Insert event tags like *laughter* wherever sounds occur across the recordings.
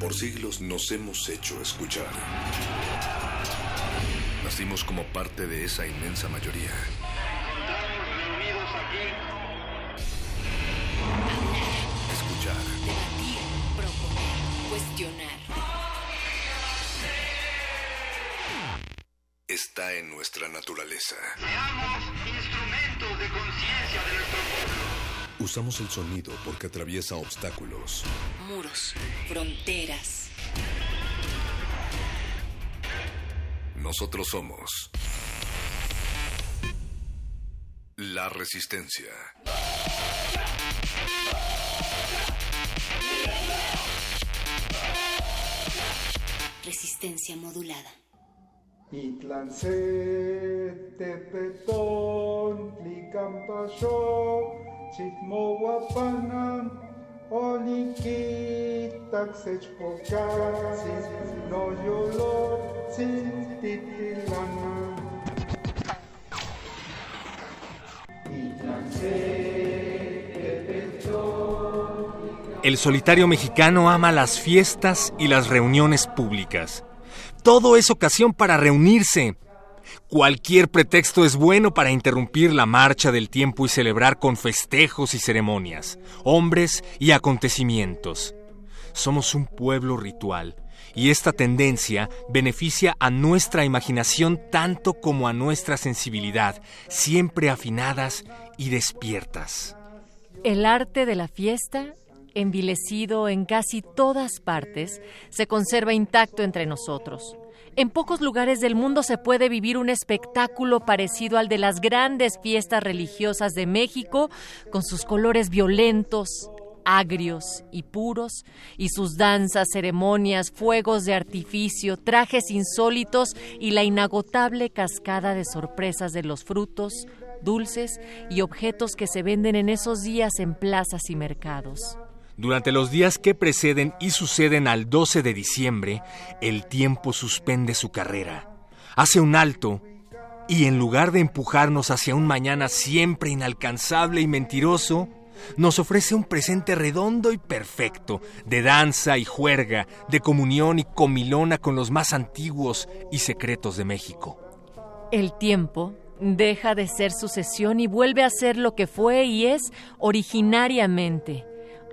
Por siglos nos hemos hecho escuchar. Nacimos como parte de esa inmensa mayoría. Escuchar. Debatir, proponer, cuestionar. Está en nuestra naturaleza. Seamos instrumentos de conciencia de nuestro pueblo. Usamos el sonido porque atraviesa obstáculos. Muros, fronteras. Nosotros somos la resistencia. Resistencia modulada. Itlan se tepeton tlicampayo no El solitario mexicano ama las fiestas y las reuniones públicas. Todo es ocasión para reunirse. Cualquier pretexto es bueno para interrumpir la marcha del tiempo y celebrar con festejos y ceremonias, hombres y acontecimientos. Somos un pueblo ritual y esta tendencia beneficia a nuestra imaginación tanto como a nuestra sensibilidad, siempre afinadas y despiertas. El arte de la fiesta, envilecido en casi todas partes, se conserva intacto entre nosotros. En pocos lugares del mundo se puede vivir un espectáculo parecido al de las grandes fiestas religiosas de México, con sus colores violentos, agrios y puros, y sus danzas, ceremonias, fuegos de artificio, trajes insólitos y la inagotable cascada de sorpresas de los frutos, dulces y objetos que se venden en esos días en plazas y mercados. Durante los días que preceden y suceden al 12 de diciembre, el tiempo suspende su carrera, hace un alto y en lugar de empujarnos hacia un mañana siempre inalcanzable y mentiroso, nos ofrece un presente redondo y perfecto, de danza y juerga, de comunión y comilona con los más antiguos y secretos de México. El tiempo deja de ser sucesión y vuelve a ser lo que fue y es originariamente,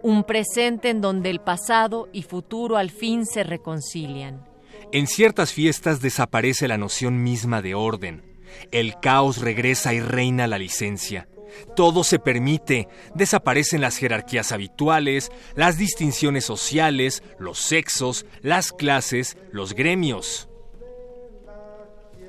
un presente en donde el pasado y futuro al fin se reconcilian. En ciertas fiestas desaparece la noción misma de orden. El caos regresa y reina la licencia. Todo se permite, desaparecen las jerarquías habituales, las distinciones sociales, los sexos, las clases, los gremios.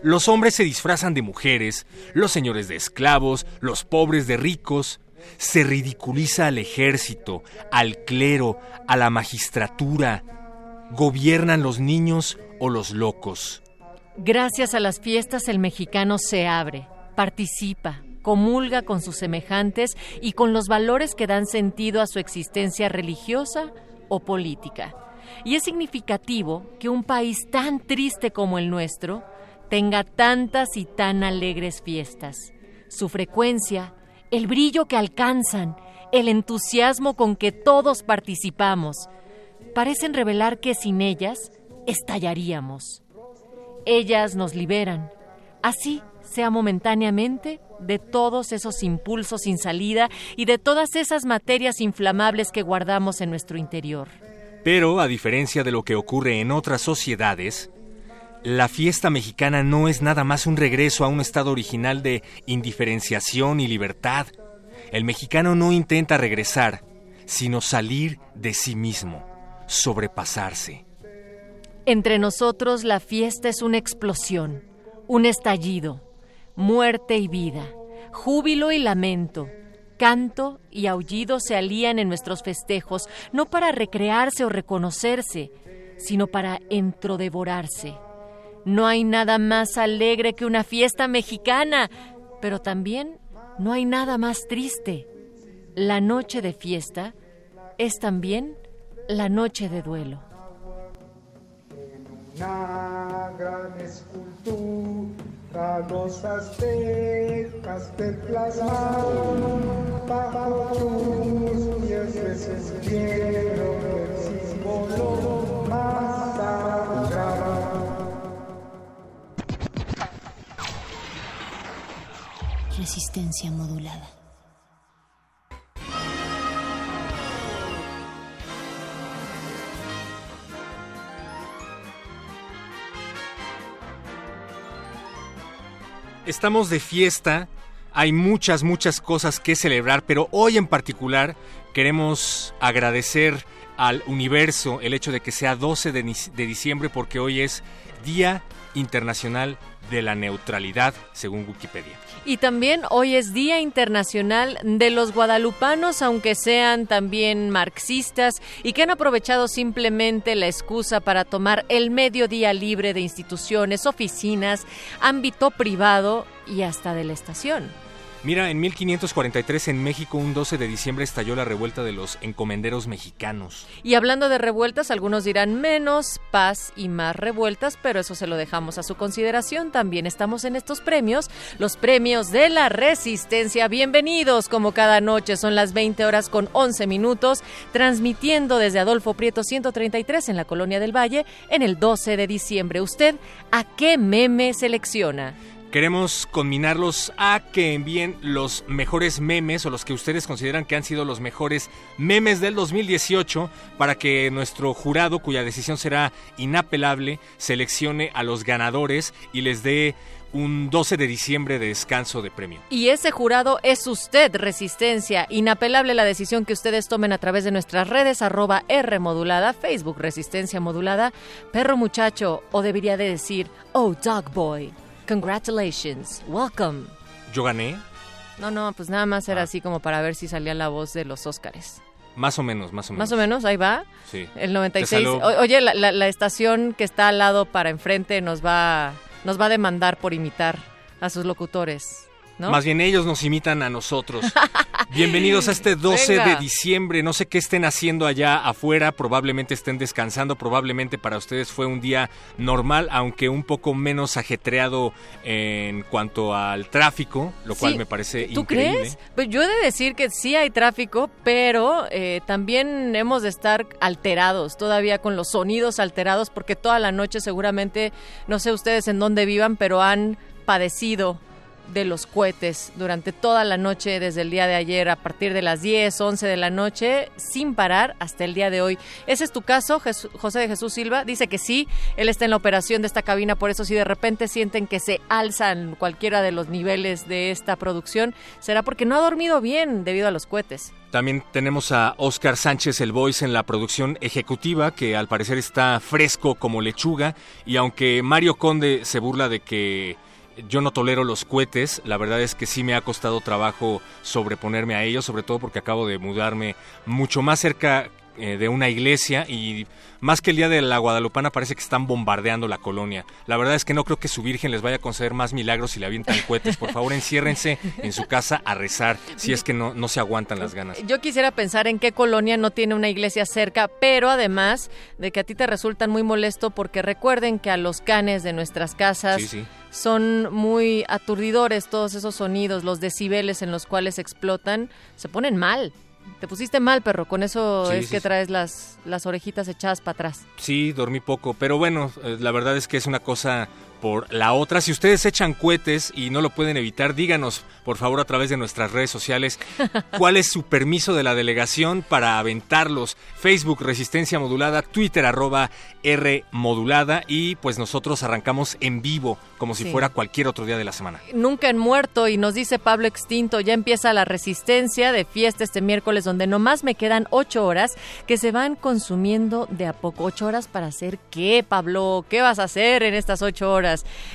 Los hombres se disfrazan de mujeres, los señores de esclavos, los pobres de ricos. Se ridiculiza al ejército, al clero, a la magistratura. Gobiernan los niños o los locos. Gracias a las fiestas el mexicano se abre, participa, comulga con sus semejantes y con los valores que dan sentido a su existencia religiosa o política. Y es significativo que un país tan triste como el nuestro tenga tantas y tan alegres fiestas. Su frecuencia, el brillo que alcanzan, el entusiasmo con que todos participamos, parecen revelar que sin ellas estallaríamos. Ellas nos liberan, así sea momentáneamente, de todos esos impulsos sin salida y de todas esas materias inflamables que guardamos en nuestro interior. Pero, a diferencia de lo que ocurre en otras sociedades, la fiesta mexicana no es nada más un regreso a un estado original de indiferenciación y libertad. El mexicano no intenta regresar, sino salir de sí mismo, sobrepasarse. Entre nosotros la fiesta es una explosión, un estallido, muerte y vida, júbilo y lamento. Canto y aullido se alían en nuestros festejos, no para recrearse o reconocerse, sino para entrodevorarse. No hay nada más alegre que una fiesta mexicana, pero también no hay nada más triste. La noche de fiesta es también la noche de duelo. una gran escultura los aztecas te pies resistencia modulada. Estamos de fiesta, hay muchas, muchas cosas que celebrar, pero hoy en particular queremos agradecer al universo el hecho de que sea 12 de, de diciembre porque hoy es Día Internacional de la Neutralidad, según Wikipedia. Y también hoy es Día Internacional de los Guadalupanos, aunque sean también marxistas y que han aprovechado simplemente la excusa para tomar el mediodía libre de instituciones, oficinas, ámbito privado y hasta de la estación. Mira, en 1543 en México, un 12 de diciembre, estalló la revuelta de los encomenderos mexicanos. Y hablando de revueltas, algunos dirán menos paz y más revueltas, pero eso se lo dejamos a su consideración. También estamos en estos premios, los premios de la resistencia. Bienvenidos, como cada noche, son las 20 horas con 11 minutos, transmitiendo desde Adolfo Prieto 133 en la Colonia del Valle en el 12 de diciembre. ¿Usted a qué meme selecciona? Queremos conminarlos a que envíen los mejores memes o los que ustedes consideran que han sido los mejores memes del 2018 para que nuestro jurado, cuya decisión será inapelable, seleccione a los ganadores y les dé un 12 de diciembre de descanso de premio. Y ese jurado es usted, Resistencia. Inapelable la decisión que ustedes tomen a través de nuestras redes, arroba R modulada, Facebook Resistencia modulada, Perro Muchacho, o debería de decir, Oh Dog Boy. Congratulations, welcome. ¿Yo gané? No, no, pues nada más era así como para ver si salía la voz de los Óscares. Más o menos, más o menos. Más o menos, ahí va. Sí. El 96. Te O- oye, la, la- la estación que está al lado para enfrente nos va, nos va a demandar por imitar a sus locutores, ¿no? Más bien ellos nos imitan a nosotros. *laughs* Bienvenidos a este 12 Venga. de diciembre. No sé qué estén haciendo allá afuera. Probablemente estén descansando. Probablemente para ustedes fue un día normal, aunque un poco menos ajetreado en cuanto al tráfico, lo cual me parece ¿Tú increíble. crees? Pues yo he de decir que sí hay tráfico, pero eh, también hemos de estar alterados, todavía con los sonidos alterados, porque toda la noche seguramente, no sé ustedes en dónde vivan, pero han padecido de los cohetes durante toda la noche, desde el día de ayer, a partir de las 10, 11 de la noche, sin parar hasta el día de hoy. ¿Ese es tu caso, José de Jesús Silva? Dice que sí, él está en la operación de esta cabina, por eso si de repente sienten que se alzan cualquiera de los niveles de esta producción, será porque no ha dormido bien debido a los cohetes. También tenemos a Oscar Sánchez, el voice, en la producción ejecutiva, que al parecer está fresco como lechuga. Y aunque Mario Conde se burla de que yo no tolero los cohetes, la verdad es que sí me ha costado trabajo sobreponerme a ellos, sobre todo porque acabo de mudarme mucho más cerca eh, de una iglesia y más que el día de la Guadalupana parece que están bombardeando la colonia. La verdad es que no creo que su Virgen les vaya a conceder más milagros si le avientan cohetes. Por favor, enciérrense en su casa a rezar, si es que no, no se aguantan las ganas. Yo quisiera pensar en qué colonia no tiene una iglesia cerca, pero además de que a ti te resultan muy molesto porque recuerden que a los canes de nuestras casas Sí, sí. son muy aturdidores todos esos sonidos, los decibeles en los cuales explotan, se ponen mal. Te pusiste mal, perro, con eso Sí, es sí, que traes las, las orejitas echadas para atrás. Sí, dormí poco, pero bueno, eh, la verdad es que es una cosa por la otra. Si ustedes echan cohetes y no lo pueden evitar, díganos, por favor, a través de nuestras redes sociales, *laughs* cuál es su permiso de la delegación para aventarlos. Facebook Resistencia Modulada, Twitter arroba R Modulada y pues nosotros arrancamos en vivo, como si Sí. fuera cualquier otro día de la semana. Nunca han muerto y nos dice Pablo Extinto, ya empieza la resistencia de fiesta este miércoles donde nomás me quedan ocho horas que se van consumiendo de a poco. ¿Ocho horas para hacer qué, Pablo? ¿Qué vas a hacer en estas ocho horas?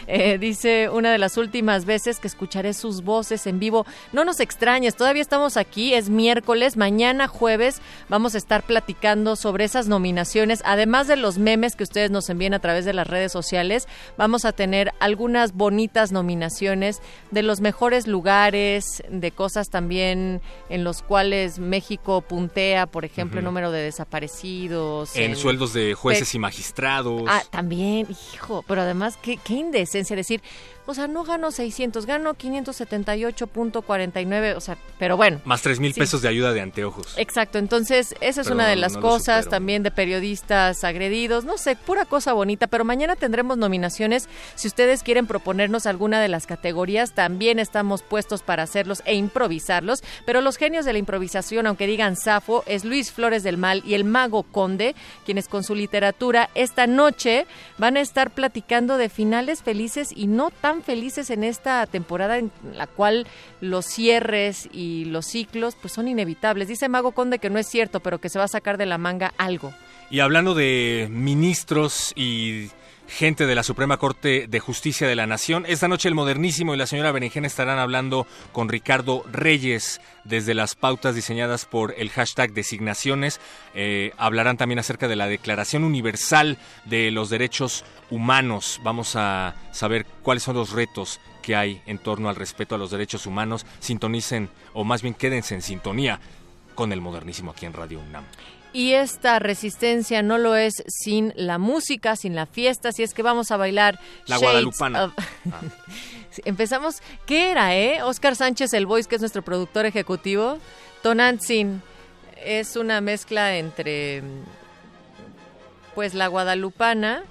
Eh, dice una de las últimas veces que escucharé sus voces en vivo. No nos extrañes, todavía estamos aquí, es miércoles, mañana jueves vamos a estar platicando sobre esas nominaciones, además de los memes que ustedes nos envíen a través de las redes sociales, vamos a tener algunas bonitas nominaciones de los mejores lugares, de cosas también en los cuales México puntea, por ejemplo, el Ujú. número de desaparecidos. En el- sueldos de jueces y magistrados. Ah, también, hijo, pero además, qué, qué indecencia decir, O sea, no gano 600, gano 578.49, o sea, pero bueno. Más 3 mil pesos de ayuda de anteojos. Exacto, entonces esa es una de las cosas también de periodistas agredidos, no sé, pura cosa bonita, pero mañana tendremos nominaciones. Si ustedes quieren proponernos alguna de las categorías, también estamos puestos para hacerlos e improvisarlos, pero los genios de la improvisación, aunque digan Safo, es Luis Flores del Mal y el mago Conde, quienes con su literatura esta noche van a estar platicando de finales felices y no tan felices en esta temporada en la cual los cierres y los ciclos pues son inevitables. Dice Mago Conde que no es cierto, pero que se va a sacar de la manga algo. Y hablando de ministros y gente de la Suprema Corte de Justicia de la Nación. Esta noche el modernísimo y la señora Berenjena estarán hablando con Ricardo Reyes desde las pautas diseñadas por el hashtag designaciones. Eh, hablarán también acerca de la Declaración Universal de los Derechos Humanos. Vamos a saber cuáles son los retos que hay en torno al respeto a los derechos humanos. Sintonicen, o más bien quédense en sintonía con el modernísimo aquí en Radio UNAM. Y esta resistencia no lo es sin la música, sin la fiesta, si es que vamos a bailar. La guadalupana. Ah. *laughs* Empezamos, ¿qué era, eh? Oscar Sánchez, el voice, que es nuestro productor ejecutivo. Tonantzin es una mezcla entre, pues, la guadalupana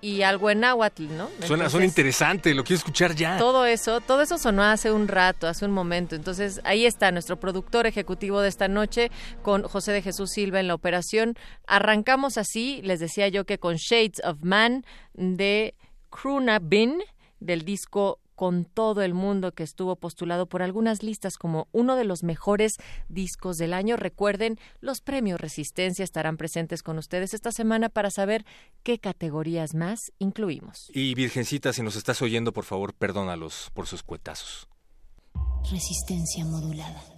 y algo en náhuatl, ¿no? suena, suena interesante, lo quiero escuchar ya. Todo eso, todo eso sonó hace un rato, hace un momento. Entonces, ahí está nuestro productor ejecutivo de esta noche con José de Jesús Silva en la operación. Arrancamos así, les decía yo que con Shades of Man de Kruna Bin del disco con todo el mundo que estuvo postulado por algunas listas como uno de los mejores discos del año. Recuerden, los premios Resistencia estarán presentes con ustedes esta semana para saber qué categorías más incluimos. Y Virgencita, si nos estás oyendo, por favor, perdónalos por sus cuetazos. Resistencia modulada.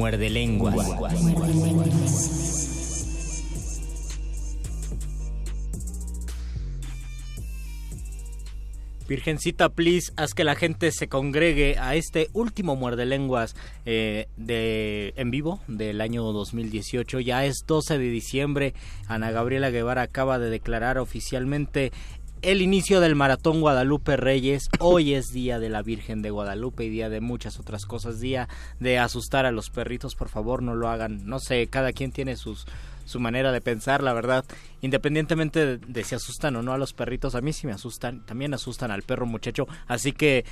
Muerde lenguas. Virgencita, please, haz que la gente se congregue a este último muerde lenguas eh, de, en vivo del año 2018. Ya es 12 de diciembre. Ana Gabriela Guevara acaba de declarar oficialmente el inicio del maratón Guadalupe Reyes. Hoy es día de la Virgen de Guadalupe y día de muchas otras cosas. Día de asustar a los perritos, por favor, no lo hagan. No sé, cada quien tiene sus su manera de pensar, la verdad, independientemente de, de, si asustan o no a los perritos, a mí sí me asustan, también asustan al perro muchacho, así que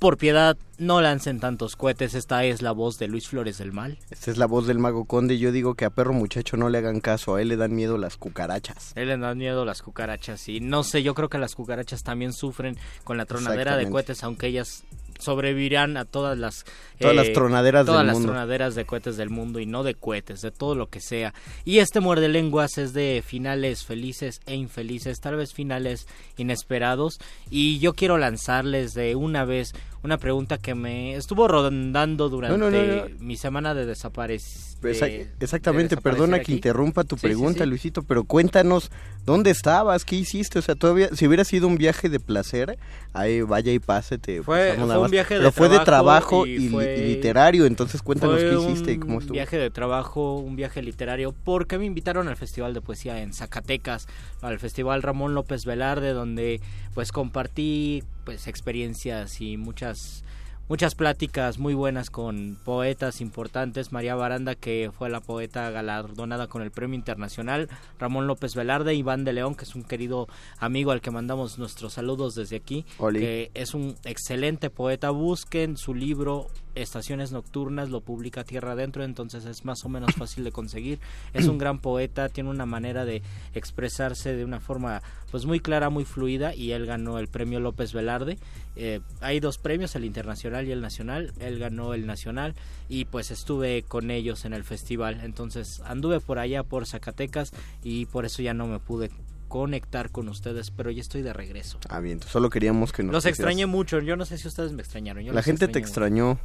por piedad, no lancen tantos cohetes. Esta es la voz de Luis Flores del Mal. Esta es la voz del mago conde. Yo digo que a perro muchacho no le hagan caso. A él le dan miedo las cucarachas. A él le dan miedo las cucarachas. Y no sé, yo creo que las cucarachas también sufren con la tronadera de cohetes, aunque ellas sobrevivirán a todas las todas las tronaderas todas del las mundo. tronaderas de cohetes del mundo y no de cohetes de todo lo que sea y este muerde lenguas es de finales felices e infelices tal vez finales inesperados y yo quiero lanzarles de una vez una pregunta que me estuvo rondando durante No, no, no, no. mi semana de desaparecer Esa- Exactamente, perdona que interrumpa tu pregunta, Luisito, pero cuéntanos dónde estabas, qué hiciste, o sea, todavía, si hubiera sido un viaje de placer, ahí vaya y pase, te Fue- fue un viaje de pero fue de trabajo trabajo y y, li- fue- y literario, entonces cuéntanos qué hiciste y un cómo estuvo. viaje de trabajo, un viaje literario, porque me invitaron al Festival de Poesía en Zacatecas, al Festival Ramón López Velarde, donde pues compartí pues experiencias y muchas muchas pláticas muy buenas con poetas importantes, María Baranda que fue la poeta galardonada con el Premio Internacional, Ramón López Velarde, Iván de León, que es un querido amigo al que mandamos nuestros saludos desde aquí, Oli. que es un excelente poeta, busquen su libro Estaciones Nocturnas, lo publica Tierra Adentro, entonces es más o menos fácil de conseguir. Es un gran poeta, tiene una manera de expresarse de una forma pues muy clara, muy fluida y él ganó el premio López Velarde. Eh, hay dos premios, el internacional y el nacional. Él ganó el nacional y pues estuve con ellos en el festival. Entonces anduve por allá por Zacatecas y por eso ya no me pude conectar con ustedes, pero ya estoy de regreso. Ah, bien, solo queríamos que nos Los extrañé mucho, yo no sé si ustedes me extrañaron. yo La gente te extrañé mucho.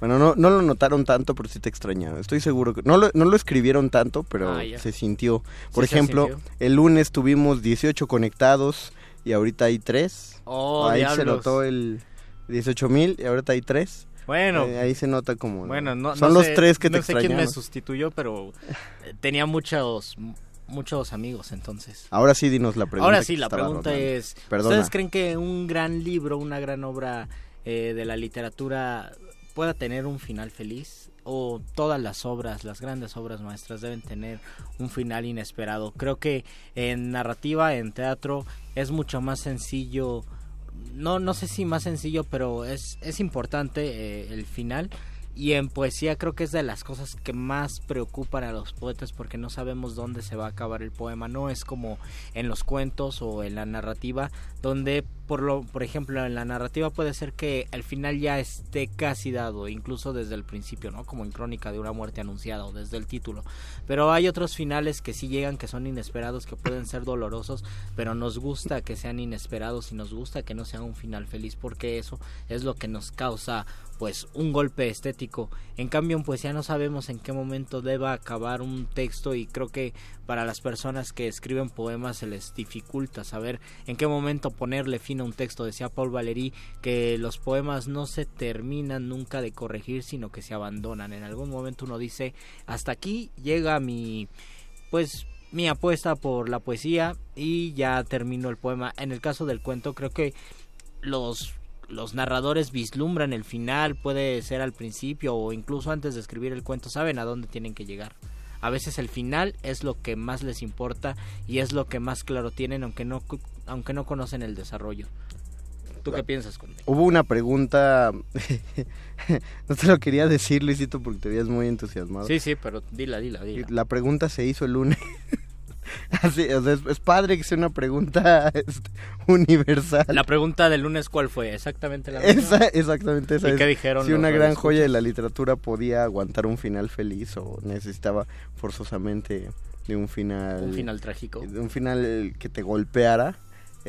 Bueno, no, no lo notaron tanto, pero sí te extrañaron. Estoy seguro que... No lo, no lo escribieron tanto, pero Ah, se sintió. Por Sí se ejemplo, sintió. el lunes tuvimos 18 conectados y ahorita hay 3. Oh, ahí se diablos. notó el 18 mil y ahorita hay 3. Bueno, ahí se nota como... Bueno, no, Son no los sé- tres que te no sé quién me sustituyó, pero eh, tenía muchos muchos amigos entonces. Ahora sí dinos la pregunta. Ahora sí, la pregunta rondando. es, Perdona. ¿ustedes creen que un gran libro, una gran obra eh, de la literatura pueda tener un final feliz? ¿O todas las obras, las grandes obras maestras deben tener un final inesperado? Creo que en narrativa, en teatro, es mucho más sencillo, no, no sé si más sencillo, pero es, es importante eh, el final. Y en poesía creo que es de las cosas que más preocupan a los poetas porque no sabemos dónde se va a acabar el poema. No es como en los cuentos o en la narrativa, donde por lo, por ejemplo, en la narrativa puede ser que al final ya esté casi dado, incluso desde el principio, ¿no? Como en Crónica de una muerte anunciada o desde el título. Pero hay otros finales que sí llegan, que son inesperados, que pueden ser dolorosos, pero nos gusta que sean inesperados y nos gusta que no sea un final feliz porque eso es lo que nos causa pues un golpe estético. En cambio en poesía no sabemos en qué momento deba acabar un texto y creo que para las personas que escriben poemas se les dificulta saber en qué momento ponerle fin a un texto. Decía Paul Valéry que los poemas no se terminan nunca de corregir, sino que se abandonan. En algún momento uno dice, hasta aquí llega mi pues mi apuesta por la poesía y ya termino el poema. En el caso del cuento creo que los los narradores vislumbran el final, puede ser al principio o incluso antes de escribir el cuento, saben a dónde tienen que llegar. A veces el final es lo que más les importa y es lo que más claro tienen aunque no aunque no conocen el desarrollo. ¿Tú qué piensas, Conde? Hubo una pregunta, *laughs* no te lo quería decir, Luisito, porque te veías muy entusiasmado. Sí, sí, pero dila, dila, dila. La pregunta se hizo el lunes. *laughs* Así, o sea, es, es, padre que sea una pregunta *laughs* este, universal. La pregunta del lunes, ¿cuál fue? Exactamente la misma. Esa, exactamente esa. ¿Y es, qué dijeron? Si una gran joya de la literatura podía aguantar un final feliz o necesitaba forzosamente de un final... Un final trágico. De un final que te golpeara.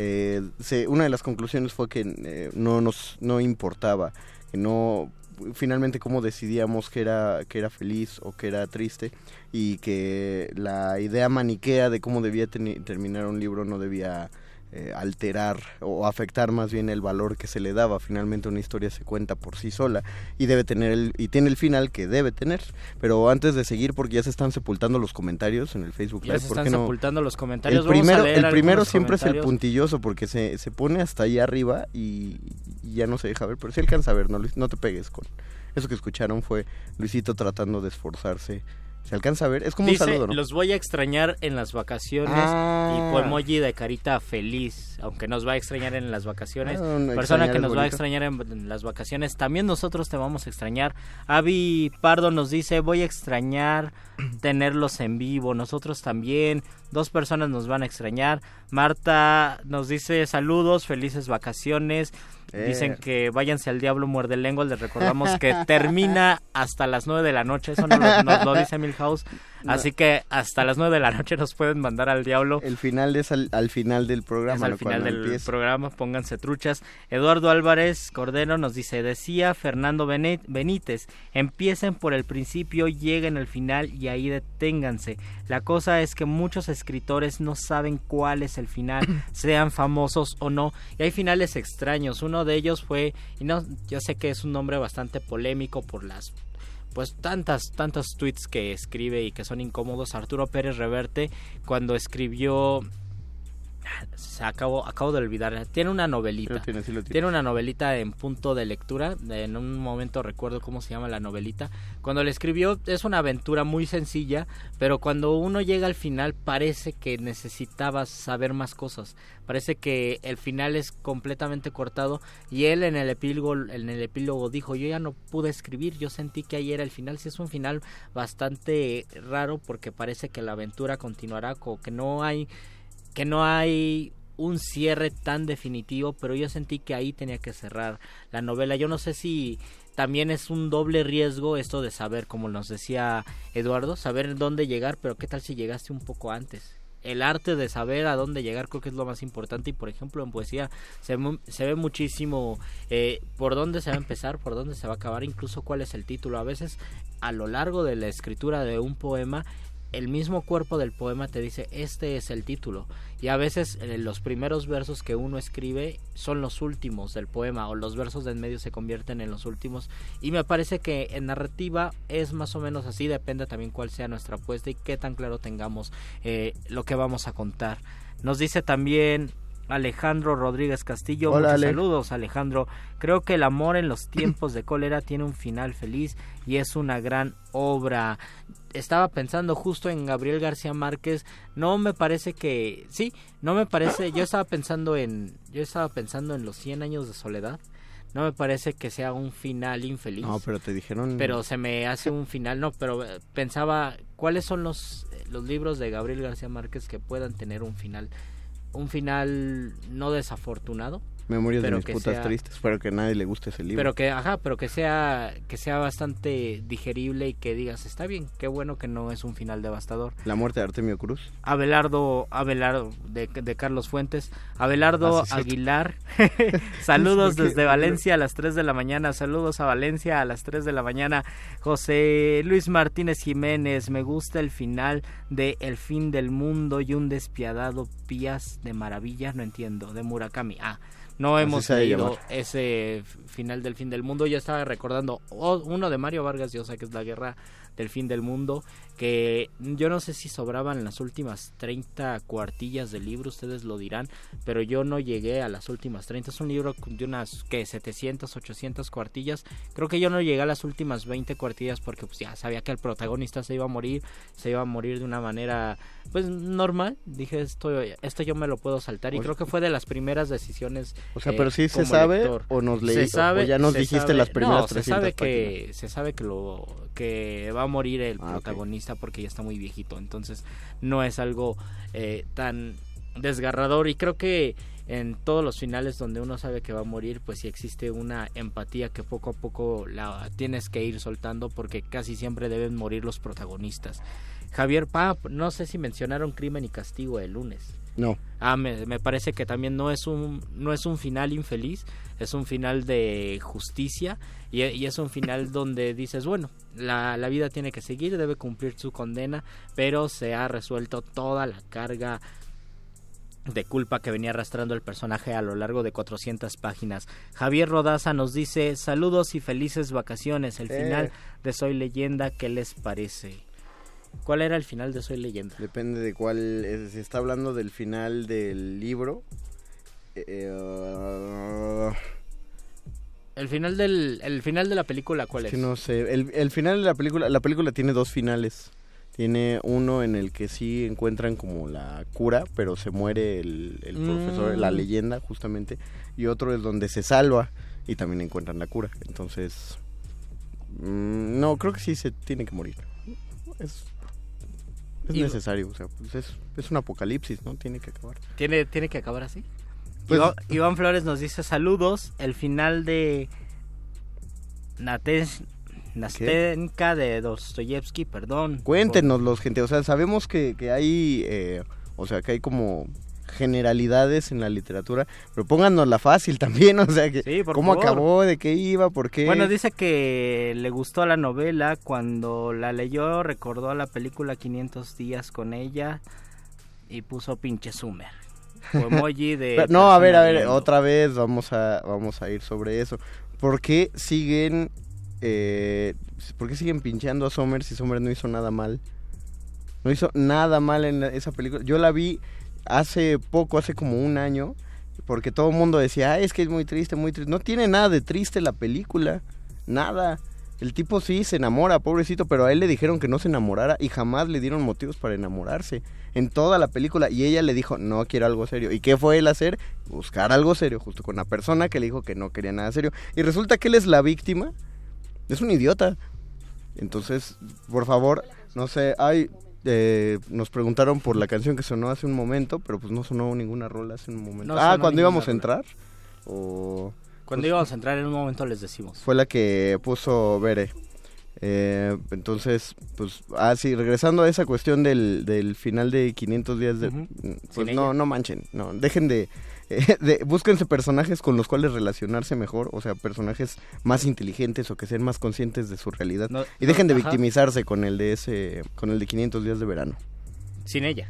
Eh, se, una de las conclusiones fue que eh, no nos no importaba, que no finalmente cómo decidíamos que era que era feliz o que era triste y que la idea maniquea de cómo debía terminar un libro no debía eh, alterar o afectar más bien el valor que se le daba. Finalmente una historia se cuenta por sí sola y debe tener el, y tiene el final que debe tener. Pero antes de seguir, porque ya se están sepultando los comentarios en el Facebook ya Live, se ¿por están qué no? sepultando los comentarios. El primero, Vamos a leer el primero siempre es el puntilloso porque se, se pone hasta ahí arriba y, y ya no se deja ver, pero sí alcanza a ver, no, Luis, no te pegues con. Eso que escucharon fue Luisito tratando de esforzarse. ¿Se alcanza a ver? Es como Dice, un saludo, ¿no? los voy a extrañar en las vacaciones Ah. y emoji de carita feliz, aunque nos va a extrañar en las vacaciones. Ah, no, Persona que nos va a extrañar en, en las vacaciones, también nosotros te vamos a extrañar. Avi Pardo nos dice, voy a extrañar *clears throat* tenerlos en vivo, nosotros también. Dos personas nos van a extrañar. Marta nos dice saludos, felices vacaciones. Eh. Dicen que váyanse al diablo muerde lengua. Les recordamos que termina hasta las 9 de la noche. Eso nos lo, nos lo dice Milhouse. Así que hasta las 9 de la noche nos pueden mandar al diablo. El final es al, al final del programa. Es al final del empieza. programa, pónganse truchas. Eduardo Álvarez Cordero nos dice, decía Fernando Benítez, empiecen por el principio, lleguen al final y ahí deténganse. La cosa es que muchos escritores no saben cuál es el final, *coughs* sean famosos o no, y hay finales extraños. Uno de ellos fue, y no, yo sé que es un nombre bastante polémico por las pues tantas, tantos tweets que escribe y que son incómodos. Arturo Pérez Reverte, cuando escribió. Se acabo, acabo de olvidar. Tiene una novelita. tiene, sí una novelita en punto de lectura. En un momento recuerdo cómo se llama la novelita. Cuando le escribió es una aventura muy sencilla, pero cuando uno llega al final parece que necesitaba saber más cosas. Parece que el final es completamente cortado y él en el epílogo en el epílogo dijo, "Yo ya no pude escribir, yo sentí que ahí era el final." Sí es un final bastante raro porque parece que la aventura continuará como que no hay que no hay un cierre tan definitivo, pero yo sentí que ahí tenía que cerrar la novela. Yo no sé si también es un doble riesgo esto de saber, como nos decía Eduardo, saber dónde llegar, pero qué tal si llegaste un poco antes. El arte de saber a dónde llegar creo que es lo más importante y por ejemplo en poesía se, se ve muchísimo eh, por dónde se va a empezar, por dónde se va a acabar, incluso cuál es el título. A veces a lo largo de la escritura de un poema el mismo cuerpo del poema te dice este es el título y a veces eh, los primeros versos que uno escribe son los últimos del poema o los versos del medio se convierten en los últimos. Y me parece que en narrativa es más o menos así depende también cuál sea nuestra apuesta y qué tan claro tengamos eh, lo que vamos a contar. Nos dice también Alejandro Rodríguez Castillo, Hola, muchos Ale. saludos Alejandro. Creo que el amor en los tiempos de cólera tiene un final feliz y es una gran obra. Estaba pensando justo en Gabriel García Márquez. No me parece que sí, no me parece. Yo estaba pensando en yo estaba pensando en los 100 años de soledad. No me parece que sea un final infeliz. No, pero te dijeron... pero se me hace un final, no, pero eh, pensaba cuáles son los eh, los libros de Gabriel García Márquez que puedan tener un final un final no desafortunado, Memorias de mis putas sea- tristes. Espero que a nadie le guste ese libro. pero que ajá, pero que sea que sea bastante digerible y que digas, está bien, qué bueno que no es un final devastador. La muerte de Artemio Cruz. Abelardo, Abelardo de, de Carlos Fuentes, Abelardo Ah, sí. Aguilar, *laughs* *laughs* saludos desde Valencia a las 3 de la mañana, saludos a Valencia a las 3 de la mañana, José Luis Martínez Jiménez, me gusta el final de El fin del mundo y un despiadado pías de maravilla, no entiendo, de Murakami, ah, no Así hemos leído ese final del fin del mundo. Yo estaba recordando o- uno de Mario Vargas Llosa, que es la guerra del fin del mundo, que yo no sé si sobraban las últimas 30 cuartillas del libro, ustedes lo dirán, pero yo no llegué a las últimas 30. Es un libro de unas, que 700, 800 cuartillas. Creo que yo no llegué a las últimas 20 cuartillas porque pues ya sabía que el protagonista se iba a morir, se iba a morir de una manera pues normal. Dije, esto esto yo me lo puedo saltar y O- creo que fue de las primeras decisiones. O sea, eh, pero sí se sabe lector. o nos leí Se sabe, o ya nos dijiste sabe- las primeras no, se 300 sabe que páginas. se sabe que lo que va a morir el Ah, ok. Porque ya está muy viejito, entonces no es algo eh, tan desgarrador y creo que en todos los finales donde uno sabe que va a morir, pues sí existe una empatía que poco a poco la tienes que ir soltando porque casi siempre deben morir los protagonistas. Javier Pap, no sé si mencionaron Crimen y Castigo el lunes. No. Ah, me, me parece que también no es un no es un final infeliz, es un final de justicia y, y es un final *laughs* donde dices, bueno, la, la vida tiene que seguir, debe cumplir su condena, pero se ha resuelto toda la carga de culpa que venía arrastrando el personaje a lo largo de 400 páginas. Javier Rodaza nos dice, saludos y felices vacaciones, el Eh. final de Soy Leyenda, ¿qué les parece? ¿Cuál era el final de Soy Leyenda? Depende de cuál. eh, se está hablando del final del libro. Eh, El final del el final de la película, ¿cuál es? no sé. El, el final de la película. La película tiene dos finales. Tiene uno en el que sí encuentran como la cura, pero se muere el, el Mm. profesor, la leyenda, justamente. Y otro es donde se salva y también encuentran la cura. Entonces. mm, no, creo que sí se tiene que morir. Es, es Y- necesario, o sea, pues es, es un apocalipsis, ¿no? Tiene que acabar. ¿Tiene, ¿Tiene que acabar así? Pues- Iván, Iván Flores nos dice saludos. El final de Nates- Nastenka de Dostoyevsky, perdón. Cuéntenos los gente, o sea, sabemos que, que hay, eh, o sea, que hay como generalidades en la literatura, pero pónganosla fácil también, o sea, que Sí, cómo favor. acabó, de qué iba, por qué. Bueno, dice que le gustó la novela. Cuando la leyó, recordó la película 500 días con ella y puso pinche Sumer. O emoji de. Pero- no, a ver, a ver, otra vez vamos a vamos a ir sobre eso. ¿Por qué siguen eh, por qué siguen pincheando a Sommer si Sommer no hizo nada mal? No hizo nada mal en la- esa película. Yo la vi hace poco, hace como un año, porque todo el mundo decía, "Ay, es que es muy triste, muy triste." No tiene nada de triste la película. Nada. El tipo sí se enamora, pobrecito, pero a él le dijeron que no se enamorara y jamás le dieron motivos para enamorarse en toda la película y ella le dijo, "No quiero algo serio." ¿Y qué fue él a hacer? Buscar algo serio justo con la persona que le dijo que no quería nada serio y resulta que él es la víctima. Es un idiota. Entonces, por favor, no sé, ay, eh, nos preguntaron por la canción que sonó hace un momento, pero pues no sonó ninguna rola hace un momento. No ah, cuando íbamos a entrar. O Cuando pues, íbamos a entrar en un momento les decimos. fue la que puso Bere. Eh, entonces, pues, ah, sí, regresando a esa cuestión del, del final de 500 días de... Ujú. Pues no, ella. no manchen, no, dejen de, *laughs* eh, de... Búsquense personajes con los cuales relacionarse mejor, o sea, personajes más inteligentes o que sean más conscientes de su realidad. No- y dejen de ajá. victimizarse con el de ese, con el de 500 días de verano. Sin ella.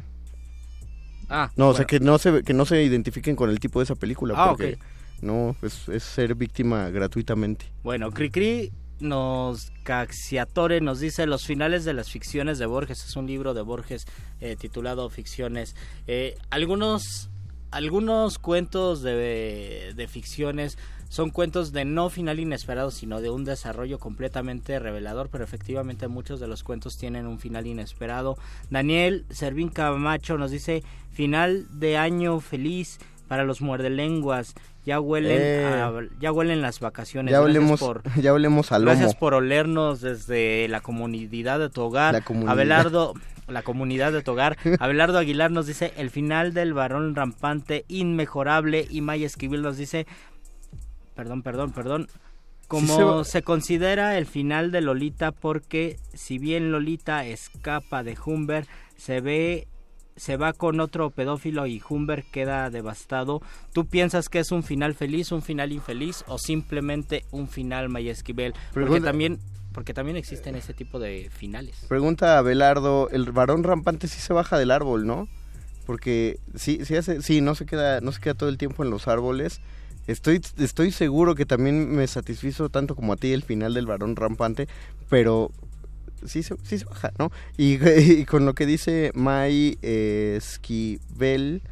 Ah, No, o sea, que no se, que no se identifiquen con el tipo de esa película, Ah, porque ok. No, es, ser víctima gratuitamente. Bueno, Cricri nos Caxiatore nos dice los finales de las ficciones de Borges es un libro de Borges eh, titulado Ficciones. Eh, algunos algunos cuentos de, de ficciones son cuentos de no final inesperado sino de un desarrollo completamente revelador pero efectivamente muchos de los cuentos tienen un final inesperado. Daniel Servín Camacho nos dice final de año feliz para los muerdelenguas ya huelen Eh. a- ya huelen las vacaciones Ya hablemos, por *laughs* ya al lomo. Gracias por olernos desde la comunidad de tu hogar. La comunidad. Abelardo, *laughs* la comunidad de tu hogar. Abelardo Aguilar nos dice el final del varón rampante, inmejorable. Y Maya Esquivel nos dice, perdón, perdón, perdón. Como se considera el final de Lolita porque si bien Lolita escapa de Humber, se ve se va con otro pedófilo y Humber queda devastado. ¿Tú piensas que es un final feliz, un final infeliz o simplemente un final Maya Esquivel? Porque también porque también existen ese tipo de finales. Pregunta a Belardo, el varón rampante sí se baja del árbol, ¿no? Porque sí, sí, hace, sí, no se queda, no se queda todo el tiempo en los árboles. Estoy, estoy seguro que también me satisfizo tanto como a ti el final del varón rampante, pero sí se, sí se baja, ¿no? Y, *laughs* y con lo que dice Mai eh, Esquivel,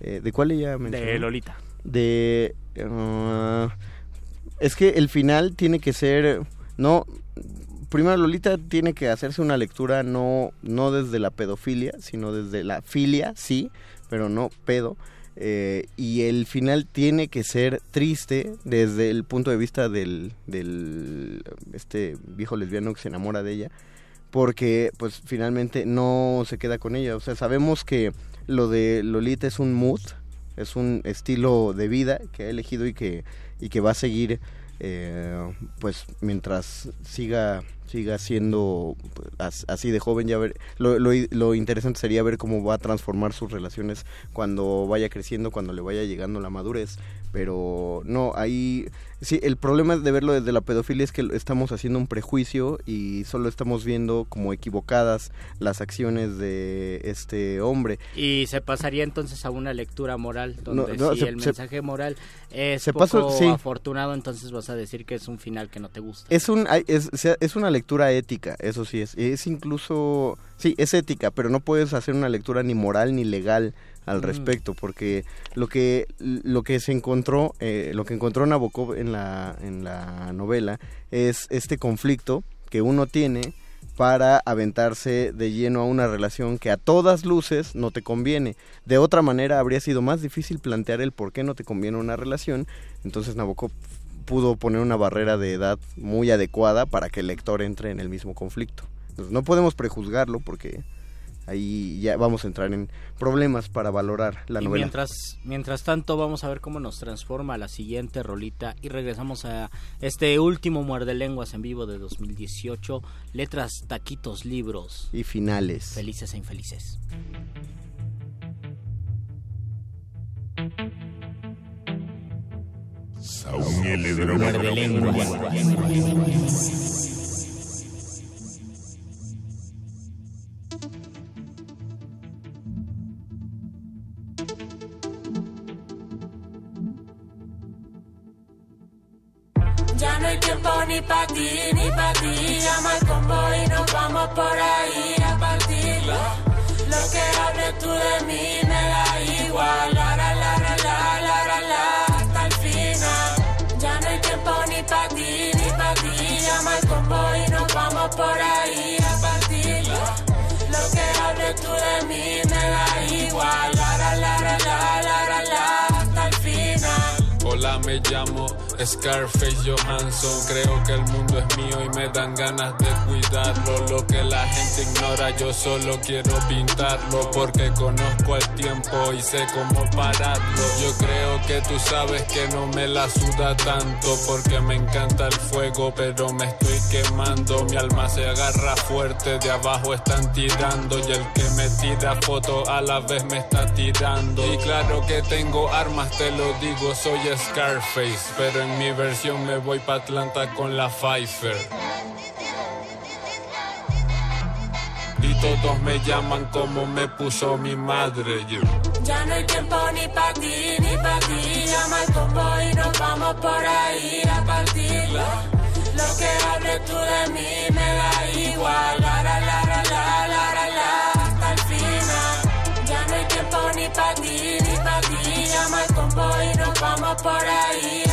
eh, ¿de cuál ella mencionó? De Lolita. de ah, es que el final tiene que ser no primero Lolita tiene que hacerse una lectura no no desde la pedofilia sino desde la filia sí pero no pedo. Eh, y el final tiene que ser triste desde el punto de vista del, del este viejo lesbiano que se enamora de ella porque pues finalmente no se queda con ella. O sea sabemos que lo de Lolita es un mood es un estilo de vida que ha elegido y que y que va a seguir eh, pues mientras siga siga siendo pues, así de joven ya ver lo, lo, interesante sería ver cómo va a transformar sus relaciones cuando vaya creciendo cuando le vaya llegando la madurez pero no ahí Sí, el problema de verlo desde la pedofilia es que estamos haciendo un prejuicio y solo estamos viendo como equivocadas las acciones de este hombre. Y se pasaría entonces a una lectura moral, donde si el mensaje moral es poco afortunado, entonces vas a decir que es un final que no te gusta. Es, un, es, es una lectura ética, eso sí es. Es incluso, sí, es ética, pero no puedes hacer una lectura ni moral ni legal al mm. respecto, porque lo que lo que se encontró, eh, lo que encontró Nabokov en la en la novela es este conflicto que uno tiene para aventarse de lleno a una relación que a todas luces no te conviene. De otra manera habría sido más difícil plantear el por qué no te conviene una relación. Entonces Nabokov pudo poner una barrera de edad muy adecuada para que el lector entre en el mismo conflicto. no podemos prejuzgarlo porque ahí ya vamos a entrar en problemas para valorar la novela. Mientras, mientras tanto vamos a ver cómo nos transforma la siguiente rolita y regresamos a este último muerde lenguas en vivo de 2018, letras, taquitos, libros y finales. Felices e infelices. Muerde lenguas. ni pa' ti, ni pa' ti. Llama al convoy y nos vamos por ahí a partir. Lo que hables tú de mí me da igual. La, la, me llamo Scarface Johansson, creo que el mundo es mío y me dan ganas de cuidarlo. Lo que la gente ignora, yo solo quiero pintarlo porque conozco el tiempo y sé cómo pararlo. Yo creo que tú sabes que no me la suda tanto porque me encanta el fuego, pero me estoy quemando. Mi alma se agarra fuerte, de abajo están tirando y el que me tira foto a la vez me está tirando. Y claro que tengo armas, te lo digo, soy Scarface, pero mi versión me voy pa' Atlanta con la Pfeiffer. Y todos me llaman como me puso mi madre. Ya no hay tiempo ni pa' ti, ni pa' ti. Llama al combo y nos vamos por ahí a partir. Lo que hables tú de mí me da igual. La, la, la, la, la, la, la, hasta el final. Ya no hay tiempo ni pa' ti, ni pa' ti. Llama al combo y nos vamos por ahí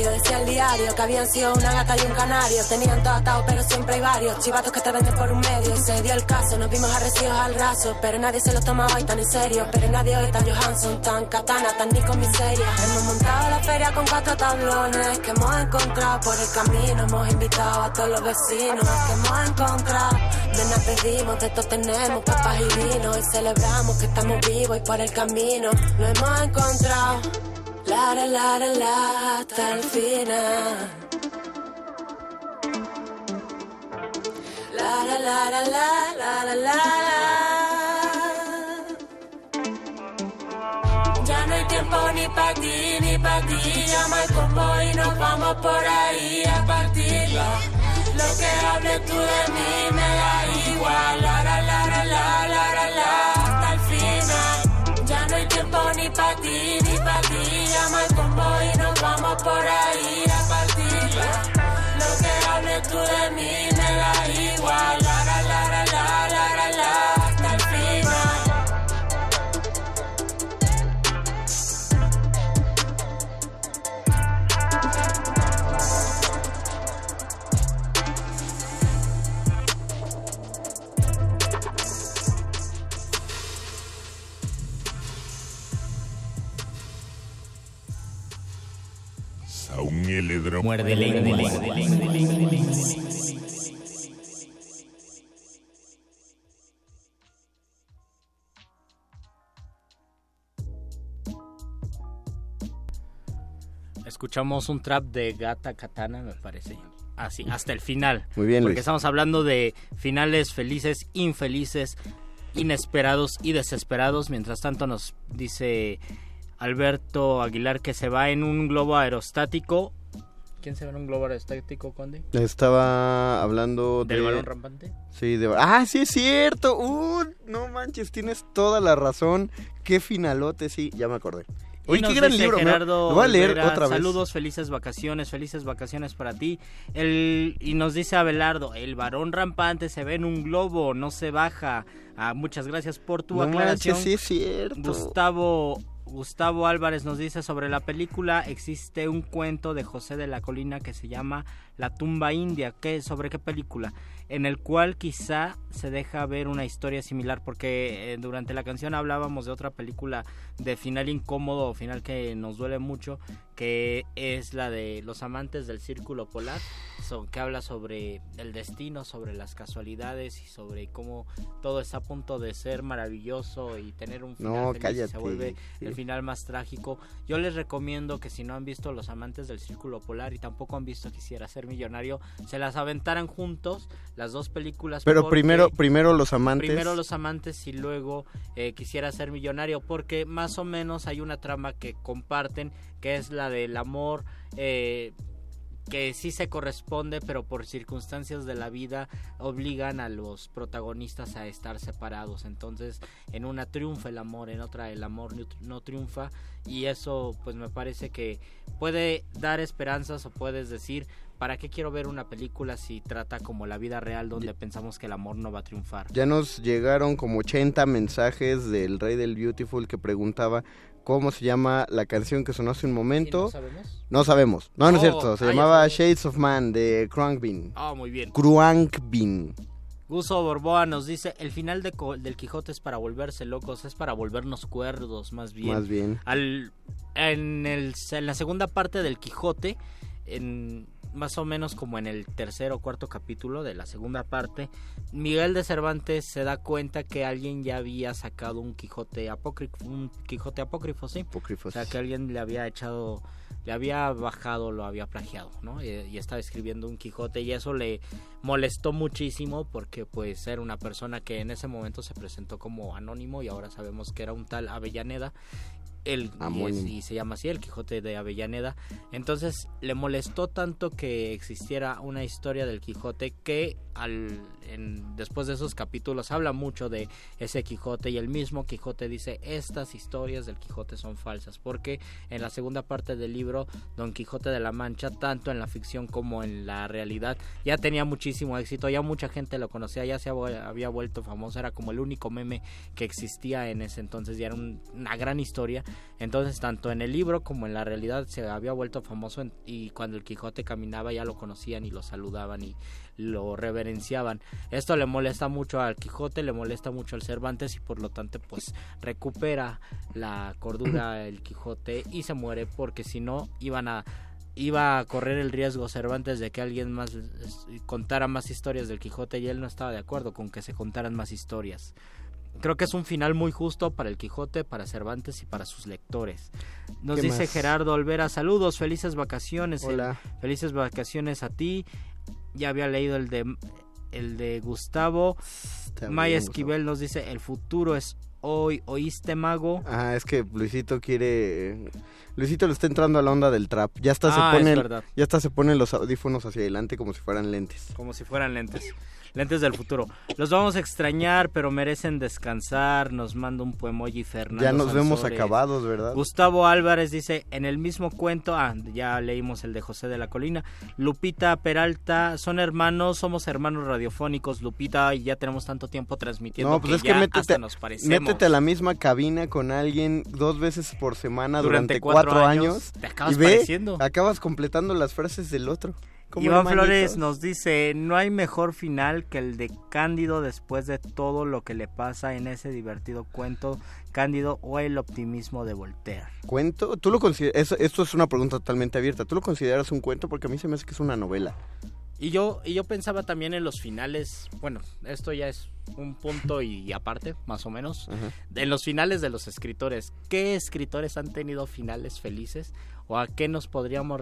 decía el diario que habían sido una gata y un canario. Tenían todo atado, pero siempre hay varios chivatos que te venden por un medio. Se dio el caso, nos vimos arrecidos al raso. Pero nadie se lo tomaba y tan en serio. Pero nadie hoy tan Johansson, tan katana, tan ni con miseria. Hemos montado la feria con cuatro tablones que hemos encontrado por el camino. Hemos invitado a todos los vecinos que hemos encontrado. De nada pedimos, de esto tenemos papas y vino. Y celebramos que estamos vivos y por el camino lo hemos encontrado. La la la la la hasta el final. La la la la la la la la. Ya no hay tiempo ni para ti ni para ti. Llama al combo y nos vamos por ahí a partir. Lo que hables tú de mí me da igual. La, la, la, la, la, la, la, hasta el final. Ya no hay tiempo ni para ti, ni para. Llama al combo y nos vamos por ahí Muerde. Escuchamos un trap de Gata Katana, me parece. Así, hasta el final. Muy bien, Porque Luis. estamos hablando de finales felices, infelices, inesperados y desesperados. Mientras tanto nos dice Alberto Aguilar que se va en un globo aerostático. ¿Quién se va en un globo aerostático, Conde? Estaba hablando ¿Del de... balón rampante? Sí, de... Ah, sí es cierto. Uh, no manches, tienes toda la razón. Qué finalote, sí, ya me acordé. Y Oye, nos qué gran libro. Gerardo Lo voy a leer Olvera, otra vez. Saludos, felices vacaciones, felices vacaciones para ti. El, y nos dice Abelardo, el varón rampante se ve en un globo, no se baja. Ah, muchas gracias por tu No aclaración. manches, sí es cierto. Gustavo Gustavo Álvarez nos dice sobre la película existe un cuento de José de la Colina que se llama La tumba india, ¿Qué, sobre qué película, en el cual quizá se deja ver una historia similar porque eh, durante la canción hablábamos de otra película de final incómodo final que nos duele mucho que es la de Los amantes del círculo polar, so- que habla sobre el destino, sobre las casualidades y sobre cómo todo está a punto de ser maravilloso y tener un final No, feliz y cállate, se vuelve sí. el final más trágico. Yo les recomiendo que si no han visto Los amantes del círculo polar y tampoco han visto Quisiera ser millonario, se las aventaran juntos las dos películas. Pero primero, primero los amantes. Primero los amantes y luego eh, quisiera ser millonario porque más o menos hay una trama que comparten que es la del amor eh, que sí se corresponde pero por circunstancias de la vida obligan a los protagonistas a estar separados. Entonces en una triunfa el amor en otra el amor no- triunfa. Y eso pues me parece que puede dar esperanzas o puedes decir ¿Para qué quiero ver una película si trata como la vida real donde pensamos que el amor no va a triunfar? Ya nos llegaron como 80 mensajes del Rey del Beautiful que preguntaba cómo se llama la canción que sonó hace un momento. no sabemos? No sabemos. No, no es Oh, cierto. Se ah, llamaba. Shades of Man de Crankbin. Ah, muy bien. Cruankbin. Guso Borboa nos dice, el final de del Quijote es para volverse locos, es para volvernos cuerdos, más bien. Más bien. Al, en, el, en la segunda parte del Quijote, en, más o menos como en el tercer o cuarto capítulo de la segunda parte, Miguel de Cervantes se da cuenta que alguien ya había sacado un Quijote apócrifo, un Quijote apócrifo, sí. Apócrifo, O sea, que alguien le había echado, le había bajado, lo había plagiado, ¿no? Y, y estaba escribiendo un Quijote y eso le molestó muchísimo porque pues era una persona que en ese momento se presentó como anónimo y ahora sabemos que era un tal Avellaneda. El, y, es- Amónimo. y se llama así el Quijote de Avellaneda entonces le molestó tanto que existiera una historia del Quijote que al en- después de esos capítulos habla mucho de ese Quijote y el mismo Quijote dice estas historias del Quijote son falsas porque en la segunda parte del libro Don Quijote de la Mancha tanto en la ficción como en la realidad ya tenía muchísimo éxito ya mucha gente lo conocía ya se había había vuelto famoso era como el único meme que existía en ese entonces ya era un- una gran historia entonces tanto en el libro como en la realidad se había vuelto famoso en- y cuando el Quijote caminaba ya lo conocían y lo saludaban y lo reverenciaban. Esto le molesta mucho al Quijote, le molesta mucho al Cervantes y por lo tanto pues recupera la cordura *clears throat* el Quijote y se muere porque si no iban a iba a correr el riesgo Cervantes de que alguien más contara más historias del Quijote y él no estaba de acuerdo con que se contaran más historias. Creo que es un final muy justo para el Quijote, para Cervantes y para sus lectores. Nos ¿Qué dice más? Gerardo Olvera, saludos, felices vacaciones. Hola. El- felices vacaciones a ti. Ya había leído el de el de Gustavo. Maya Esquivel nos dice, el futuro es hoy, ¿oíste mago? Ah, es que Luisito quiere... Luisito le está entrando a la onda del trap. Ya hasta Ah, se pone... Ya hasta se ponen los audífonos hacia adelante como si fueran lentes. Como si fueran lentes. Lentes del futuro. Los vamos a extrañar, pero merecen descansar. Nos manda un poemoji Fernando. ya nos vemos acabados, ¿verdad? Gustavo Álvarez dice, en el mismo cuento, ah, ya leímos el de José de la Colina, Lupita Peralta, son hermanos, somos hermanos radiofónicos, Lupita, y ya tenemos tanto tiempo transmitiendo No, pues que es que métete, hasta nos parecemos. métete a la misma cabina con alguien dos veces por semana Durante durante, cuatro cuatro, años, años, te acabas y ve, pareciendo. acabas completando las frases del otro. Como Iván. Flores nos dice, no hay mejor final que el de Cándido después de todo lo que le pasa en ese divertido cuento Cándido o el optimismo de Voltaire. ¿Cuento? ¿Tú lo consideras? Esto es una pregunta totalmente abierta. ¿Tú lo consideras un cuento? Porque a mí se me hace que es una novela. Y yo, y yo pensaba también en los finales, bueno, esto ya es un punto y, aparte, más o menos, en los finales de los escritores. ¿Qué escritores han tenido finales felices? ¿O a qué nos podríamos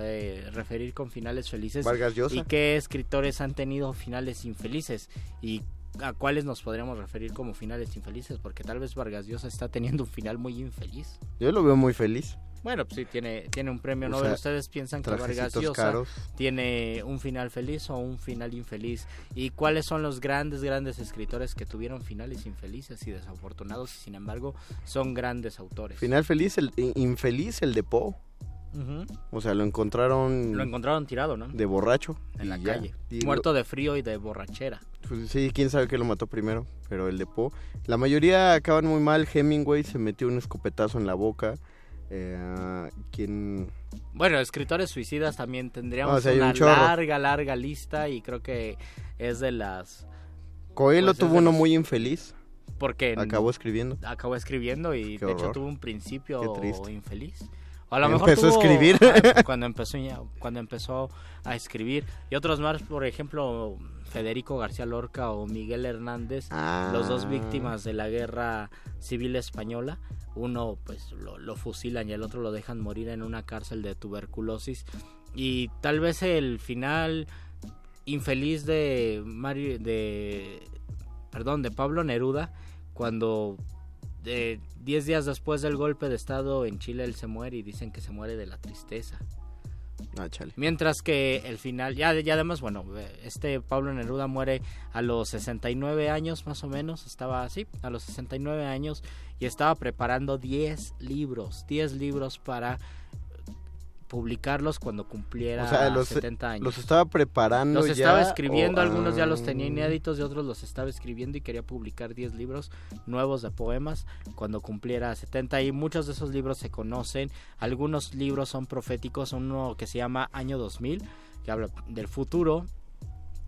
eh, referir con finales felices? Vargas Llosa. ¿Y qué escritores han tenido finales infelices? ¿Y a cuáles nos podríamos referir como finales infelices? Porque tal vez Vargas Llosa está teniendo un final muy infeliz. Yo lo veo muy feliz. Bueno, pues sí, tiene, tiene un premio O Nobel. sea, ¿Ustedes piensan que Vargas Llosa caros. tiene un final feliz o un final infeliz? ¿Y cuáles son los grandes, grandes escritores que tuvieron finales infelices y desafortunados y sin embargo son grandes autores? Final feliz, el infeliz, el de Poe. Ujú. O sea, lo encontraron... Lo encontraron tirado, ¿no? De borracho. En la ya. calle. Lo- Muerto de frío y de borrachera. Pues sí, quién sabe qué lo mató primero, pero el de Poe. La mayoría acaban muy mal. Hemingway se metió un escopetazo en la boca. Eh, quien Bueno, escritores suicidas también tendríamos O sea, hay una un larga, larga lista y creo que es de las... Coelho Pues es tuvo uno los- muy infeliz. Porque Acabó escribiendo. acabó escribiendo y Qué de hecho tuvo un principio infeliz. O a lo mejor Empezó a escribir. *laughs* cuando empezó cuando empezó a escribir y otros más, por ejemplo, Federico García Lorca o Miguel Hernández, los dos Ah. víctimas de la guerra civil española. Uno pues lo, lo fusilan y el otro lo dejan morir en una cárcel de tuberculosis y tal vez el final infeliz de Mario de perdón de Pablo Neruda cuando eh, 10 días después del golpe de estado en Chile él se muere y dicen que se muere de la tristeza Ah, mientras que el final ya, ya además bueno este Pablo Neruda muere a los 69 años más o menos estaba así a los 69 años y estaba preparando 10 libros 10 libros para publicarlos cuando cumpliera O sea, los, 70 años. los estaba preparando los ya, estaba escribiendo, o- algunos ya los tenía inéditos y otros los estaba escribiendo y quería publicar 10 libros nuevos de poemas cuando cumpliera 70 y muchos de esos libros se conocen, algunos libros son proféticos, uno que se llama Año 2000, que habla del futuro,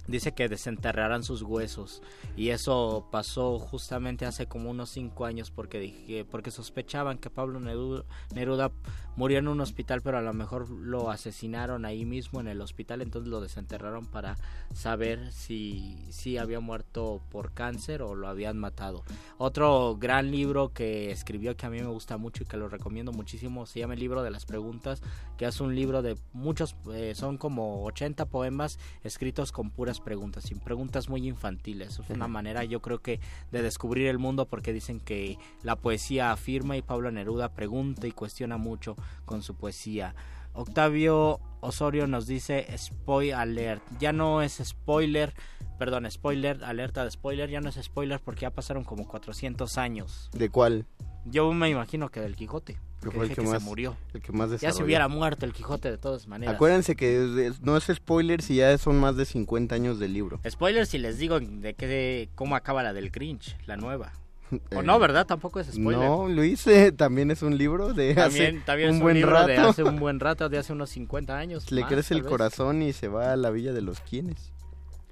dice que desenterrarán sus huesos. Y eso pasó justamente hace como unos cinco años porque dije, porque sospechaban que Pablo Neruda, Neruda murió en un hospital pero a lo mejor lo asesinaron ahí mismo en el hospital entonces lo desenterraron para saber si, si había muerto por cáncer o lo habían matado. Otro gran libro que escribió que a mí me gusta mucho y que lo recomiendo muchísimo se llama el libro de las preguntas que es un libro de muchos eh, son como 80 poemas escritos con puras preguntas, sin preguntas muy infantiles. Es una manera, yo creo que, de descubrir el mundo porque dicen que la poesía afirma y Pablo Neruda pregunta y cuestiona mucho con su poesía. Octavio Osorio nos dice spoil alert. Ya no es spoiler, perdón, spoiler, alerta de spoiler, ya no es spoiler porque ya pasaron como 400 años. ¿De cuál? Yo me imagino que del Quijote. Que que fue el que que más, se murió. el que más Ya se hubiera muerto el Quijote de todas maneras. Acuérdense que no es spoiler si ya son más de 50 años del libro. Spoiler si les digo de qué cómo acaba la del Grinch, la nueva. *laughs* O Eh, no, ¿verdad? Tampoco es spoiler. No, lo hice. *laughs* También es un libro de también, hace también un es buen libro rato. de hace un *laughs* buen rato, de hace unos 50 años. Le más, crece el vez. corazón y se va a la villa de los quienes.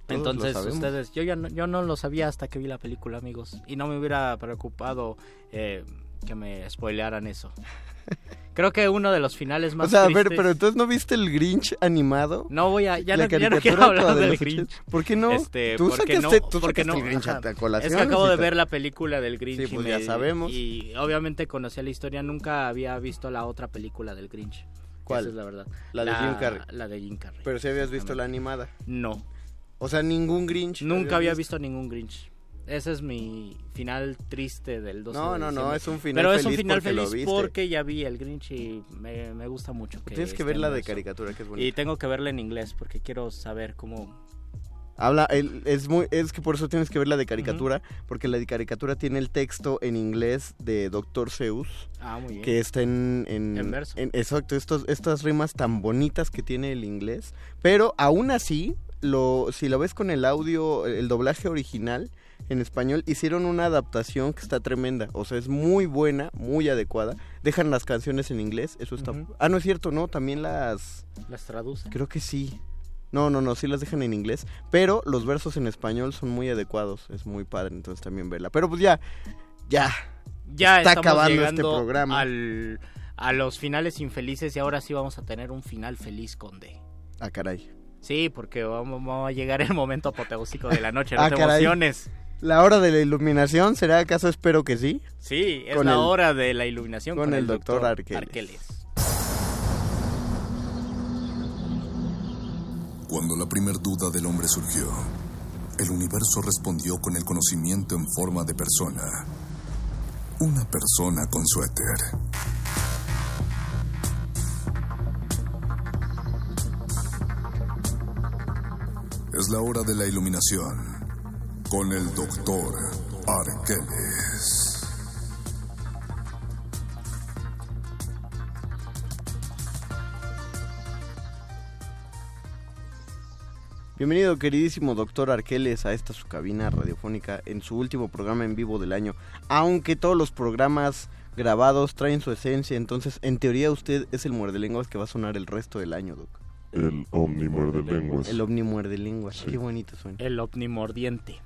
Todos Entonces, ustedes, yo ya no, yo no lo sabía hasta que vi la película, amigos. Y no me hubiera preocupado eh, que me spoilearan eso. Creo que uno de los finales *laughs* más O sea, a ver, tristes- pero entonces no viste el Grinch animado? No voy a, ya no, ya no caricatura quiero hablar de del los Grinch. ¿Por qué no? Este, Tú porque sacaste- no, tú porque sacaste no, el Grinch ajá. a colación, Es que acabo de ver la película del Grinch. Sí, y pues me- ya sabemos. Y obviamente conocía la historia, nunca había visto la otra película del Grinch. ¿Cuál? Esa es la verdad. La de Jim Carrey. La de Jim Carrey. Pero si habías visto la animada. No. O sea, ningún Grinch. Nunca había visto ningún Grinch. Ese es mi final triste del 12 No, de no, no, es un final Pero es un feliz final porque feliz porque ya vi el Grinch y me, me gusta mucho. Que Tienes que ver la de eso. caricatura, que es Y bonita. tengo que verla en inglés porque quiero saber cómo... Habla, es muy, es que por eso tienes que ver la de caricatura, porque la de caricatura tiene el texto en inglés de Dr. Seuss, Ah, muy bien. que está en, en, En verso. exacto, estos, estas rimas tan bonitas que tiene el inglés, pero aún así, lo, si lo ves con el audio, el doblaje original en español, hicieron una adaptación que está tremenda, o sea, es muy buena, muy adecuada, dejan las canciones en inglés, eso está... Ah, no es cierto, no, también las... Las traduce. Creo que sí. No, no, no, sí las dejan en inglés, pero los versos en español son muy adecuados, es muy padre, entonces también verla. Pero pues ya, ya, Ya está acabando este programa. al- a los finales infelices y ahora sí vamos a tener un final feliz con D. Ah, caray. Sí, porque vamos, vamos a llegar el momento apoteósico de la noche, *laughs* no Ah, te caray. ¿La hora de la iluminación será acaso? Espero que sí. Sí, es Con la el- hora de la iluminación con el doctor Arqueles. Arqueles. Cuando la primer duda del hombre surgió, el universo respondió con el conocimiento en forma de persona. Una persona con suéter. Es la hora de la iluminación con el doctor Arqueles. Bienvenido queridísimo doctor Arqueles a esta su cabina radiofónica en su último programa en vivo del año. Aunque todos los programas grabados traen su esencia, entonces en teoría usted es el muerde lenguas que va a sonar el resto del año, doc. El Omni muerde lenguas. El ovni muerde lenguas, Sí. qué bonito suena. El omnimordiente.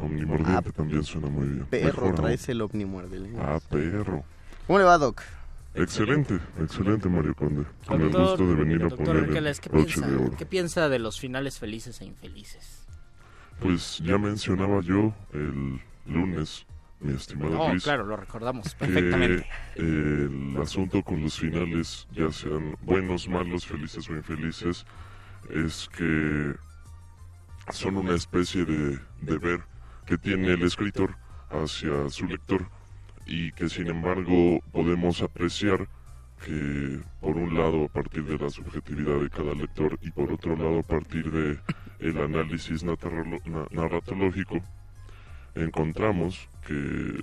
Omni mordiente también suena muy bien. Ah, Perro, Mejor traes aún. el ovni muerde lenguas. Ah, perro. ¿Cómo le va, doc? Excelente, excelente Mario Conde. Con el gusto de venir a poner ¿qué piensa, de oro. ¿qué piensa de los finales felices e infelices? Pues ya mencionaba yo el lunes, mi estimado No, Luis, claro, lo recordamos que perfectamente. el asunto con los finales, ya sean buenos, malos, felices o infelices, es que son una especie de deber que tiene el escritor hacia su lector y que sin embargo podemos apreciar que por un lado a partir de la subjetividad de cada lector y por otro lado a partir de el análisis narratológico encontramos que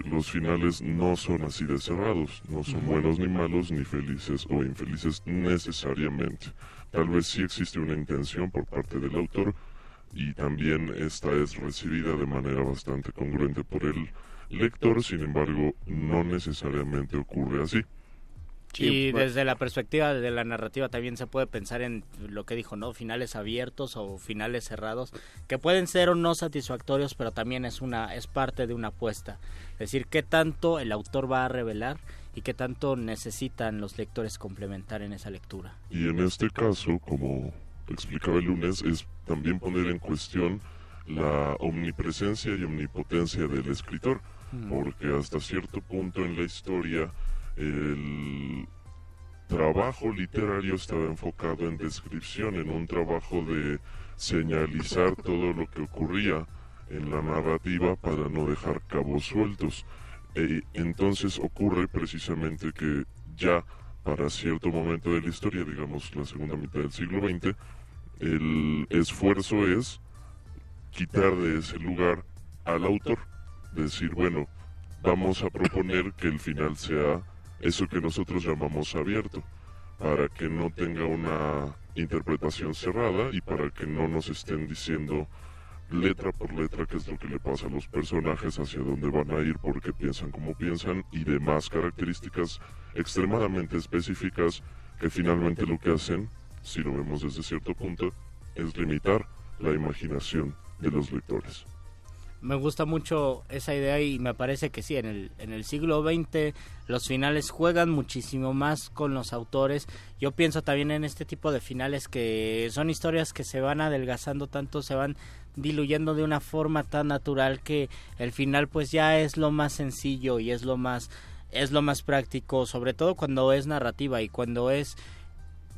los finales no son así de cerrados, no son buenos ni malos, ni felices o infelices necesariamente. Tal vez sí existe una intención por parte del autor y también esta es recibida de manera bastante congruente por el lector, sin embargo, no necesariamente ocurre así. Y desde la perspectiva de la narrativa también se puede pensar en lo que dijo, ¿no? Finales abiertos o finales cerrados, que pueden ser o no satisfactorios, pero también es una es parte de una apuesta. Es decir, qué tanto el autor va a revelar y qué tanto necesitan los lectores complementar en esa lectura. Y en este caso, como explicaba el lunes, es también poner en cuestión la omnipresencia y omnipotencia del escritor, Mm. porque hasta cierto punto en la historia el trabajo literario estaba enfocado en descripción, en un trabajo de señalizar todo lo que ocurría en la narrativa para no dejar cabos sueltos. E entonces ocurre precisamente que ya para cierto momento de la historia, digamos la segunda mitad del siglo XX, el esfuerzo es quitar de ese lugar al autor, decir, bueno, vamos a proponer que el final sea eso que nosotros llamamos abierto, para que no tenga una interpretación cerrada y para que no nos estén diciendo letra por letra qué es lo que le pasa a los personajes, hacia dónde van a ir, por qué piensan como piensan y demás características extremadamente específicas que finalmente lo que hacen, si lo vemos desde cierto punto, es limitar la imaginación de los lectores. Me gusta mucho esa idea y me parece que sí, en el, en el siglo XX los finales juegan muchísimo más con los autores. Yo pienso también en este tipo de finales que son historias que se van adelgazando tanto, se van diluyendo de una forma tan natural que el final pues ya es lo más sencillo y es lo más es lo más práctico, sobre todo cuando es narrativa y cuando es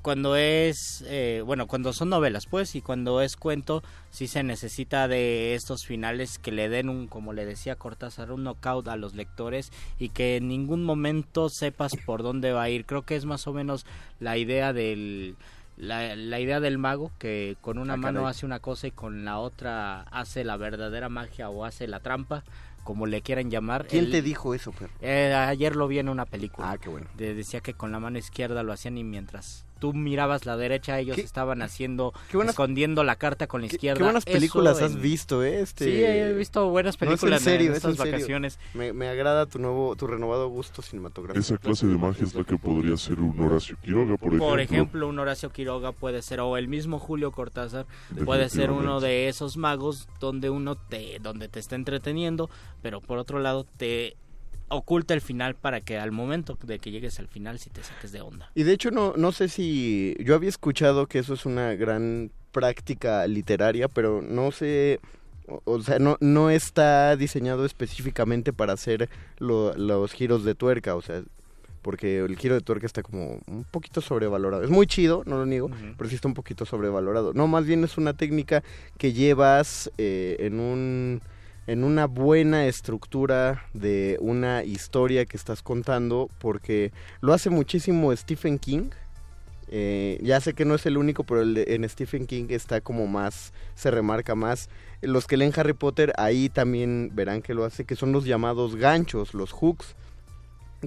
cuando es eh, bueno cuando son novelas pues y cuando es cuento sí se necesita de estos finales que le den un como le decía Cortázar un knockout a los lectores y que en ningún momento sepas por dónde va a ir creo que es más o menos la idea del la, la idea del mago que con una Ah, mano hace una cosa y con la otra hace la verdadera magia o hace la trampa como le quieran llamar. ¿Quién te dijo eso, Per? Eh, ayer lo vi en una película. Ah, qué bueno. De- decía que con la mano izquierda lo hacían y mientras tú mirabas la derecha, ellos ¿Qué- estaban haciendo, qué buenas- escondiendo la carta con la izquierda. Qué buenas Eso películas has en- visto, ¿eh? Este... Sí, he visto buenas No, es en películas serio, en es estas en serio. vacaciones. Me, me agrada tu nuevo, tu renovado gusto cinematográfico. Esa clase de magia es la que podría ser un Horacio Quiroga, por ejemplo. Por ejemplo, un Horacio Quiroga puede ser, o el mismo Julio Cortázar, puede ser uno de esos magos donde uno te, donde te está entreteniendo, pero por otro lado te oculta el final para que al momento de que llegues al final si te saques de onda. Y de hecho no, no sé si yo había escuchado que eso es una gran práctica literaria, pero no sé, o, o sea, no, no está diseñado específicamente para hacer lo- los giros de tuerca, o sea, porque el giro de tuerca está como un poquito sobrevalorado. Es muy chido, no lo niego, pero sí está un poquito sobrevalorado. No, más bien es una técnica que llevas eh, en un en una buena estructura de una historia que estás contando porque lo hace muchísimo Stephen King. Eh, ya sé que no es el único, pero en Stephen King está como más, se remarca más. Los que leen Harry Potter ahí también verán que lo hace, que son los llamados ganchos, los hooks,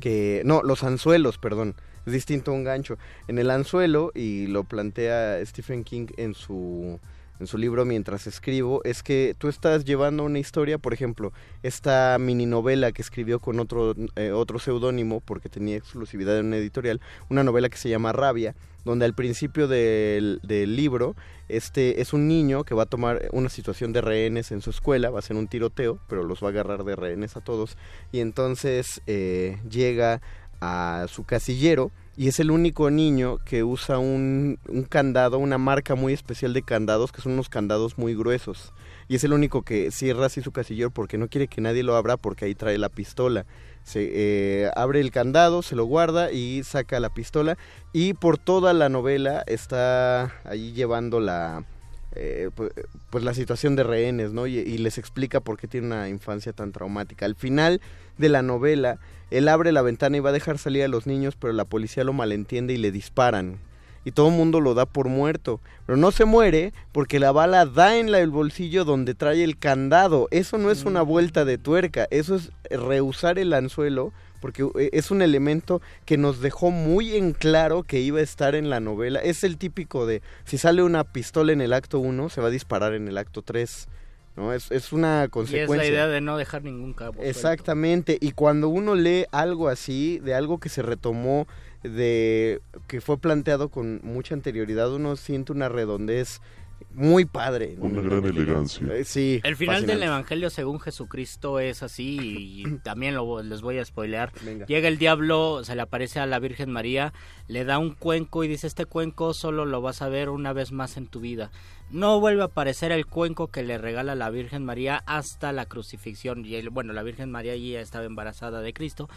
que no, los anzuelos, perdón, es distinto a un gancho. En el anzuelo, y lo plantea Stephen King en su, en su libro mientras escribo, es que tú estás llevando una historia, por ejemplo, esta mini novela que escribió con otro, eh, otro seudónimo, porque tenía exclusividad en una editorial, una novela que se llama Rabia, donde al principio del, del libro este es un niño que va a tomar una situación de rehenes en su escuela, va a hacer un tiroteo, pero los va a agarrar de rehenes a todos, y entonces eh, llega a su casillero y es el único niño que usa un, un candado, una marca muy especial de candados, que son unos candados muy gruesos. Y es el único que cierra así su casillero porque no quiere que nadie lo abra porque ahí trae la pistola. Se eh, abre el candado, se lo guarda y saca la pistola. Y por toda la novela está ahí llevando la, eh, pu- pues, la situación de rehenes, ¿no? Y, y les explica por qué tiene una infancia tan traumática. Al final de la novela, él abre la ventana y va a dejar salir a los niños, pero la policía lo malentiende y le disparan. Y todo el mundo lo da por muerto. Pero no se muere porque la bala da en la- el bolsillo donde trae el candado. Eso no es una vuelta de tuerca, eso es rehusar el anzuelo porque eh, es un elemento que nos dejó muy en claro que iba a estar en la novela. Es el típico de, si sale una pistola en el acto 1, se va a disparar en el acto 3. ¿No? Es, es una Y es consecuencia. la idea de no dejar ningún cabo. suelto. Exactamente, y cuando uno lee algo así, de algo que se retomó, de que fue planteado con mucha anterioridad, uno siente una redondez muy padre. Una gran elegancia. Eh, Sí. El final del. Evangelio según Jesucristo es así y *clears throat* también lo, les voy a spoilear. Venga. Llega el diablo, se le aparece a la Virgen María, le da un cuenco y dice este cuenco solo lo vas a ver una vez más en tu vida. No vuelve a aparecer el cuenco que le regala la Virgen María hasta la crucifixión. Y el- bueno, la Virgen María ya estaba embarazada de Cristo.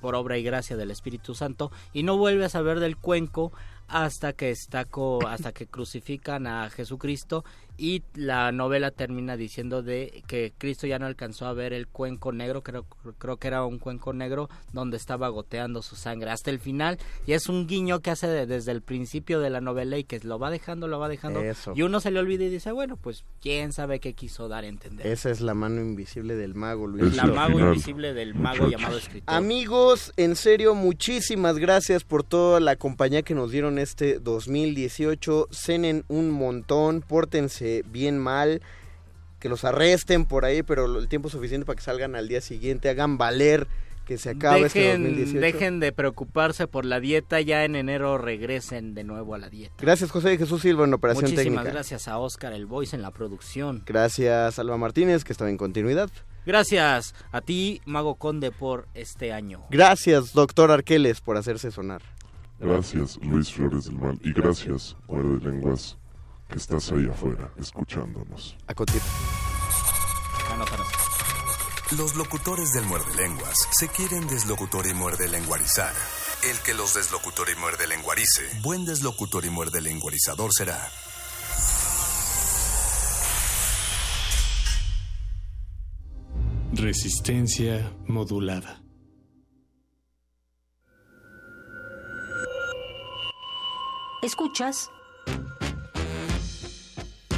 por obra y gracia del Espíritu Santo y no vuelve a saber del cuenco hasta que está hasta que crucifican a Jesucristo y la novela termina diciendo de que Cristo ya no alcanzó a ver el cuenco negro, creo, creo que era un cuenco negro donde estaba goteando su sangre hasta el final y es un guiño que hace de- desde el principio de la novela y que lo va dejando, lo va dejando Eso. y uno se le olvida y dice, bueno, pues quién sabe qué quiso dar a entender. Esa es la mano invisible del mago, Luis. la mago invisible del mago llamado escritor. Amigos, en serio, muchísimas gracias por toda la compañía que nos dieron este 2018. Cenen un montón, pórtense bien mal, que los arresten por ahí, pero el tiempo suficiente para que salgan al día siguiente, hagan valer que se acabe este dejen, 2018. dejen de preocuparse por la dieta, ya en enero regresen de nuevo a la dieta. Gracias José de Jesús Silva en Operación Muchísimas Técnica. gracias a Oscar el Voice en la producción. Gracias Alba Martínez, que estaba en continuidad. Gracias a ti, Mago Conde, por este año. Gracias, doctor Arqueles, por hacerse sonar. Gracias, Luis Flores del Mal. Y gracias, Muerde Lenguas, que estás ahí afuera, escuchándonos. A continuación. Los locutores del muerde lenguas se quieren deslocutor y muerde lenguarizar. El que los deslocutor y muerde lenguarice, buen deslocutor y muerde lenguarizador será. Resistencia modulada. Escuchas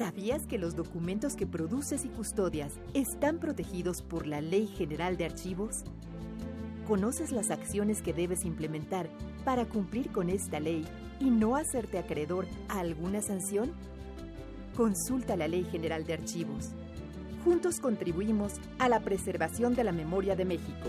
¿Sabías que los documentos que produces y custodias están protegidos por la Ley General de Archivos? ¿Conoces las acciones que debes implementar para cumplir con esta ley y no hacerte acreedor a alguna sanción? Consulta la Ley General de Archivos. Juntos contribuimos a la preservación de la memoria de México.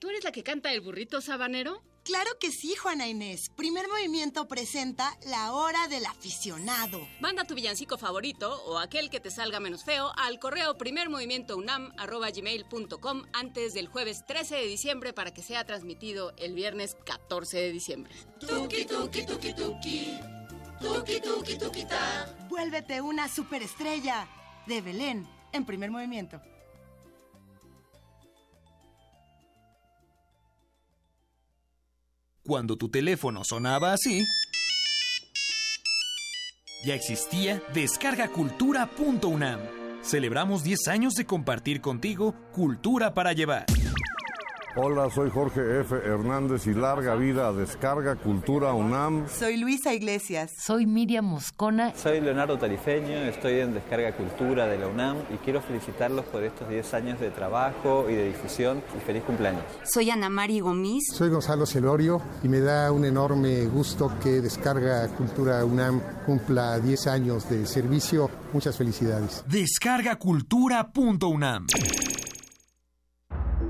¿tú eres la que canta el burrito sabanero? Claro que sí, Juana Inés. Primer movimiento presenta La Hora del Aficionado. Manda tu villancico favorito o aquel que te salga menos feo al correo primermovimientounam.gmail.com antes del jueves 13 de diciembre para que sea transmitido el viernes 14 de diciembre. Tuki, tuki, tuki, tuki. Tuki, tuki, tuki, ta. Vuélvete una superestrella. De Belén, en primer movimiento. Cuando tu teléfono sonaba así, ya existía descargacultura.unam. Celebramos 10 años de compartir contigo cultura para llevar. Hola, soy Jorge F. Hernández y larga vida a Descarga Cultura UNAM. Soy Luisa Iglesias. Soy Miriam Moscona. Soy Leonardo Tarifeño, estoy en Descarga Cultura de la UNAM y quiero felicitarlos por estos 10 años de trabajo y de difusión y feliz cumpleaños. Soy Ana Mari Gomis. Soy Gonzalo Celorio y me da un enorme gusto que Descarga Cultura UNAM cumpla 10 años de servicio. Muchas felicidades. Descargacultura.unam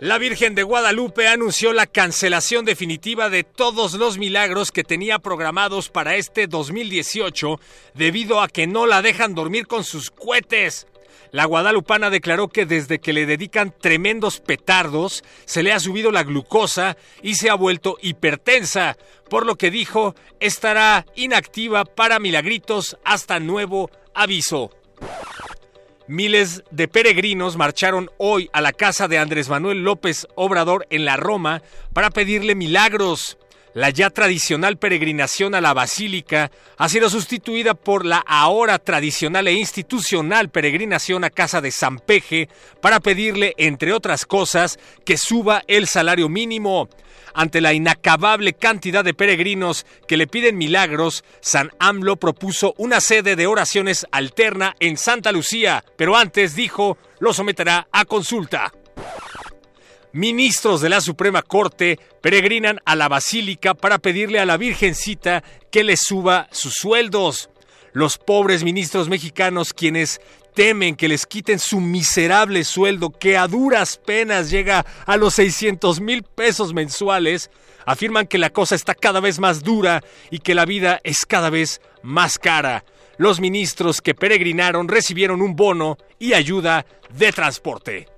La Virgen de Guadalupe anunció la cancelación definitiva de todos los milagros que tenía programados para este 2018 debido a que no la dejan dormir con sus cohetes. La guadalupana declaró que desde que le dedican tremendos petardos se le ha subido la glucosa y se ha vuelto hipertensa, por lo que dijo estará inactiva para milagritos hasta nuevo aviso. Miles de peregrinos marcharon hoy a la casa de Andrés Manuel López Obrador en la Roma para pedirle milagros. La ya tradicional peregrinación a la Basílica ha sido sustituida por la ahora tradicional e institucional peregrinación a casa de San Peje para pedirle, entre otras cosas, que suba el salario mínimo. Ante la inacabable cantidad de peregrinos que le piden milagros, San AMLO propuso una sede de oraciones alterna en Santa Lucía, pero antes dijo lo someterá a consulta. Ministros de la Suprema Corte peregrinan a la Basílica para pedirle a la Virgencita que les suba sus sueldos. Los pobres ministros mexicanos quienes temen que les quiten su miserable sueldo que a duras penas llega a los 600 mil pesos mensuales, afirman que la cosa está cada vez más dura y que la vida es cada vez más cara. Los ministros que peregrinaron recibieron un bono y ayuda de transporte.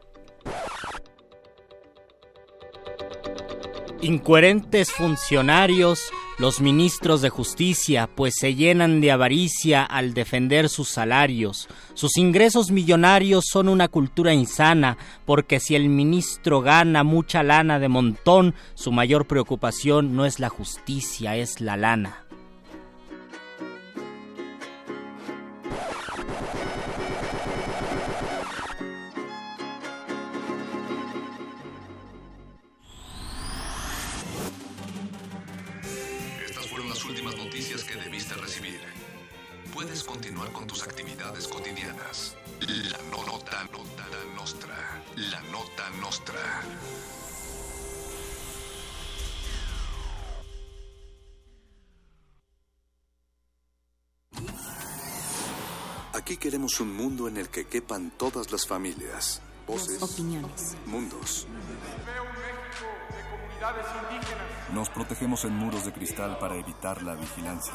Incoherentes funcionarios, los ministros de justicia, pues se llenan de avaricia al defender sus salarios. Sus ingresos millonarios son una cultura insana, porque si el ministro gana mucha lana de montón, su mayor preocupación no es la justicia, es la lana. Tus actividades cotidianas. La nota, nota nostra. La nota nostra. Aquí queremos un mundo en el que quepan todas las familias, voces, opiniones, mundos. Nos protegemos en muros de cristal para evitar la vigilancia.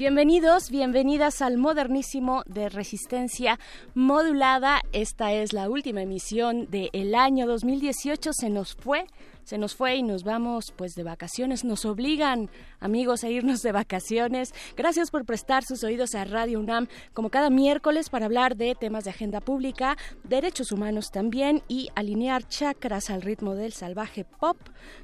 Bienvenidos, bienvenidas al modernísimo de resistencia modulada. Esta es la última emisión del año 2018. Se nos fue se nos fue y nos vamos pues de vacaciones. Nos obligan, amigos, a irnos de vacaciones. Gracias por prestar sus oídos a Radio UNAM como cada miércoles para hablar de temas de agenda pública, derechos humanos también y alinear chakras al ritmo del salvaje pop.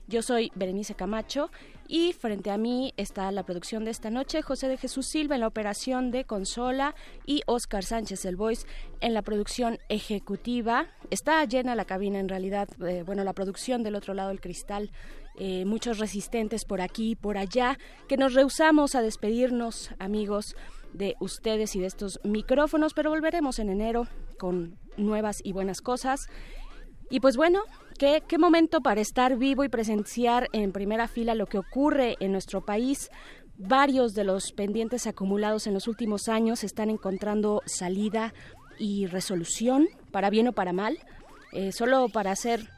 Yo soy Berenice Camacho y frente a mí está la producción de esta noche, José de Jesús Silva en la operación de consola y Oscar Sánchez el Voice en la producción ejecutiva. Está llena la cabina en realidad, eh, bueno, la producción del otro lado del cristal. Eh, muchos resistentes por aquí y por allá, que nos rehusamos a despedirnos, amigos, de ustedes y de estos micrófonos, pero volveremos en enero con nuevas y buenas cosas. Y pues bueno, ¿Qué, momento para estar vivo y presenciar en primera fila lo que ocurre en nuestro país. Varios de los pendientes acumulados en los últimos años están encontrando salida y resolución, para bien o para mal. Eh, solo para hacer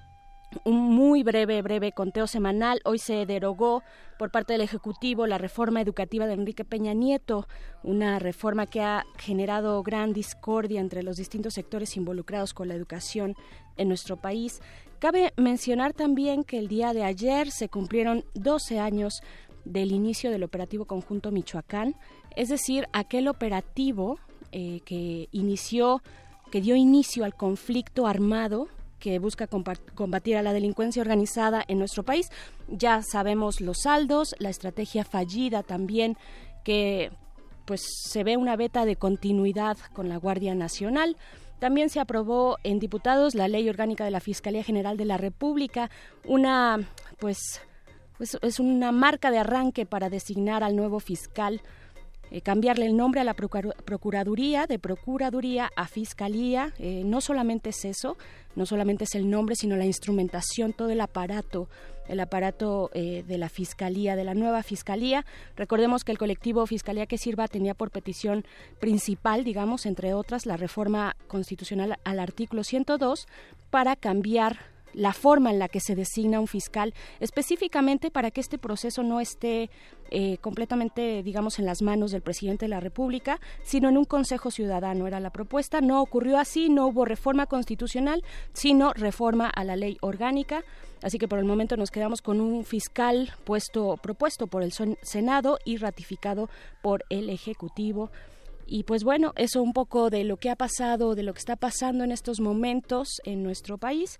un muy breve, breve conteo semanal. Hoy se derogó por parte del Ejecutivo la reforma educativa de Enrique Peña Nieto, una reforma que ha generado gran discordia entre los distintos sectores involucrados con la educación en nuestro país. Cabe mencionar también que el día de ayer se cumplieron 12 años del inicio del operativo conjunto Michoacán, es decir, aquel operativo eh, que inició, que dio inicio al conflicto armado que busca combatir a la delincuencia organizada en nuestro país. Ya sabemos los saldos, la estrategia fallida también que pues se ve una beta de continuidad con la Guardia Nacional. También se aprobó en diputados la Ley Orgánica de la Fiscalía General de la República, una pues, pues es una marca de arranque para designar al nuevo fiscal eh, cambiarle el nombre a la Procuraduría, de Procuraduría a Fiscalía. Eh, no solamente es eso, no solamente es el nombre, sino la instrumentación, todo el aparato, el aparato eh, de la Fiscalía, de la nueva Fiscalía. Recordemos que el colectivo Fiscalía que Sirva tenía por petición principal, digamos, entre otras, la reforma constitucional al artículo 102 para cambiar la forma en la que se designa un fiscal, específicamente para que este proceso no esté eh, completamente, digamos, en las manos del presidente de la República, sino en un Consejo Ciudadano. Era la propuesta. No ocurrió así, no hubo reforma constitucional, sino reforma a la ley orgánica. Así que por el momento nos quedamos con un fiscal puesto, propuesto por el Senado y ratificado por el Ejecutivo. Y pues bueno, eso un poco de lo que ha pasado, de lo que está pasando en estos momentos en nuestro país.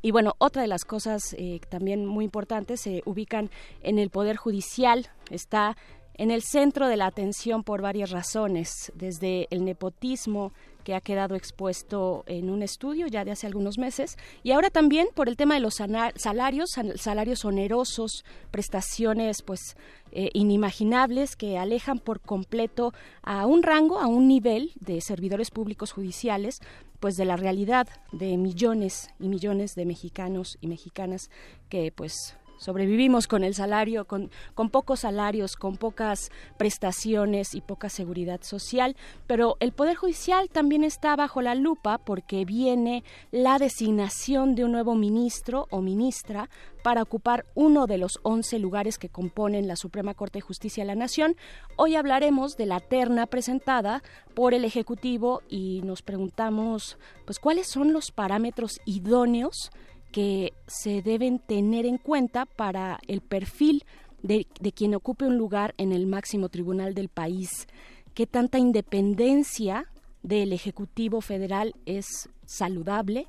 Y bueno, otra de las cosas eh, también muy importantes se ubican en el Poder Judicial, está en el centro de la atención por varias razones, desde el nepotismo que ha quedado expuesto en un estudio ya de hace algunos meses y ahora también por el tema de los salarios, salarios onerosos, prestaciones pues eh, inimaginables que alejan por completo a un rango, a un nivel de servidores públicos judiciales pues de la realidad de millones y millones de mexicanos y mexicanas que pues sobrevivimos con el salario, con, con, pocos salarios, con pocas prestaciones y poca seguridad social, pero el Poder Judicial también está bajo la lupa porque viene la designación de un nuevo ministro o ministra para ocupar uno de los 11 lugares que componen la Suprema Corte de Justicia de la Nación. Hoy hablaremos de la terna presentada por el Ejecutivo y nos preguntamos, pues, ¿cuáles son los parámetros idóneos que se deben tener en cuenta para el perfil de, quien ocupe un lugar en el máximo tribunal del país. ¿Qué tanta independencia del Ejecutivo Federal es saludable?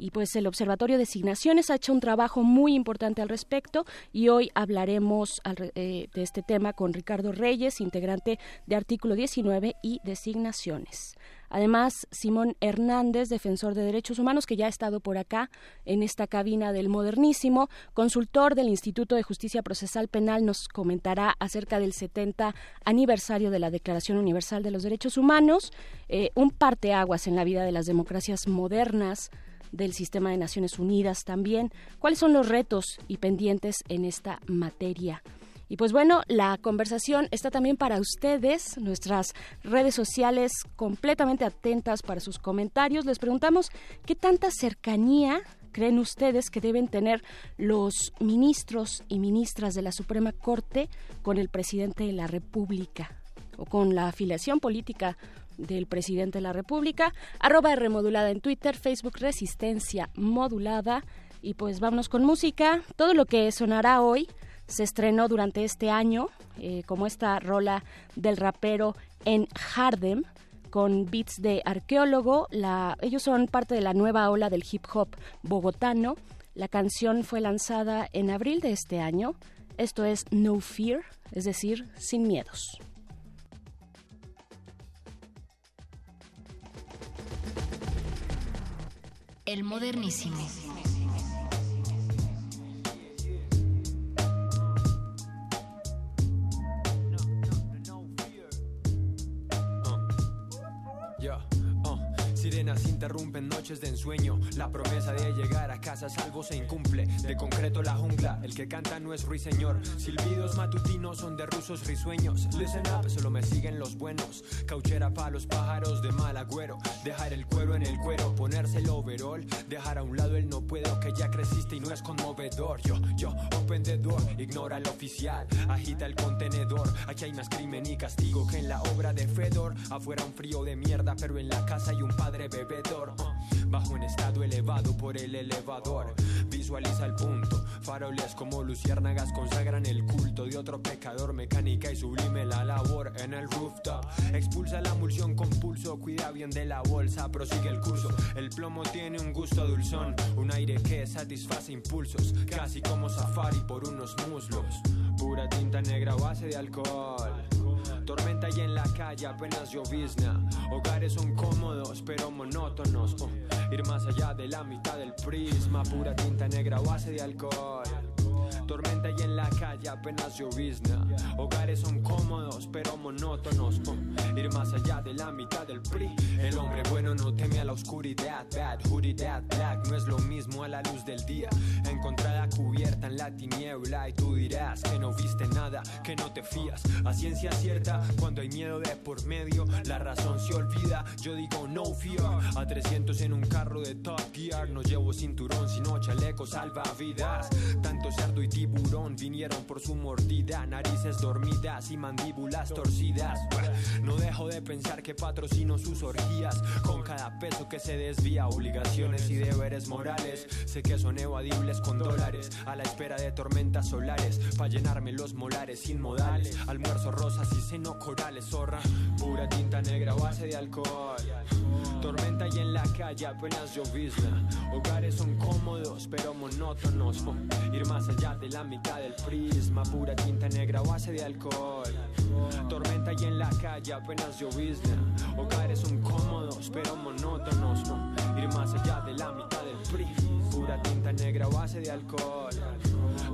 y pues el Observatorio de Designaciones ha hecho un trabajo muy importante al respecto y hoy hablaremos eh, de este tema con Ricardo Reyes, integrante de Artículo 19 y Designaciones. Además, Simón Hernández, defensor de derechos humanos, que ya ha estado por acá en esta cabina del Modernísimo, consultor del Instituto de Justicia Procesal Penal, nos comentará acerca del 70 aniversario de la Declaración Universal de los Derechos Humanos, eh, un parteaguas en la vida de las democracias modernas del sistema de Naciones Unidas también. ¿Cuáles son los retos y pendientes en esta materia? Y pues bueno, la conversación está también para ustedes, nuestras redes sociales completamente atentas para sus comentarios. Les preguntamos qué tanta cercanía creen ustedes que deben tener los ministros y ministras de la Suprema Corte con el presidente de la República o con la afiliación política del presidente de la República, arroba remodulada en Twitter, Facebook Resistencia Modulada. Y pues vámonos con música. Todo lo que sonará hoy se estrenó durante este año, eh, como esta rola del rapero en Hardem, con beats de arqueólogo. La, ellos son parte de la nueva ola del hip hop bogotano. La canción fue lanzada en abril de este año. Esto es No Fear, es decir, sin miedos. El modernísimo. Sirenas interrumpen noches de ensueño. La promesa de llegar a casa salvo se incumple. De concreto la jungla, el que canta no es ruiseñor. Silbidos matutinos son de rusos risueños. Listen up, solo me siguen los buenos. Cauchera pa' los pájaros de mal agüero. Dejar el cuero en el cuero, ponerse el overall. Dejar a un lado el no puedo, que ya creciste y no es conmovedor. Yo, yo, open the door, ignora el oficial. Agita el contenedor. Aquí hay más crimen y castigo que en la obra de Fedor. Afuera un frío de mierda, pero en la casa hay un padre bebedor. Bajo en estado elevado por el elevador. Visualiza el punto. Faroles como luciérnagas consagran el culto de otro pecador. Mecánica y sublime la labor en el rooftop. Expulsa la emulsión con pulso. Cuida bien de la bolsa. Prosigue el curso. El plomo tiene un gusto dulzón. Un aire que satisface impulsos. Casi como safari por unos muslos. Pura tinta negra base de alcohol. Tormenta y en la calle apenas llovizna. Hogares son cómodos pero monótonos. Oh, ir más allá de la mitad del prisma. Pura tinta negra base de alcohol. Tormenta y en la calle apenas llovizna. Hogares son cómodos pero monótonos. Oh, ir más allá de la mitad del PRI. El hombre bueno no teme a la oscuridad. Bad hoodie, black no es lo mismo a la luz del día. Encontrada cubierta en la tiniebla y tú dirás que no viste nada, que no te fías. A ciencia cierta, cuando hay miedo de por medio, la razón se olvida. Yo digo no fear. A 300 en un carro de Top Gear. No llevo cinturón, sino chaleco salvavidas. Tanto cerdo y tiburón vinieron por su mordida. Narices dormidas y mandíbulas torcidas. No dejo de pensar que patrocino sus orgías. Con cada peso que se desvía, obligaciones y deberes morales. Sé que son evadibles con dólares. A la espera de tormentas solares. Pa' llenarme los molares sin modales. Almuerzo rosas y seno corales, zorra. Pura tinta negra, base de alcohol. Tormenta y en la calle apenas llovizna. Hogares son cómodos pero monótonos. Oh, ir más allá de la mitad del prisma. Pura tinta negra, base de alcohol. Tormenta y en la calle apenas llovizna. Hogares son cómodos pero monótonos. Oh, ir más allá de la mitad del prisma. Pura tinta negra, base de alcohol.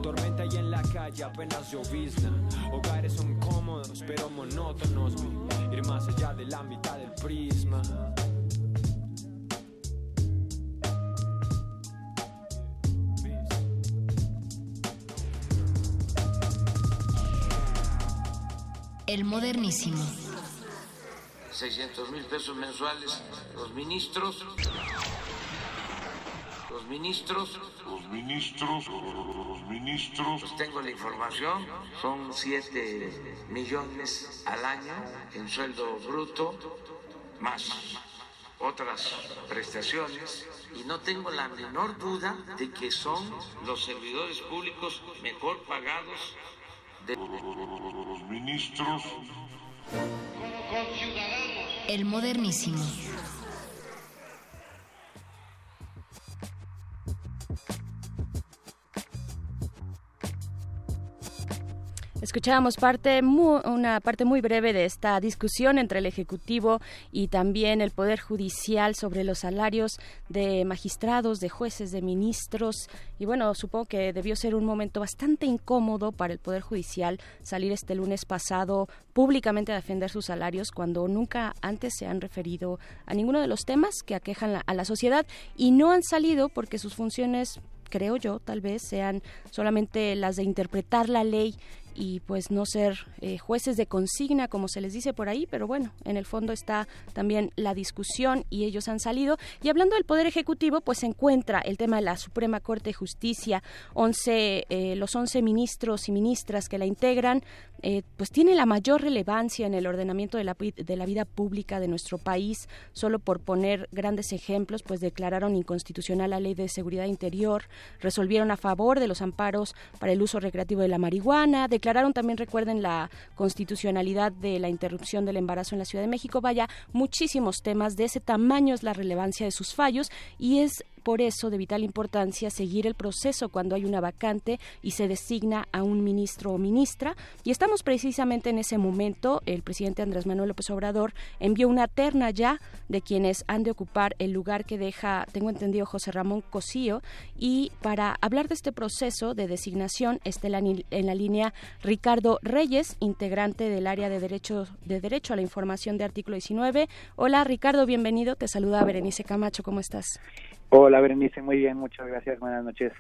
Tormenta y en la calle apenas llovizna. Hogares son cómodos pero monótonos. Ir más allá de la mitad del prisma. El modernísimo. 600 mil pesos mensuales. Los ministros. Los ministros. Los ministros. Los ministros. Pues tengo la información. Son 7 millones al año en sueldo bruto. Más otras prestaciones. Y no tengo la menor duda de que son los servidores públicos mejor pagados ministros. El modernísimo. Escuchábamos parte una parte muy breve de esta discusión entre el Ejecutivo y también el Poder Judicial sobre los salarios de magistrados, de jueces, de ministros. Y bueno, supongo que debió ser un momento bastante incómodo para el Poder Judicial salir este lunes pasado públicamente a defender sus salarios cuando nunca antes se han referido a ninguno de los temas que aquejan a la sociedad y no han salido porque sus funciones creo yo, tal vez sean solamente las de interpretar la ley y pues no ser eh, jueces de consigna como se les dice por ahí, pero bueno, en el fondo está también la discusión y ellos han salido. Y hablando del Poder Ejecutivo, pues se encuentra el tema de la Suprema Corte de Justicia, 11, eh, los 11 ministros y ministras que la integran, eh, pues tiene la mayor relevancia en el ordenamiento de la, de la vida pública de nuestro país. Solo por poner grandes ejemplos, pues declararon inconstitucional la Ley de Seguridad Interior, resolvieron a favor de los amparos para el uso recreativo de la marihuana, declararon también, recuerden, la constitucionalidad de la interrupción del embarazo en la Ciudad de México. Vaya, muchísimos temas de ese tamaño es la relevancia de sus fallos y es por eso de vital importancia seguir el proceso cuando hay una vacante y se designa a un ministro o ministra. Y estamos precisamente en ese momento. El presidente Andrés Manuel López Obrador envió una terna ya de quienes han de ocupar el lugar que deja, tengo entendido, José Ramón Cosío. Y para hablar de este proceso de designación está en la línea Ricardo Reyes, integrante del área de derecho, de derecho a la información de artículo 19. Hola Ricardo, bienvenido. Te saluda Berenice Camacho. ¿Cómo estás? Hola, Berenice, muy bien, muchas gracias, buenas noches.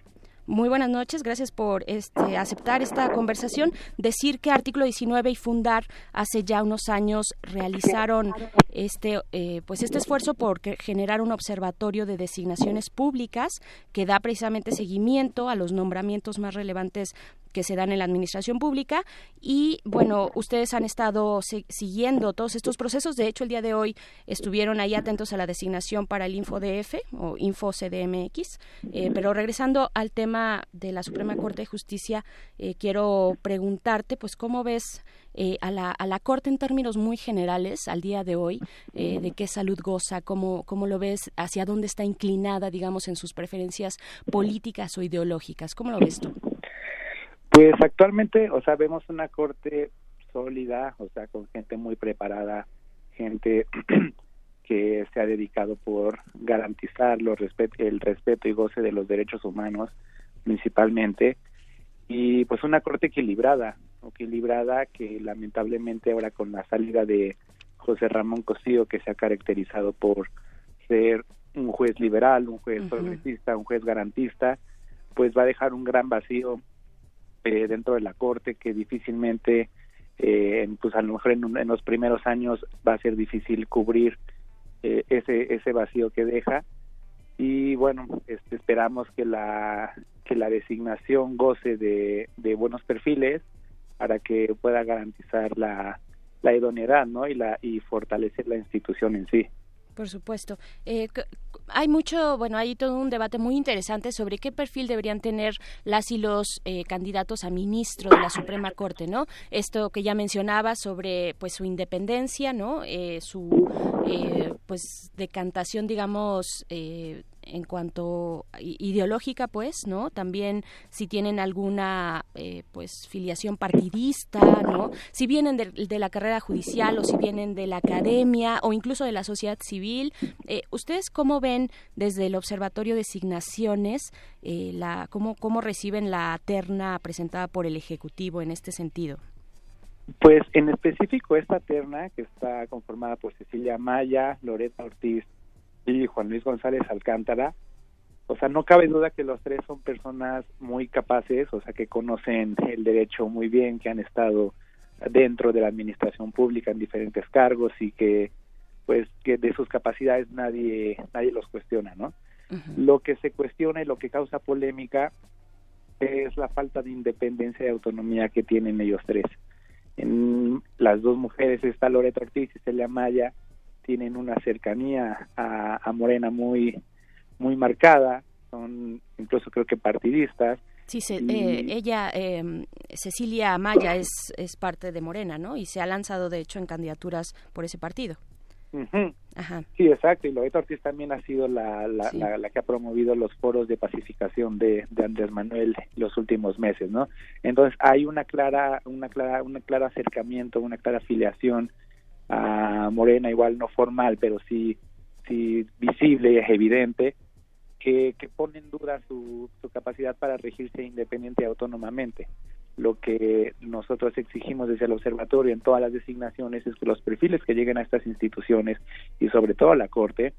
Muy buenas noches, gracias por este, aceptar esta conversación. Decir que Artículo 19 y Fundar hace ya unos años realizaron este, eh, pues este esfuerzo por generar un observatorio de designaciones públicas que da precisamente seguimiento a los nombramientos más relevantes que se dan en la administración pública y bueno, ustedes han estado siguiendo todos estos procesos, de hecho el día de hoy estuvieron ahí atentos a la designación para el InfoDF o InfoCDMX, eh, pero regresando al tema de la Suprema Corte de Justicia, eh, quiero preguntarte pues cómo ves eh, a, la, a la Corte en términos muy generales al día de hoy, eh, de qué salud goza, cómo, cómo lo ves, hacia dónde está inclinada, digamos, en sus preferencias políticas o ideológicas. ¿Cómo lo ves tú? Pues actualmente, o sea, vemos una corte sólida, o sea, con gente muy preparada, gente *clears throat* que se ha dedicado por garantizar los el respeto y goce de los derechos humanos, principalmente, y pues una corte equilibrada, equilibrada que lamentablemente ahora con la salida de José Ramón Cosío, que se ha caracterizado por ser un juez liberal, un juez progresista, un juez garantista, pues va a dejar un gran vacío eh, dentro de la corte que difícilmente, eh, pues a lo mejor en, los primeros años va a ser difícil cubrir eh, ese ese vacío que deja. Y bueno este, esperamos que la que la designación goce de, de buenos perfiles para que pueda garantizar la, la idoneidad no y la y fortalecer la institución en sí por supuesto. Eh, hay mucho, bueno, hay todo un debate muy interesante sobre qué perfil deberían tener las y los eh, candidatos a ministro de la Suprema Corte, ¿no? Esto que ya mencionaba sobre, pues, su independencia, ¿no? Eh, su, pues, decantación, digamos, en cuanto ideológica, pues, ¿no? También si tienen alguna, eh, pues, filiación partidista, ¿no? Si vienen de, la carrera judicial o si vienen de la academia o incluso de la sociedad civil. Eh, ¿Ustedes cómo ven desde el Observatorio de Designaciones eh, la, cómo, cómo reciben la terna presentada por el Ejecutivo en este sentido? Pues en específico esta terna que está conformada por Cecilia Maya, Loreta Ortiz y Juan Luis González Alcántara, o sea, no cabe duda que los tres son personas muy capaces, o sea, que conocen el derecho muy bien, que han estado dentro de la administración pública en diferentes cargos y que pues que de sus capacidades nadie nadie los cuestiona, ¿no? Lo que se cuestiona y lo que causa polémica es la falta de independencia y autonomía que tienen ellos tres. En las dos mujeres está Loreto Ortiz y Celia Maya, tienen una cercanía a, Morena muy muy marcada, son incluso creo que partidistas Sí, se, eh, ella, eh, Cecilia Amaya, es, es parte de Morena, ¿no? Y se ha lanzado, de hecho, en candidaturas por ese partido. Ajá. Sí, exacto. Y Loreto Ortiz también ha sido la, la, la, la que ha promovido los foros de pacificación de, de Andrés Manuel los últimos meses, ¿no? Entonces hay una clara, una clara, una clara acercamiento, una clara afiliación a Morena, igual no formal, pero sí, sí visible y evidente, que, que pone en duda su, su capacidad para regirse independiente y autónomamente. Lo que nosotros exigimos desde el observatorio en todas las designaciones es que los perfiles que lleguen a estas instituciones y sobre todo a la Corte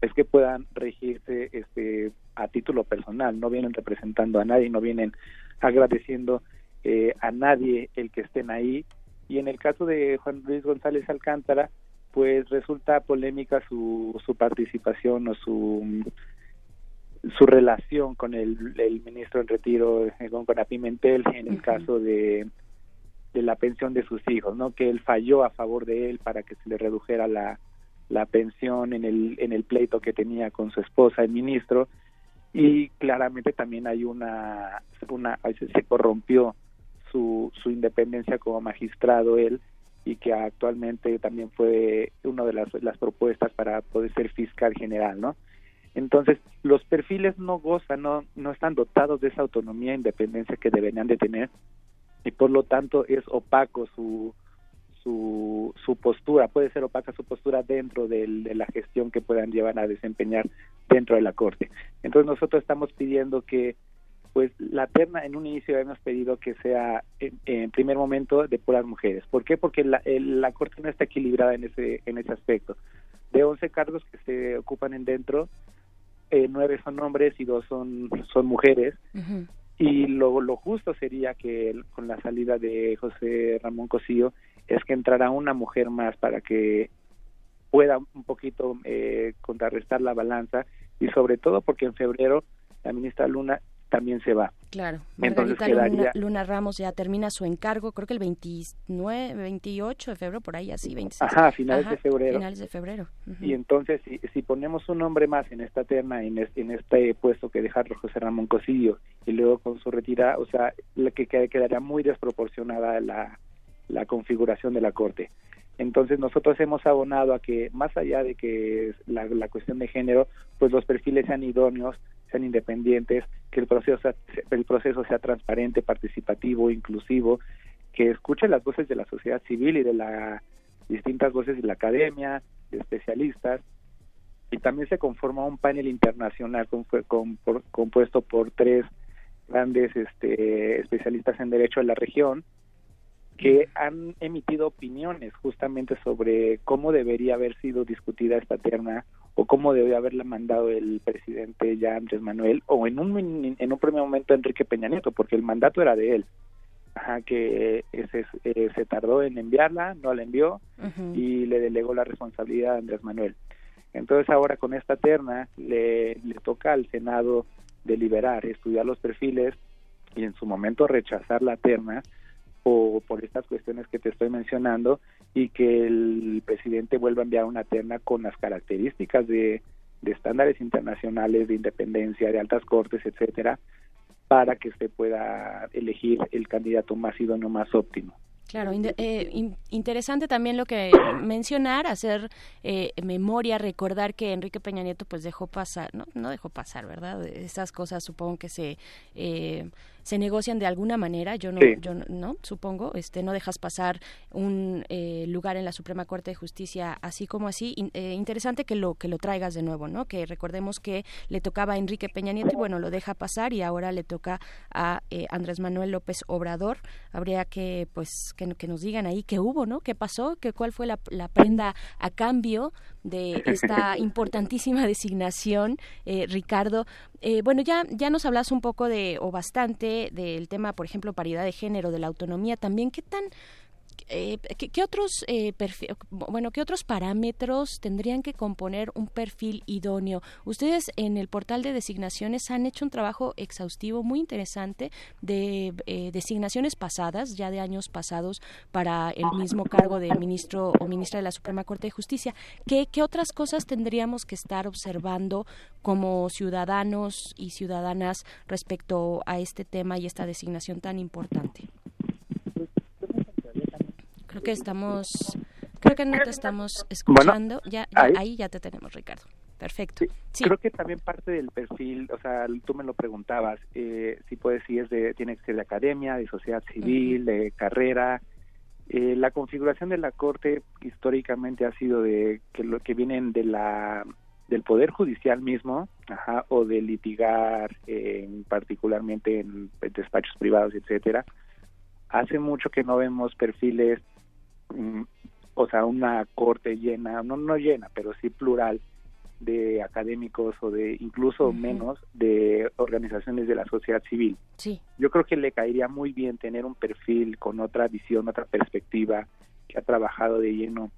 es que puedan regirse este a título personal, no vienen representando a nadie, no vienen agradeciendo eh, a nadie el que estén ahí. Y en el caso de Juan Luis González Alcántara, pues resulta polémica su, su participación o su su relación con el, el ministro en retiro, eh, con Pimentel, en el caso de, de la pensión de sus hijos, ¿no? Que él falló a favor de él para que se le redujera la, la pensión en el, en el pleito que tenía con su esposa, el ministro, y claramente también hay una, una se corrompió su, su independencia como magistrado él y que actualmente también fue una de las, propuestas para poder ser fiscal general, ¿no? Entonces, los perfiles no gozan, no, no están dotados de esa autonomía e independencia que deberían de tener y por lo tanto es opaco su, su, su postura, puede ser opaca su postura dentro de la gestión que puedan llevar a desempeñar dentro de la Corte. Entonces nosotros estamos pidiendo que pues la terna en un inicio hemos pedido que sea en, primer momento de puras mujeres. ¿Por qué? Porque la, la Corte no está equilibrada en ese, en ese aspecto. De 11 cargos que se ocupan en dentro, eh, nueve son hombres y dos son, son mujeres. Y lo, lo justo sería que con la salida de José Ramón Cosío es que entrara una mujer más para que pueda un poquito eh, contrarrestar la balanza y sobre todo porque en febrero la ministra Luna también se va. Claro, Margarita Luna, Luna, Ramos ya termina su encargo, creo que el 29, 28 de febrero, por ahí así, 26. Ajá, finales de febrero. Finales de febrero. Y entonces, si, si, ponemos un nombre más en esta terna, en este, en este puesto que deja José Ramón Cosillo, y luego con su retirada, o sea, la que quedaría muy desproporcionada la, la configuración de la Corte. Entonces nosotros hemos abonado a que más allá de que la, cuestión de género, pues los perfiles sean idóneos, sean independientes, que el proceso el proceso sea transparente, participativo, inclusivo, que escuche las voces de la sociedad civil y de las distintas voces de la academia, de especialistas, y también se conforma un panel internacional compuesto por tres grandes este, especialistas en derecho de la región, que han emitido opiniones justamente sobre cómo debería haber sido discutida esta terna o cómo debería haberla mandado el presidente ya Andrés Manuel o en un en un primer momento Enrique Peña Nieto porque el mandato era de él. Ajá, que se, eh, se tardó en enviarla no la envió y le delegó la responsabilidad a Andrés Manuel. Entonces ahora con esta terna le, le toca al Senado deliberar estudiar los perfiles y en su momento rechazar la terna por estas cuestiones que te estoy mencionando y que el presidente vuelva a enviar una terna con las características de, de estándares internacionales de independencia, de altas cortes, etcétera, para que se pueda elegir el candidato más idóneo, más óptimo. Claro, eh, interesante también lo que mencionar, hacer eh, memoria, recordar que Enrique Peña Nieto pues dejó pasar, no, no dejó pasar, ¿verdad? Esas cosas supongo que se eh, se negocian de alguna manera yo no yo no, supongo este no dejas pasar un eh, lugar en la Suprema Corte de Justicia así como así eh, interesante que lo que lo traigas de nuevo no que recordemos que le tocaba a Enrique Peña Nieto y bueno lo deja pasar y ahora le toca a eh, Andrés Manuel López Obrador. Habría que pues que, que, nos digan ahí qué hubo no qué pasó que cuál fue la, la prenda a cambio de *laughs* esta importantísima designación Ricardo. Bueno ya ya nos hablas un poco de o bastante del tema, por ejemplo, paridad de género, de la autonomía, también qué tan eh, ¿qué, otros eh, bueno qué otros parámetros tendrían que componer un perfil idóneo ustedes en el portal de designaciones han hecho un trabajo exhaustivo muy interesante de eh, designaciones pasadas ya de años pasados para el mismo cargo de ministro o ministra de la Suprema Corte de Justicia. Qué, qué otras cosas tendríamos que estar observando como ciudadanos y ciudadanas respecto a este tema y esta designación tan importante Creo que estamos, creo que no te estamos escuchando. ya, ahí. ya te tenemos, Ricardo. Perfecto. Creo que también parte del perfil, o sea, tú me lo preguntabas, eh, si puedes, si es de, tiene que ser de academia, de sociedad civil, de carrera. Eh, la configuración de la corte históricamente ha sido de que lo que vienen de la del poder judicial mismo, ajá, o de litigar, particularmente en despachos privados, etcétera. Hace mucho que no vemos perfiles o sea, una corte llena, no, no llena, pero sí plural de académicos o de incluso menos de organizaciones de la sociedad civil. Sí. Yo creo que le caería muy bien tener un perfil con otra visión, otra perspectiva, que ha trabajado de lleno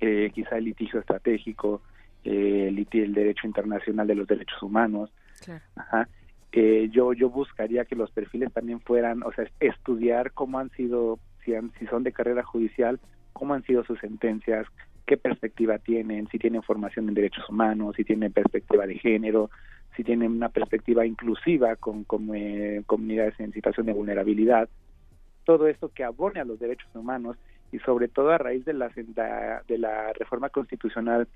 eh, quizá el litigio estratégico, eh, el, el derecho internacional de los derechos humanos. Claro. Ajá. Eh, yo yo buscaría que los perfiles también fueran, o sea, estudiar cómo han sido si, son de carrera judicial, cómo han sido sus sentencias, qué perspectiva tienen, si tienen formación en derechos humanos, si tienen perspectiva de género, si tienen una perspectiva inclusiva con, eh, comunidades en situación de vulnerabilidad, todo esto que abone a los derechos humanos y sobre todo a raíz de la, de la reforma constitucional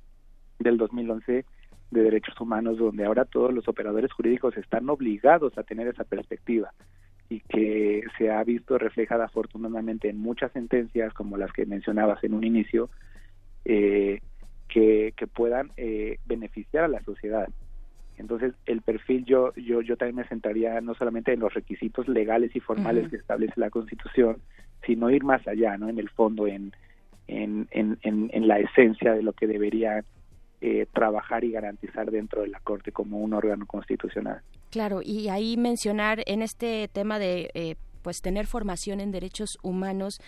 del 2011 de derechos humanos, donde ahora todos los operadores jurídicos están obligados a tener esa perspectiva y que se ha visto reflejada afortunadamente en muchas sentencias como las que mencionabas en un inicio eh, que, que, puedan eh, beneficiar a la sociedad. Entonces el perfil yo yo yo también me centraría no solamente en los requisitos legales y formales que establece la Constitución sino ir más allá no en el fondo en en, en, en la esencia de lo que debería eh, trabajar y garantizar dentro de la Corte como un órgano constitucional. Claro, y ahí mencionar en este tema de eh, pues tener formación en derechos humanos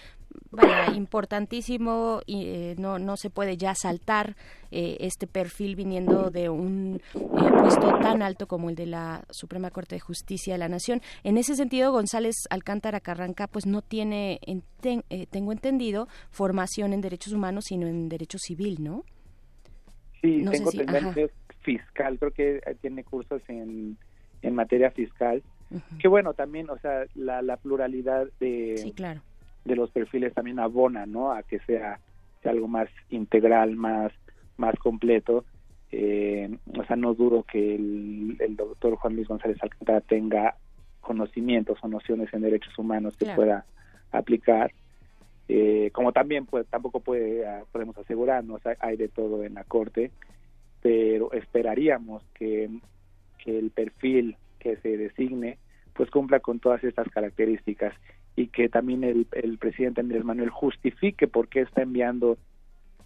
vaya, importantísimo y eh, no no se puede ya saltar este perfil viniendo de un puesto tan alto como el de la Suprema Corte de Justicia de la Nación. En ese sentido González Alcántara Carranca pues no tiene tengo entendido formación en derechos humanos sino en derecho civil no Sí, tengo tendencia fiscal, creo que tiene cursos en, en materia fiscal. Que bueno, también, o sea, la, la pluralidad de, de los perfiles también abona, ¿no? A que sea, algo más integral, más, más completo. Eh, o sea, no dudo que el, el doctor Juan Luis González Alcántara tenga conocimientos o nociones en derechos humanos que pueda aplicar eh, como también pues tampoco puede ah, podemos asegurarnos hay, de todo en la corte pero esperaríamos que, que el perfil que se designe pues cumpla con todas estas características y que también el, el presidente Andrés Manuel justifique por qué está enviando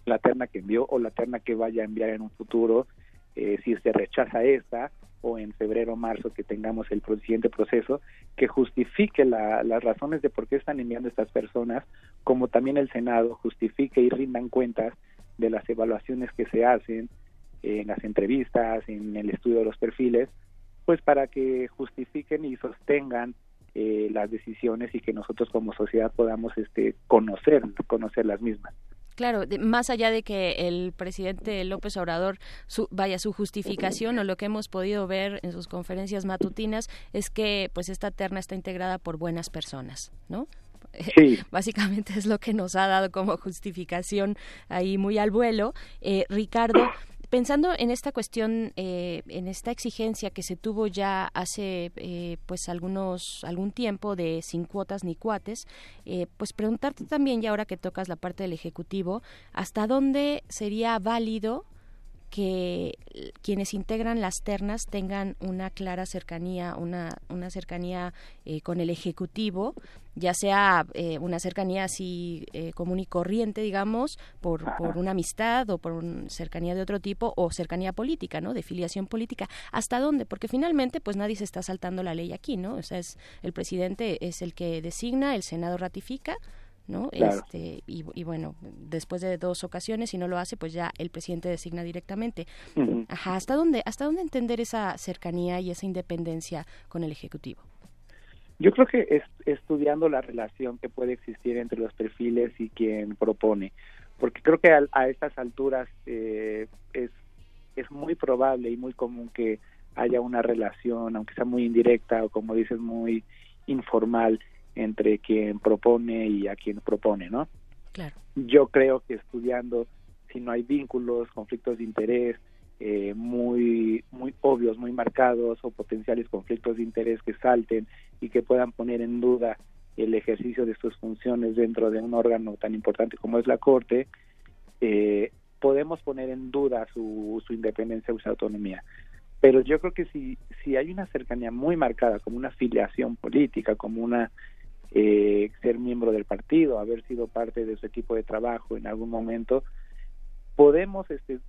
la terna que envió o la terna que vaya a enviar en un futuro eh, si se rechaza esta o en febrero o marzo que tengamos el siguiente proceso que justifique las razones de por qué están enviando estas personas, como también el Senado justifique y rindan cuentas de las evaluaciones que se hacen en las entrevistas, en el estudio de los perfiles, pues para que justifiquen y sostengan eh, las decisiones y que nosotros como sociedad podamos este conocer conocer las mismas. Claro, más allá de que el presidente López Obrador vaya su justificación o lo que hemos podido ver en sus conferencias matutinas es que pues esta terna está integrada por buenas personas, ¿no? Sí. *laughs* Básicamente es lo que nos ha dado como justificación ahí muy al vuelo. Eh, Ricardo, pensando en esta cuestión, eh, en esta exigencia que se tuvo ya hace eh, pues algunos algún tiempo de sin cuotas ni cuates, eh, pues preguntarte también ya ahora que tocas la parte del ejecutivo, hasta dónde sería válido que quienes integran las ternas tengan una clara cercanía, una, una cercanía eh, con el Ejecutivo, ya sea eh, una cercanía así eh, común y corriente, digamos, por, por una amistad o por una cercanía de otro tipo, o cercanía política, ¿no? De filiación política. ¿Hasta dónde? Porque finalmente, pues nadie se está saltando la ley aquí, ¿no? O sea, es, el presidente es el que designa, el Senado ratifica, ¿no? Este, y, bueno, después de dos ocasiones, si no lo hace, pues ya el presidente designa directamente. Ajá, ¿hasta dónde, ¿hasta dónde entender esa cercanía y esa independencia con el Ejecutivo? Yo creo que es, estudiando la relación que puede existir entre los perfiles y quien propone, porque creo que a, estas alturas eh, es, es muy probable y muy común que haya una relación, aunque sea muy indirecta o como dices, muy informal entre quien propone y a quien propone, ¿no? Claro. Yo creo que estudiando si no hay vínculos, conflictos de interés eh, muy muy obvios, muy marcados o potenciales conflictos de interés que salten y que puedan poner en duda el ejercicio de sus funciones dentro de un órgano tan importante como es la Corte, eh, podemos poner en duda su, su independencia o su autonomía. Pero yo creo que si, si hay una cercanía muy marcada, como una afiliación política, como una eh, ser miembro del partido, haber sido parte de su equipo de trabajo en algún momento, podemos este,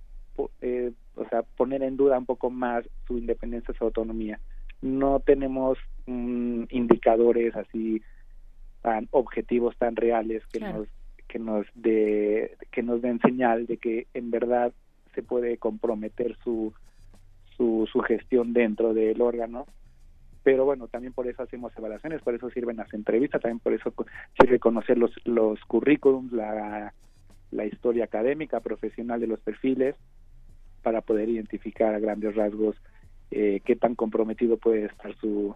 eh, o sea, poner en duda un poco más su independencia, su autonomía. No tenemos mm, indicadores así tan objetivos, tan reales que nos que nos de que nos den señal de que en verdad se puede comprometer su su, su gestión dentro del órgano pero bueno, también por eso hacemos evaluaciones, por eso sirven las entrevistas, también por eso sirve conocer los, los currículums, la, la historia académica, profesional de los perfiles, para poder identificar a grandes rasgos eh, qué tan comprometido puede estar su,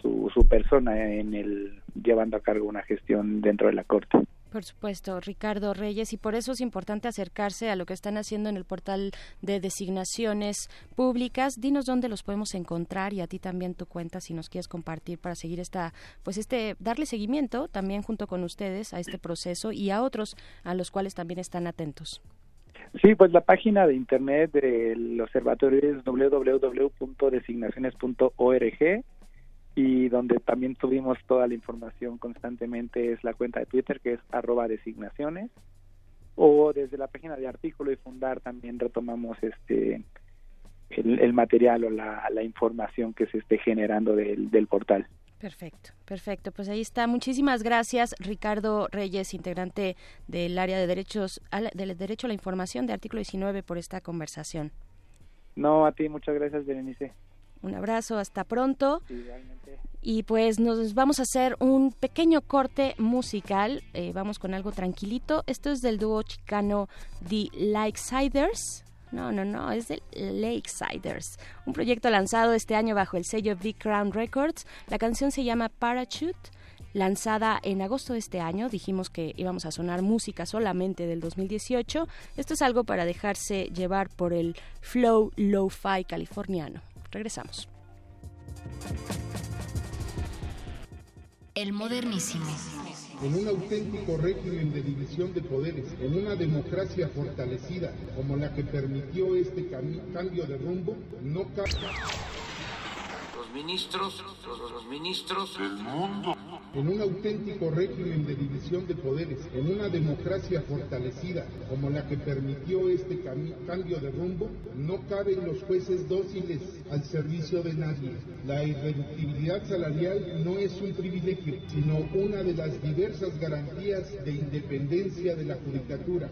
su, su persona en el llevando a cargo una gestión dentro de la Corte. Por supuesto, Ricardo Reyes, y por eso es importante acercarse a lo que están haciendo en el portal de designaciones públicas. Dinos dónde los podemos encontrar y a ti también tu cuenta si nos quieres compartir para seguir esta, pues este, darle seguimiento también junto con ustedes a este proceso y a otros a los cuales también están atentos. Sí, pues la página de internet del observatorio es www.designaciones.org y donde también tuvimos toda la información constantemente es la cuenta de Twitter que es arroba designaciones o desde la página de artículo y fundar también retomamos este el, material o la, la, información que se esté generando del, del portal. Perfecto, perfecto. Pues ahí está. Muchísimas gracias, Ricardo Reyes, integrante del área de derechos, del derecho a la información de artículo 19, por esta conversación. No, a ti, muchas gracias, Berenice. Un abrazo, hasta pronto. Y pues nos vamos a hacer un pequeño corte musical. Eh, vamos con algo tranquilito. Esto es del dúo chicano The Lakesiders. No, no, no, es de Lakesiders, un proyecto lanzado este año bajo el sello Big Crown Records. La canción se llama Parachute lanzada en agosto de este año. Dijimos que íbamos a sonar música solamente del 2018. Esto es algo para dejarse llevar por el flow lo-fi californiano. Regresamos. El modernísimo. En un auténtico régimen de división de poderes, en una democracia fortalecida como la que permitió este cambio de rumbo, no cabe ministros, los, ministros del mundo. En un auténtico régimen de división de poderes, en una democracia fortalecida como la que permitió este cambio de rumbo, no caben los jueces dóciles al servicio de nadie. La irreductibilidad salarial no es un privilegio, sino una de las diversas garantías de independencia de la judicatura.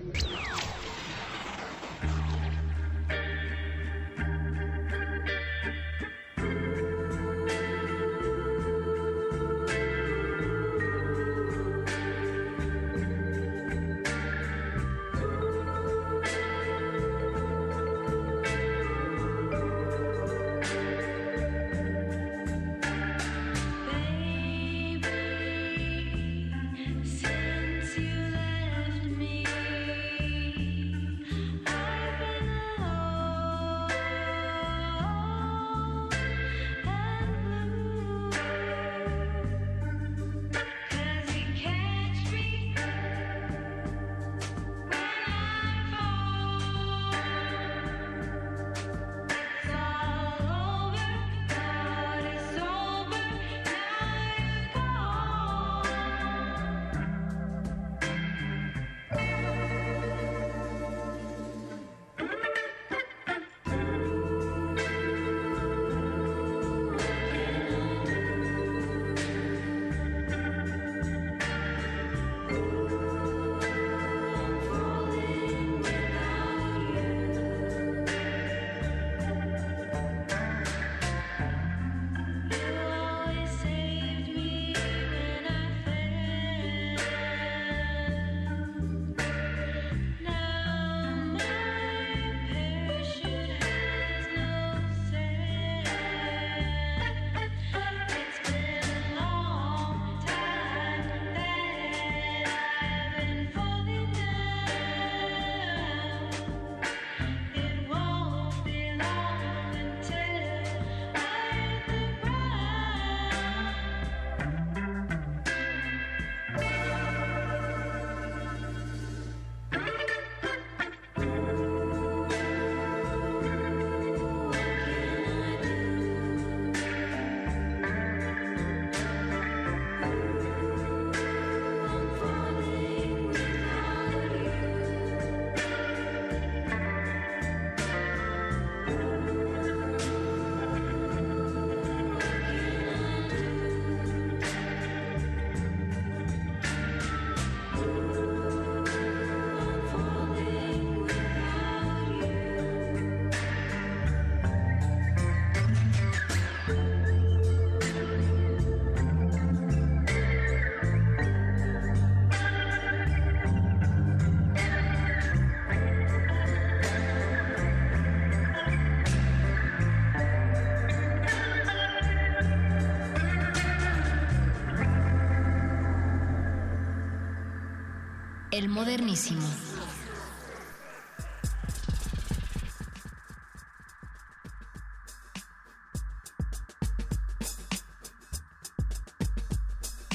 Modernísimo.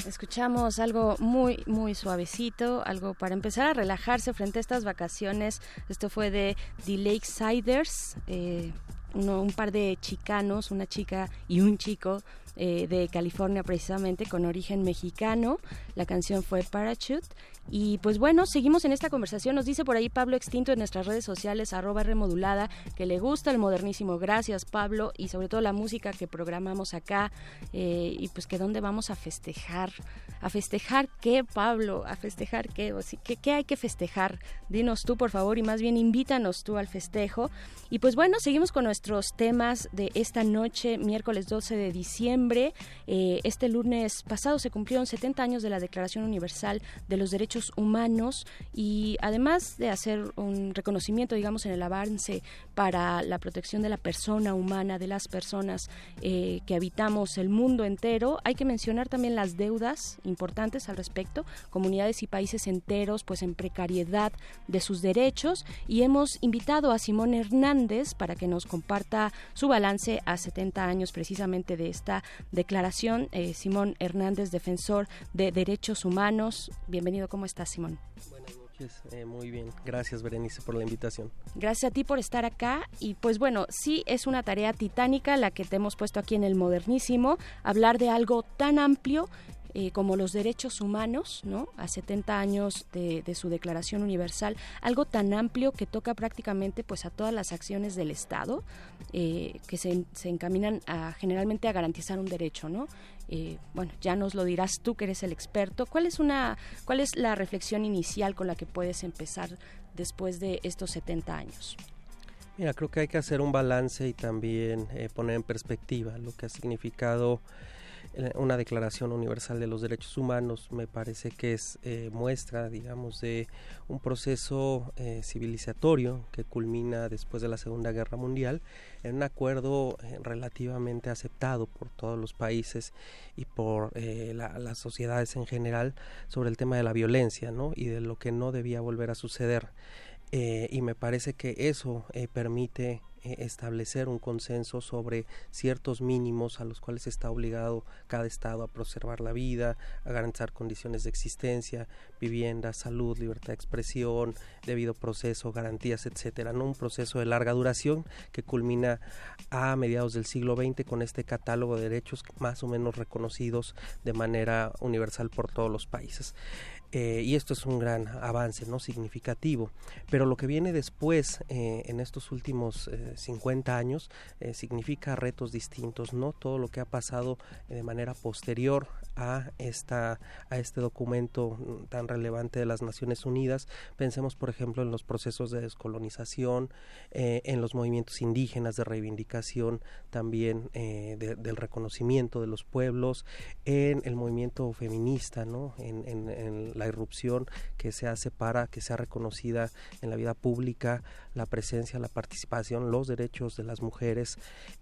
Escuchamos algo muy, muy suavecito, algo para empezar a relajarse frente a estas vacaciones. Esto fue de The Lakesiders, eh, un par de chicanos, una chica y un chico eh, de California precisamente con origen mexicano. La canción fue Parachute y pues bueno, seguimos en esta conversación. Nos dice por ahí Pablo Extinto en nuestras redes sociales, arroba remodulada, que le gusta el modernísimo. Gracias, Pablo, y sobre todo la música que programamos acá. Eh, y pues que dónde vamos a festejar. ¿A festejar qué, Pablo? ¿A festejar qué? ¿qué, ¿Qué hay que festejar? Dinos tú, por favor, y más bien invítanos tú al festejo. Y pues bueno, seguimos con nuestros temas de esta noche, miércoles 12 de diciembre. Eh, este lunes pasado se cumplieron 70 años de la Declaración Universal de los Derechos humanos y además de hacer un reconocimiento, digamos, en el avance para la protección de la persona humana, de las personas eh, que habitamos el mundo entero, hay que mencionar también las deudas importantes al respecto, comunidades y países enteros pues en precariedad de sus derechos. Y hemos invitado a Simón Hernández para que nos comparta su balance a 70 años precisamente de esta declaración. Eh, Simón Hernández, defensor de derechos humanos, bienvenido, ¿cómo estás, Simón? Eh, muy bien. Gracias, Berenice, por la invitación. Gracias a ti por estar acá. Y pues bueno, sí es una tarea titánica la que te hemos puesto aquí en el Modernísimo, hablar de algo tan amplio eh, como los derechos humanos, ¿no? A 70 años de, su Declaración Universal, algo tan amplio que toca prácticamente pues a todas las acciones del Estado eh, que se, se, encaminan a generalmente a garantizar un derecho, ¿no? Eh, bueno, ya nos lo dirás tú que eres el experto. ¿Cuál es una, cuál es la reflexión inicial con la que puedes empezar después de estos 70 años? Mira, creo que hay que hacer un balance y también poner en perspectiva lo que ha significado una declaración universal de los derechos humanos me parece que es eh, muestra digamos de un proceso eh, civilizatorio que culmina después de la segunda guerra mundial en un acuerdo eh, relativamente aceptado por todos los países y por las sociedades en general sobre el tema de la violencia ¿no? y de lo que no debía volver a suceder y me parece que eso permite eh, establecer un consenso sobre ciertos mínimos a los cuales está obligado cada Estado a preservar la vida, a garantizar condiciones de existencia, vivienda, salud, libertad de expresión, debido proceso, garantías, etcétera. ¿no? Un proceso de larga duración que culmina a mediados del siglo XX con este catálogo de derechos más o menos reconocidos de manera universal por todos los países. Eh, y esto es un gran avance no significativo. Pero lo que viene después eh, en estos últimos 50 eh, años significa retos distintos no todo lo que ha pasado de manera posterior a esta a este documento tan relevante de las Naciones Unidas. Pensemos por ejemplo en los procesos de descolonización en los movimientos indígenas de reivindicación también del reconocimiento de los pueblos en el movimiento feminista no la irrupción que se hace para que sea reconocida en la vida pública la presencia, la participación, los derechos de las mujeres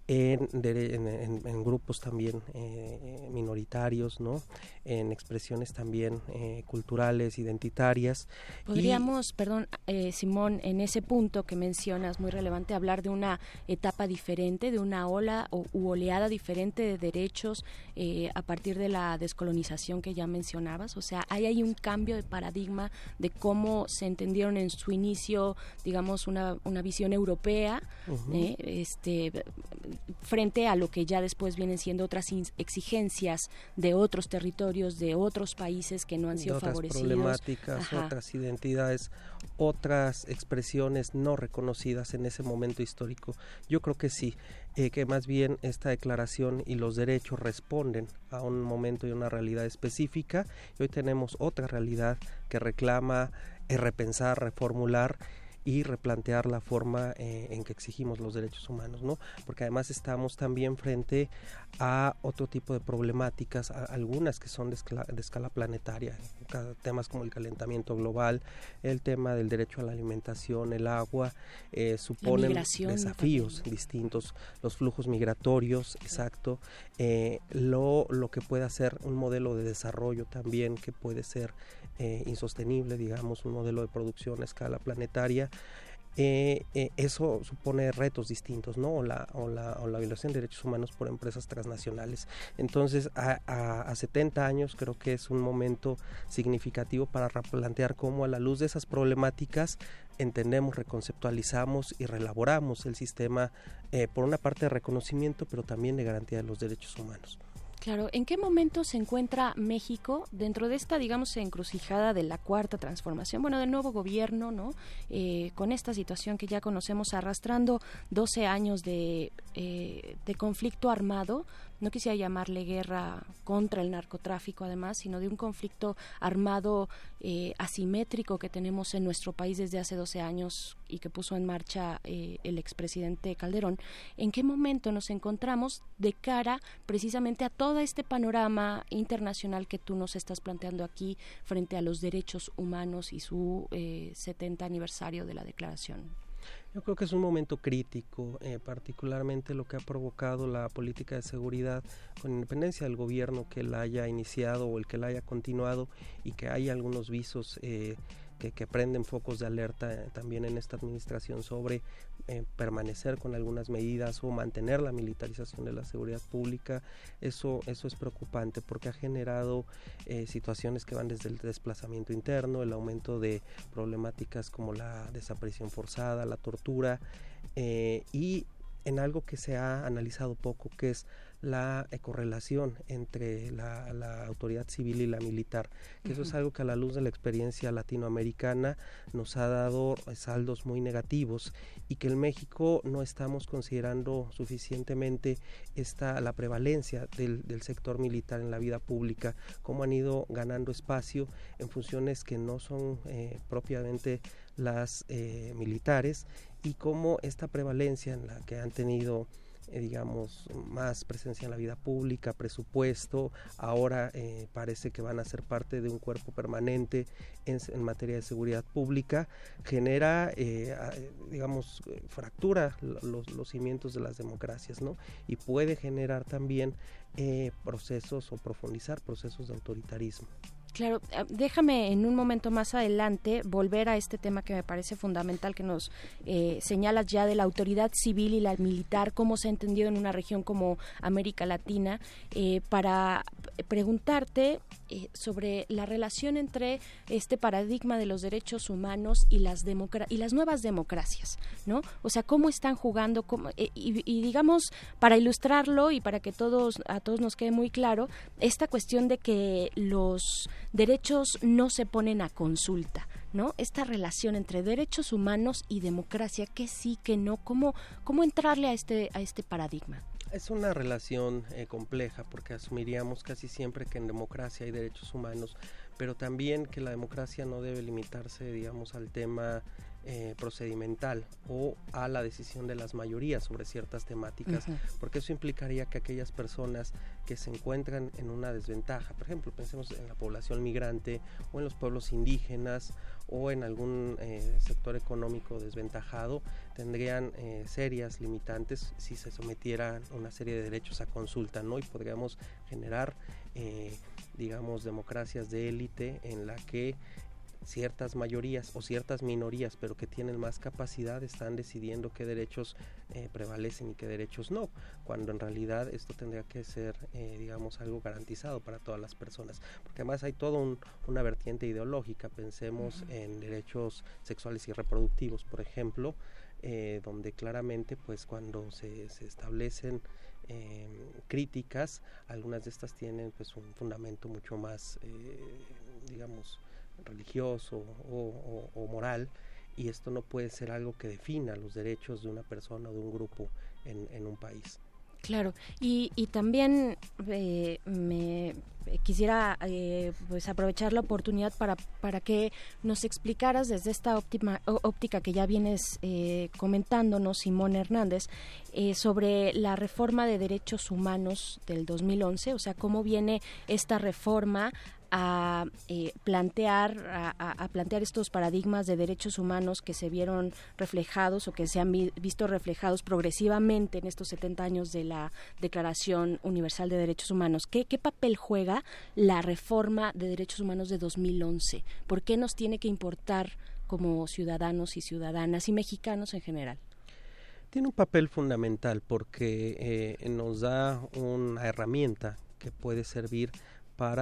en, en, grupos también eh, minoritarios, ¿no? en expresiones también eh, culturales, identitarias. Podríamos, perdón, eh, Simón, en ese punto que mencionas, muy relevante, hablar de una etapa diferente, de una ola o, u oleada diferente de derechos a partir de la descolonización que ya mencionabas. O sea, hay ahí un cambio de paradigma de cómo se entendieron en su inicio, digamos, una una, visión europea ¿eh? este, frente a lo que ya después vienen siendo otras exigencias de otros territorios, de otros países que no han sido otras favorecidos. problemáticas, otras identidades, otras expresiones no reconocidas en ese momento histórico. Yo creo que sí, eh, que más bien esta declaración y los derechos responden a un momento y una realidad específica. Y hoy tenemos otra realidad que reclama eh, repensar, reformular y replantear la forma eh, en que exigimos los derechos humanos, ¿no? Porque además estamos también frente a otro tipo de problemáticas, algunas que son de escala, planetaria, temas como el calentamiento global, el tema del derecho a la alimentación, el agua, eh, suponen desafíos distintos, los flujos migratorios, exacto, eh, lo, lo que puede hacer un modelo de desarrollo también que puede ser eh, insostenible, digamos, un modelo de producción a escala planetaria. Eh, eh, eso supone retos distintos, ¿no? O la, violación de derechos humanos por empresas transnacionales. Entonces, a, 70 años creo que es un momento significativo para replantear cómo a la luz de esas problemáticas entendemos, reconceptualizamos y relaboramos el sistema, por una parte de reconocimiento, pero también de garantía de los derechos humanos. Claro, ¿en qué momento se encuentra México dentro de esta, digamos, encrucijada de la cuarta transformación, bueno, del nuevo gobierno, ¿no? Eh, con esta situación que ya conocemos arrastrando 12 años de, eh, de conflicto armado, no quisiera llamarle guerra contra el narcotráfico además, sino de un conflicto armado eh, asimétrico que tenemos en nuestro país desde hace 12 años y que puso en marcha eh, el expresidente Calderón. ¿En qué momento nos encontramos de cara precisamente a todo este panorama internacional que tú nos estás planteando aquí frente a los derechos humanos y su 70 eh, aniversario de la declaración? Yo creo que es un momento crítico, eh, particularmente lo que ha provocado la política de seguridad, con independencia del gobierno que la haya iniciado o el que la haya continuado y que hay algunos visos eh, que, prenden focos de alerta eh, también en esta administración sobre eh, permanecer con algunas medidas o mantener la militarización de la seguridad pública, eso, eso es preocupante porque ha generado eh, situaciones que van desde el desplazamiento interno, el aumento de problemáticas como la desaparición forzada, la tortura y en algo que se ha analizado poco, que es la correlación entre la, autoridad civil y la militar, que eso es algo que a la luz de la experiencia latinoamericana nos ha dado saldos muy negativos y que en México no estamos considerando suficientemente esta, la prevalencia del, sector militar en la vida pública, cómo han ido ganando espacio en funciones que no son eh, propiamente las eh, militares y cómo esta prevalencia en la que han tenido eh, digamos, más presencia en la vida pública, presupuesto, ahora eh, parece que van a ser parte de un cuerpo permanente en, materia de seguridad pública, genera, eh, digamos, fractura los, los, cimientos de las democracias, ¿no? Y puede generar también procesos o profundizar procesos de autoritarismo. Claro, eh, déjame en un momento más adelante volver a este tema que me parece fundamental que nos eh, señalas ya de la autoridad civil y la militar, cómo se ha entendido en una región como América Latina, eh, para preguntarte eh, sobre la relación entre este paradigma de los derechos humanos y las y las nuevas democracias, ¿no? O sea, cómo están jugando y, y, digamos para ilustrarlo y para que todos a todos nos quede muy claro esta cuestión de que los derechos no se ponen a consulta, ¿no? Esta relación entre derechos humanos y democracia, que sí, que no, cómo cómo entrarle a este a este paradigma. Es una relación eh, compleja porque asumiríamos casi siempre que en democracia hay derechos humanos, pero también que la democracia no debe limitarse, digamos, al tema eh, procedimental o a la decisión de las mayorías sobre ciertas temáticas, porque eso implicaría que aquellas personas que se encuentran en una desventaja, por ejemplo, pensemos en la población migrante o en los pueblos indígenas o en algún eh, sector económico desventajado tendrían eh, serias limitantes si se sometieran una serie de derechos a consulta, ¿no? Y podríamos generar, digamos, democracias de élite en la que ciertas mayorías o ciertas minorías, pero que tienen más capacidad, están decidiendo qué derechos eh, prevalecen y qué derechos no, cuando en realidad esto tendría que ser, eh, digamos, algo garantizado para todas las personas, porque además hay toda una vertiente ideológica, pensemos en derechos sexuales y reproductivos, por ejemplo, eh, donde claramente, pues, cuando se, se establecen críticas, algunas de estas tienen, pues, un fundamento mucho más, digamos, religioso o, moral y esto no puede ser algo que defina los derechos de una persona o de un grupo en, un país. Claro, y, y también eh, me quisiera eh, pues aprovechar la oportunidad para, para que nos explicaras desde esta óptima, óptica que ya vienes eh, comentándonos, Simón Hernández, eh, sobre la reforma de derechos humanos del 2011, o sea, cómo viene esta reforma a eh, plantear a, plantear estos paradigmas de derechos humanos que se vieron reflejados o que se han visto reflejados progresivamente en estos 70 años de la Declaración Universal de Derechos Humanos. ¿Qué, papel juega la reforma de derechos humanos de 2011? ¿Por qué nos tiene que importar como ciudadanos y ciudadanas y mexicanos en general? Tiene un papel fundamental porque eh, nos da una herramienta que puede servir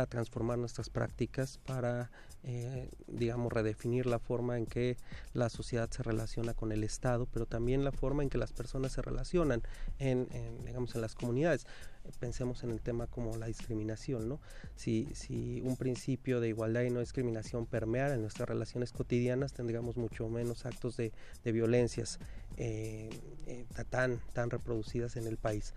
transformar nuestras prácticas, para, eh, digamos, redefinir la forma en que la sociedad se relaciona con el Estado, pero también la forma en que las personas se relacionan en, digamos, en las comunidades. Pensemos en el tema como la discriminación, ¿no? Si, si un principio de igualdad y no discriminación permeara en nuestras relaciones cotidianas, tendríamos mucho menos actos de, de violencias eh, eh, tan, tan reproducidas en el país.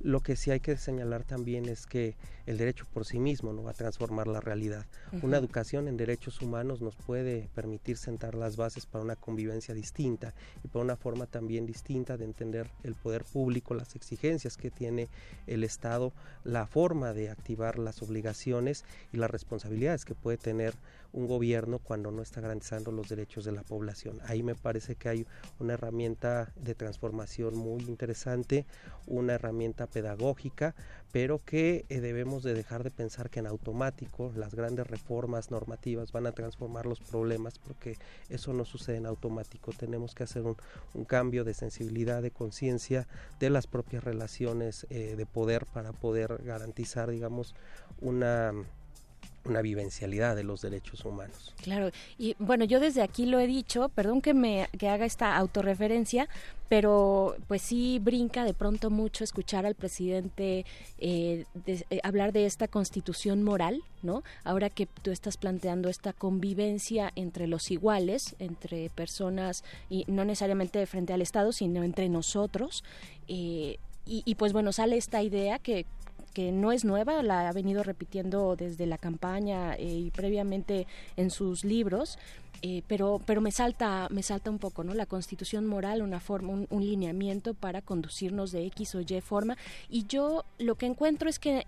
Lo que sí hay que señalar también es que el derecho por sí mismo no va a transformar la realidad. Una educación en derechos humanos nos puede permitir sentar las bases para una convivencia distinta y para una forma también distinta de entender el poder público, las exigencias que tiene el Estado, la forma de activar las obligaciones y las responsabilidades que puede tener un gobierno cuando no está garantizando los derechos de la población. Ahí me parece que hay una herramienta de transformación muy interesante, una herramienta pedagógica, pero que eh, debemos de dejar de pensar que en automático las grandes reformas normativas van a transformar los problemas, porque eso no sucede en automático. Tenemos que hacer un, cambio de sensibilidad, de conciencia de las propias relaciones eh, de poder para poder garantizar, digamos, una una vivencialidad de los derechos humanos. Claro, y bueno, yo desde aquí lo he dicho, perdón que me que haga esta autorreferencia, pero pues sí brinca de pronto mucho escuchar al presidente eh, eh, hablar de esta constitución moral, ¿no? Ahora que tú estás planteando esta convivencia entre los iguales, entre personas y no necesariamente frente al Estado, sino entre nosotros. Eh, y, y, pues bueno, sale esta idea que que no es nueva, la ha venido repitiendo desde la campaña eh, y previamente en sus libros, eh, pero pero me salta me salta un poco no la constitución moral una forma un, lineamiento para conducirnos de x o y forma. Y yo lo que encuentro es que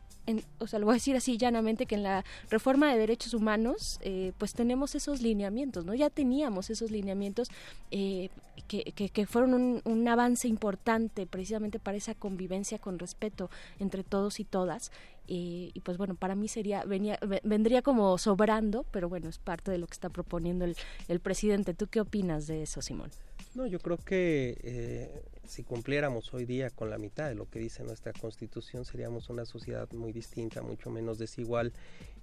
o sea lo voy a decir así llanamente que en la reforma de derechos humanos eh, pues tenemos esos lineamientos no ya teníamos esos lineamientos que, que, fueron un, avance importante precisamente para esa convivencia con respeto entre todos y todas y, pues bueno, para mí sería, venía, vendría como sobrando, pero bueno, es parte de lo que está proponiendo el, el presidente. ¿Tú qué opinas de eso, Simón? No, yo creo que eh, si cumpliéramos hoy día con la mitad de lo que dice nuestra constitución, seríamos una sociedad muy distinta, mucho menos desigual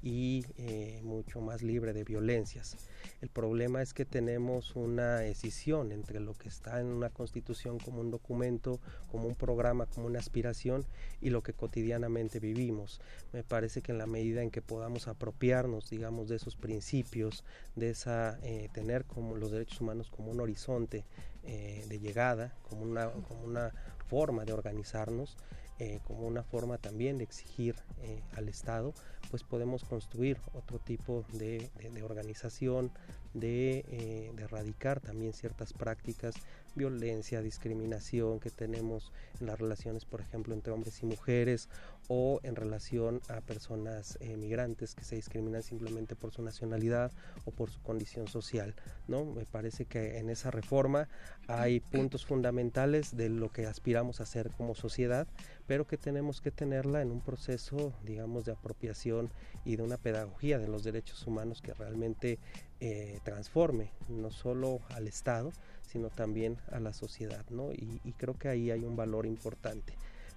y eh, mucho más libre de violencias. El problema es que tenemos una decisión entre lo que está en una constitución como un documento, como un programa, como una aspiración y lo que cotidianamente vivimos. Me parece que en la medida en que podamos apropiarnos, digamos, de esos principios, de esa eh, tener como los derechos humanos como un horizonte eh, de llegada, como una, como una forma de organizarnos, eh, como una forma también de exigir eh, al Estado, pues podemos construir otro tipo de, organización, eh, de, erradicar también ciertas prácticas, violencia, discriminación que tenemos en las relaciones, por ejemplo, entre hombres y mujeres o en relación a personas migrantes que se discriminan simplemente por su nacionalidad o por su condición social. ¿no? Me parece que en esa reforma hay puntos fundamentales de lo que aspiramos a hacer como sociedad, pero que tenemos que tenerla en un proceso, digamos, de apropiación y de una pedagogía de los derechos humanos que realmente eh, transforme no solo al Estado, sino también a la sociedad, ¿no? Y, creo que ahí hay un valor importante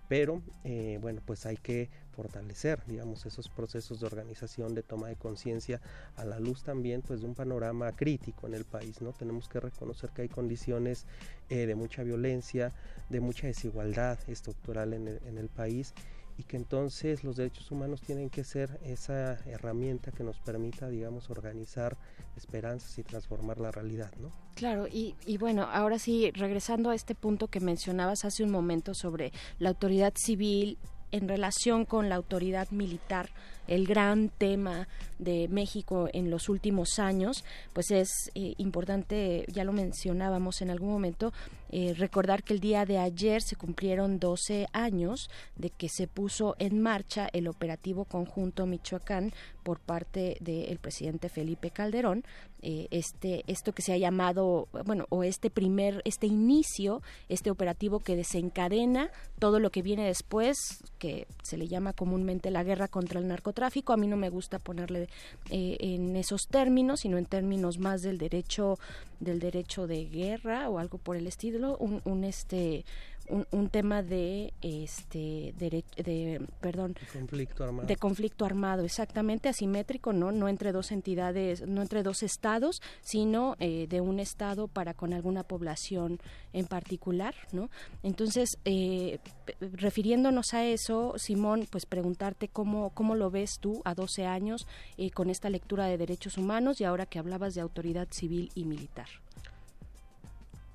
pero eh, bueno pues hay que fortalecer digamos esos procesos de organización de toma de conciencia a la luz también pues de un panorama crítico en el país no tenemos que reconocer que hay condiciones eh, de mucha violencia de mucha desigualdad estructural en en el país y que entonces los derechos humanos tienen que ser esa herramienta que nos permita, digamos, organizar esperanzas y transformar la realidad, ¿no? Claro, y, y bueno, ahora sí, regresando a este punto que mencionabas hace un momento sobre la autoridad civil en relación con la autoridad militar el gran tema de México en los últimos años, pues es eh, importante, ya lo mencionábamos en algún momento, eh, recordar que el día de ayer se cumplieron 12 años de que se puso en marcha el operativo conjunto Michoacán por parte del presidente Felipe Calderón, eh, este esto que se ha llamado bueno o este primer este inicio este operativo que desencadena todo lo que viene después que se le llama comúnmente la guerra contra el narcotráfico a mí no me gusta ponerle eh, en esos términos sino en términos más del derecho del derecho de guerra o algo por el estilo un este un, tema de este de, perdón conflicto armado. de conflicto armado exactamente asimétrico no no entre dos entidades no entre dos estados sino eh, de un estado para con alguna población en particular no entonces eh, refiriéndonos a eso Simón pues preguntarte cómo cómo lo ves tú a 12 años eh, con esta lectura de derechos humanos y ahora que hablabas de autoridad civil y militar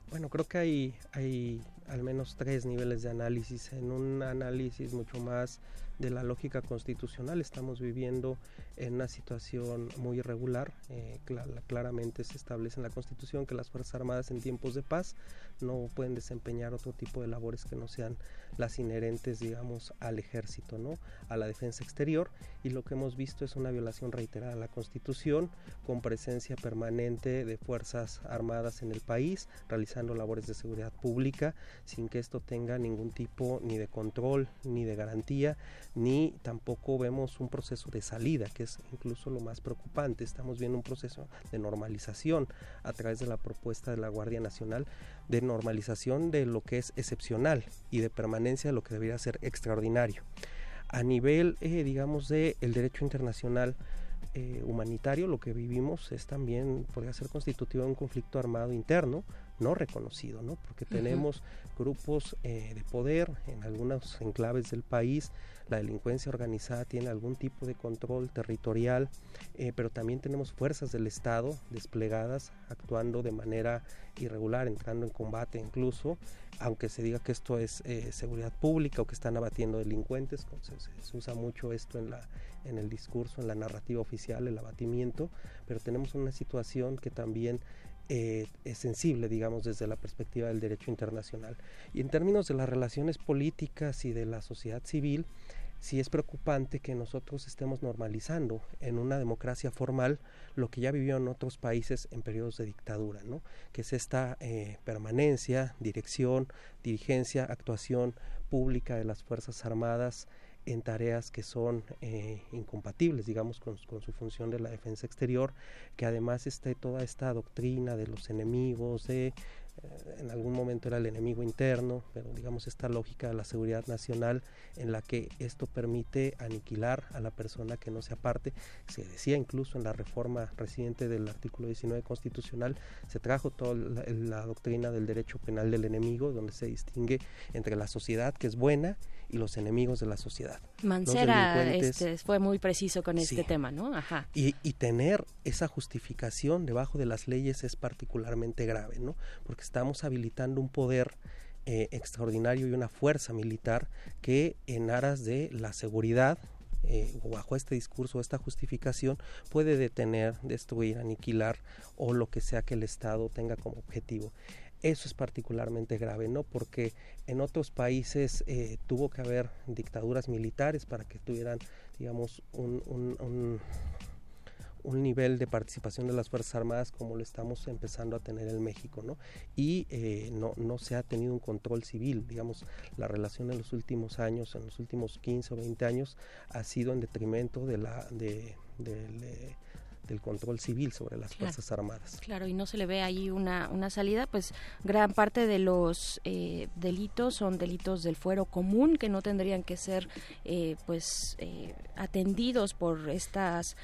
bueno, creo que hay, hay al menos tres niveles de análisis. En un análisis mucho más de la lógica constitucional estamos viviendo en una situación muy irregular. Eh, claramente se establece en la Constitución que las Fuerzas Armadas en tiempos de paz no pueden desempeñar otro tipo de labores que no sean las inherentes, digamos, al ejército, ¿no? A la defensa exterior. Y lo que hemos visto es una violación reiterada a la Constitución, con presencia permanente de Fuerzas Armadas en el país, realizando labores de seguridad pública, sin que esto tenga ningún tipo ni de control ni de garantía ni tampoco vemos un proceso de salida, que incluso lo más preocupante. Estamos viendo un proceso de normalización a través de la propuesta de la Guardia Nacional, de normalización de lo que es excepcional y de permanencia de lo que debería ser extraordinario. A nivel, eh, digamos, de el derecho internacional, eh, humanitario, lo que vivimos es también, podría ser constitutivo de un conflicto armado interno, no reconocido, ¿no? Porque tenemos grupos eh, de poder en algunos enclaves del país la delincuencia organizada tiene algún tipo de control territorial, eh, pero también tenemos fuerzas del Estado desplegadas actuando de manera irregular, entrando en combate incluso, aunque se diga que esto es eh, seguridad pública o que están abatiendo delincuentes, se, usa mucho esto en, la, en el discurso, en la narrativa oficial, el abatimiento, pero tenemos una situación que también eh, es sensible, digamos, desde la perspectiva del derecho internacional. Y en términos de las relaciones políticas y de la sociedad civil, sí es preocupante que nosotros estemos normalizando en una democracia formal lo que ya vivió en otros países en periodos de dictadura, ¿no? que es esta eh, permanencia, dirección, dirigencia, actuación pública de las Fuerzas Armadas en tareas que son eh, incompatibles, digamos, con, con, su función de la defensa exterior, que además esté toda esta doctrina de los enemigos, de en algún momento era el enemigo interno, pero digamos esta lógica de la seguridad nacional en la que esto permite aniquilar a la persona que no se aparte. Se decía incluso en la reforma reciente del artículo 19 constitucional, se trajo toda la, doctrina del derecho penal del enemigo, donde se distingue entre la sociedad que es buena y los enemigos de la sociedad. Mancera este, fue muy preciso con este tema, ¿no? Ajá. Y, y tener esa justificación debajo de las leyes es particularmente grave, ¿no? Porque estamos habilitando un poder eh, extraordinario y una fuerza militar que en aras de la seguridad eh, bajo este discurso, esta justificación, puede detener, destruir, aniquilar o lo que sea que el Estado tenga como objetivo. Eso es particularmente grave, ¿no? Porque en otros países eh, tuvo que haber dictaduras militares para que tuvieran, digamos, un nivel de participación de las Fuerzas Armadas como lo estamos empezando a tener en México, ¿no? Y eh, no, no se ha tenido un control civil, digamos, la relación en los últimos años, en los últimos 15 o 20 años, ha sido en detrimento de la, de, de, del control civil sobre las Fuerzas Armadas. Claro, y no se le ve ahí una, una salida, pues gran parte de los eh, delitos son delitos del fuero común que no tendrían que ser eh, pues eh, atendidos por estas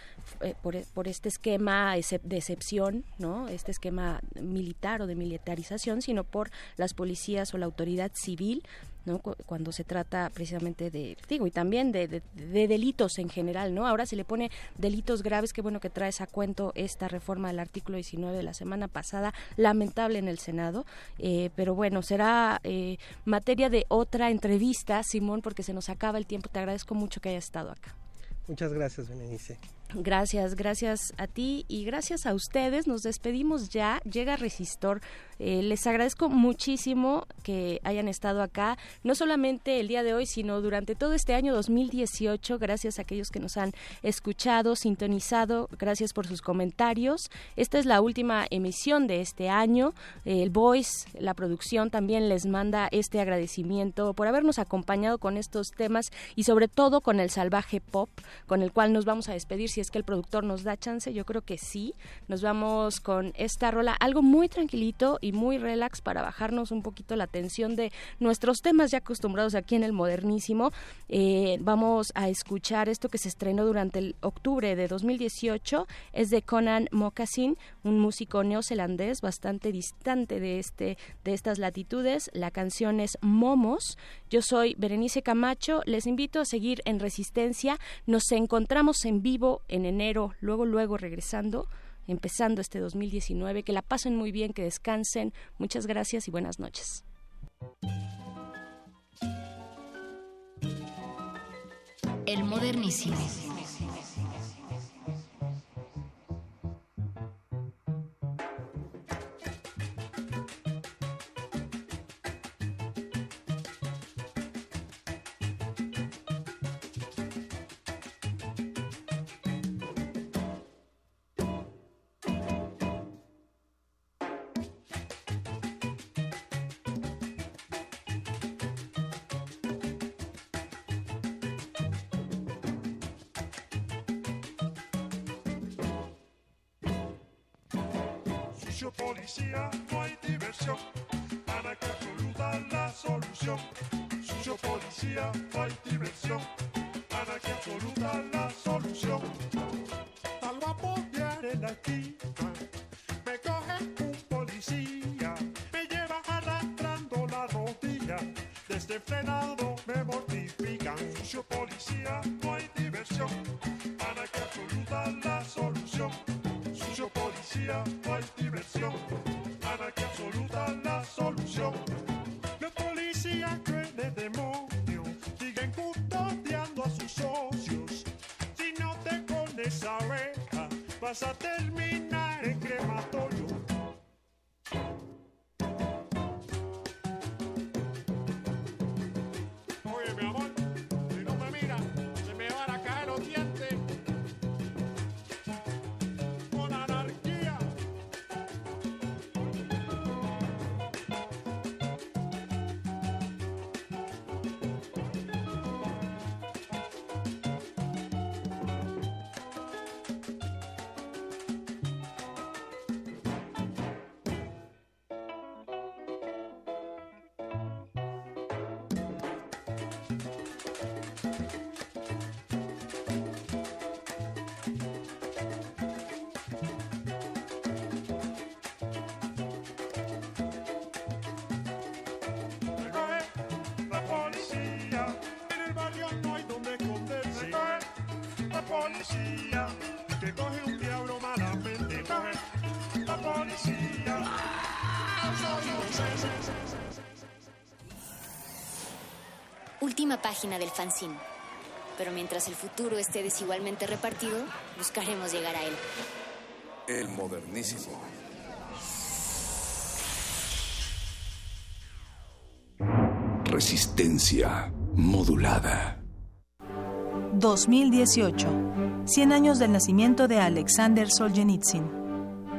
por, por, este esquema de excepción, ¿no? Este esquema militar o de militarización, sino por las policías o la autoridad civil ¿no? cuando se trata precisamente de, digo, y también de, de, delitos en general, ¿no? Ahora se le pone delitos graves, qué bueno que traes a cuento esta reforma del artículo 19 de la semana pasada, lamentable en el Senado, eh, pero bueno, será eh, materia de otra entrevista, Simón, porque se nos acaba el tiempo, te agradezco mucho que hayas estado acá. Muchas gracias, Benedice. Gracias, gracias a ti y gracias a ustedes. Nos despedimos ya. Llega Resistor eh, les agradezco muchísimo que hayan estado acá, no solamente el día de hoy, sino durante todo este año 2018. Gracias a aquellos que nos han escuchado, sintonizado. Gracias por sus comentarios. Esta es la última emisión de este año. El Voice, la producción, también les manda este agradecimiento por habernos acompañado con estos temas y sobre todo con el salvaje pop, con el cual nos vamos a despedir es que el productor nos da chance. Yo creo que sí. Nos vamos con esta rola, algo muy tranquilito y muy relax para bajarnos un poquito la tensión de nuestros temas ya acostumbrados aquí en el modernísimo. Eh, vamos a escuchar esto que se estrenó durante el octubre de 2018. Es de Conan Moccasin, un músico neozelandés bastante distante de, este, de estas latitudes. La canción es Momos. Yo soy Berenice Camacho. Les invito a seguir en Resistencia. Nos encontramos en vivo en enero, luego, luego regresando empezando este 2019. Que la pasen muy bien, que descansen. Muchas gracias y buenas noches. El modernísimo. Página del fanzine. Pero mientras el futuro esté desigualmente repartido, buscaremos llegar a él. El modernísimo. Resistencia modulada. 2018. 100 años del nacimiento de Alexander Solzhenitsyn.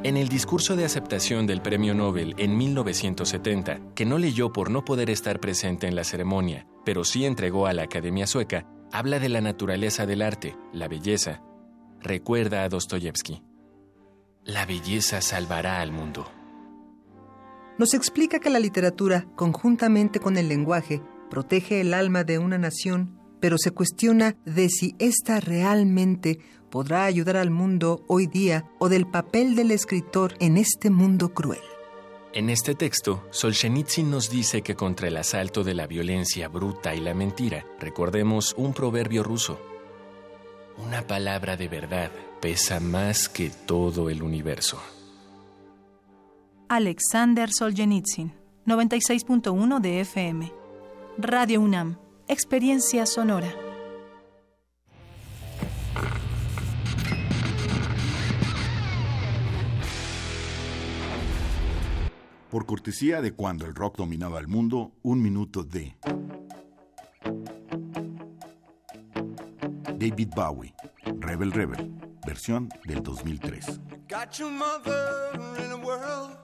En el discurso de aceptación del Premio Nobel en 1970, que no leyó por no poder estar presente en la ceremonia, pero sí entregó a la Academia Sueca, habla de la naturaleza del arte, la belleza. Recuerda a Dostoyevsky. La belleza salvará al mundo. Nos explica que la literatura, conjuntamente con el lenguaje, protege el alma de una nación, pero se cuestiona de si ésta realmente podrá ayudar al mundo hoy día o del papel del escritor en este mundo cruel. En este texto, Solzhenitsyn nos dice que contra el asalto de la violencia bruta y la mentira, recordemos un proverbio ruso. Una palabra de verdad pesa más que todo el universo. Alexander Solzhenitsyn, 96.1 de FM. Radio UNAM, Experiencia Sonora. Por cortesía de cuando el rock dominaba el mundo, un minuto de David Bowie, Rebel Rebel, versión del 2003. Got your mother in a world.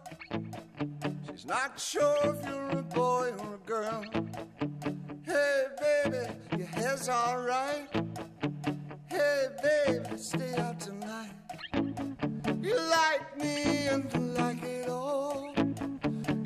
She's not sure if you're a boy or a girl. Hey, baby, your hair's alright. Hey, baby, stay out tonight. You like me and you like it all.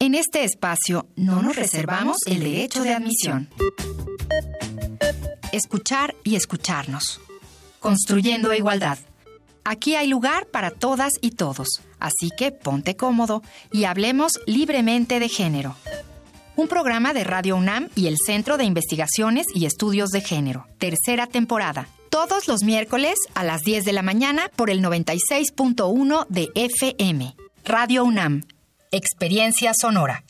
En este espacio no nos reservamos el derecho de admisión. Escuchar y escucharnos. Construyendo igualdad. Aquí hay lugar para todas y todos, así que ponte cómodo y hablemos libremente de género. Un programa de Radio UNAM y el Centro de Investigaciones y Estudios de Género. Tercera temporada. Todos los miércoles a las 10 de la mañana por el 96.1 de FM. Radio UNAM. Experiencia sonora.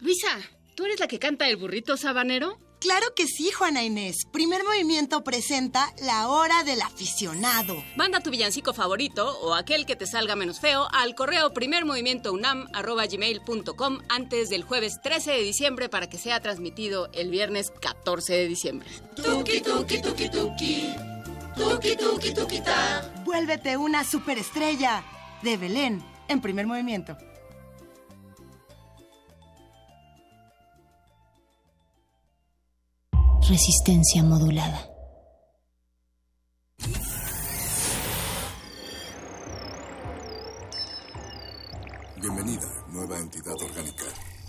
Luisa, ¿tú eres la que canta el burrito sabanero? Claro que sí, Juana Inés. Primer movimiento presenta La Hora del Aficionado. Manda tu villancico favorito o aquel que te salga menos feo al correo primermovimientounam.gmail.com antes del jueves 13 de diciembre para que sea transmitido el viernes 14 de diciembre. Tuki, tuki, tuki, tuki. Tuki, tuki, tuki, ta. Vuélvete una superestrella. De Belén, en primer movimiento. Resistencia modulada. Bienvenida, nueva entidad orgánica.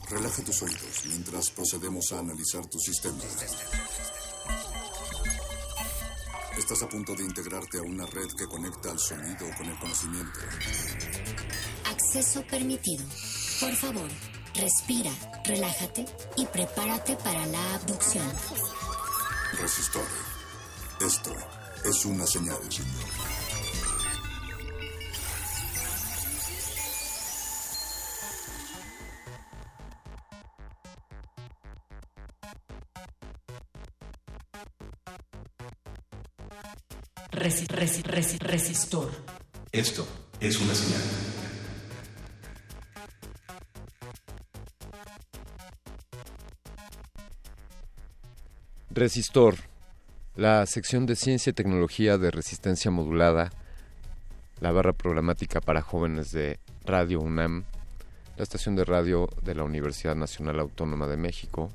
Relaja tus oídos mientras procedemos a analizar tu sistema. Estás a punto de integrarte a una red que conecta al sonido con el conocimiento. Acceso permitido. Por favor, respira, relájate y prepárate para la abducción. Resistor. Esto es una señal. Resi- resi- resi- resistor. Esto es una señal. Resistor, la sección de ciencia y tecnología de resistencia modulada, la barra programática para jóvenes de Radio UNAM, la estación de radio de la Universidad Nacional Autónoma de México,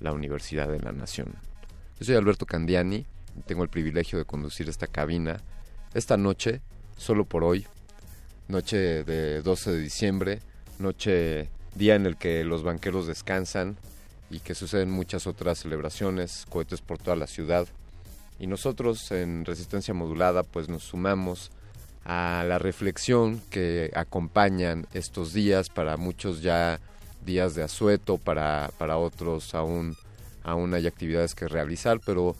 la Universidad de la Nación. Yo soy Alberto Candiani tengo el privilegio de conducir esta cabina esta noche, solo por hoy, noche de 12 de diciembre, noche, día en el que los banqueros descansan y que suceden muchas otras celebraciones, cohetes por toda la ciudad. Y nosotros en Resistencia Modulada pues nos sumamos a la reflexión que acompañan estos días, para muchos ya días de asueto, para, para otros aún, aún hay actividades que realizar, pero,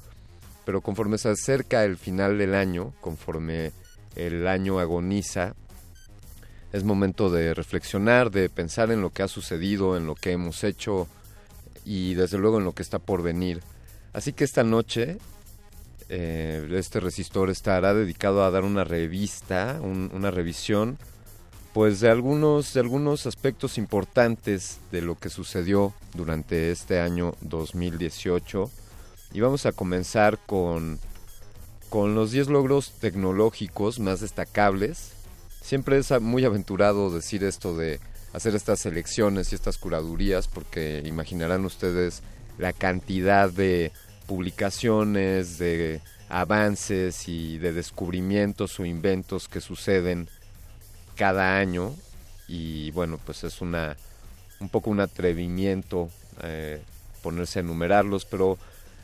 pero conforme se acerca el final del año, conforme el año agoniza, es momento de reflexionar, de pensar en lo que ha sucedido, en lo que hemos hecho y desde luego en lo que está por venir. Así que esta noche eh, este resistor estará dedicado a dar una revista, una revisión, pues de algunos, de algunos aspectos importantes de lo que sucedió durante este año 2018. Y vamos a comenzar con, con los 10 logros tecnológicos más destacables. Siempre es muy aventurado decir esto de hacer estas selecciones y estas curadurías porque imaginarán ustedes la cantidad de publicaciones, de avances y de descubrimientos o inventos que suceden cada año y bueno pues es una un poco un atrevimiento eh, ponerse a enumerarlos pero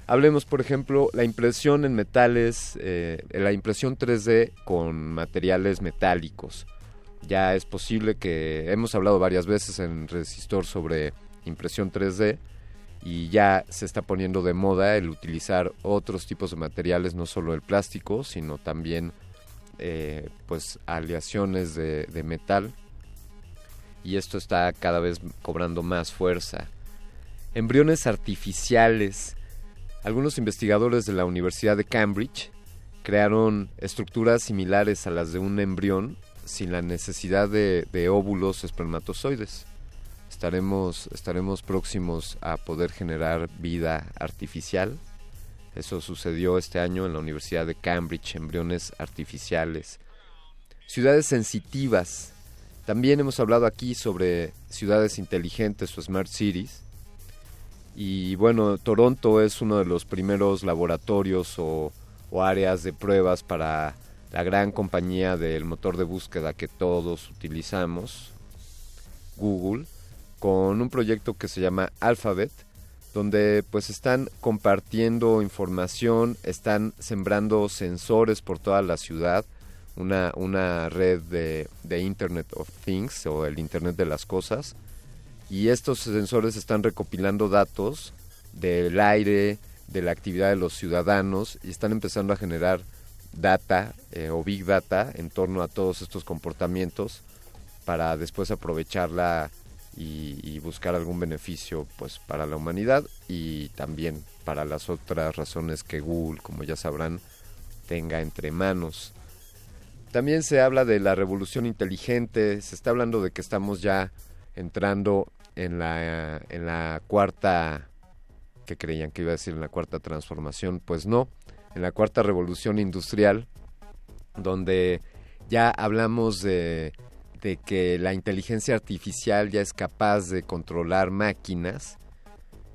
hablemos por ejemplo la impresión en metales eh, la impresión 3D con materiales metálicos ya es posible que hemos hablado varias veces en Resistor sobre impresión 3D y ya se está poniendo de moda el utilizar otros tipos de materiales, no solo el plástico, sino también eh, pues aleaciones de, de metal y esto está cada vez cobrando más fuerza. Embriones artificiales. Algunos investigadores de la Universidad de Cambridge crearon estructuras similares a las de un embrión sin la necesidad de, óvulos espermatozoides. Estaremos, estaremos próximos a poder generar vida artificial. Eso sucedió este año en la Universidad de Cambridge, embriones artificiales. Ciudades sensitivas. También hemos hablado aquí sobre ciudades inteligentes o smart cities. Y bueno, Toronto es uno de los primeros laboratorios o, áreas de pruebas para la gran compañía del motor de búsqueda que todos utilizamos, Google, con un proyecto que se llama Alphabet, donde pues están compartiendo información, están sembrando sensores por toda la ciudad, una, una red de Internet of Things o el Internet de las Cosas, y estos sensores están recopilando datos del aire, de la actividad de los ciudadanos y están empezando a generar data eh, o big data en torno a todos estos comportamientos para después aprovecharla y, buscar algún beneficio pues para la humanidad y también para las otras razones que Google, como ya sabrán, tenga entre manos. También se habla de la revolución inteligente, se está hablando de que estamos ya entrando en la, en la cuarta, que creían que iba a decir en la cuarta transformación, pues no, en la cuarta revolución industrial, donde ya hablamos de, que la inteligencia artificial ya es capaz de controlar máquinas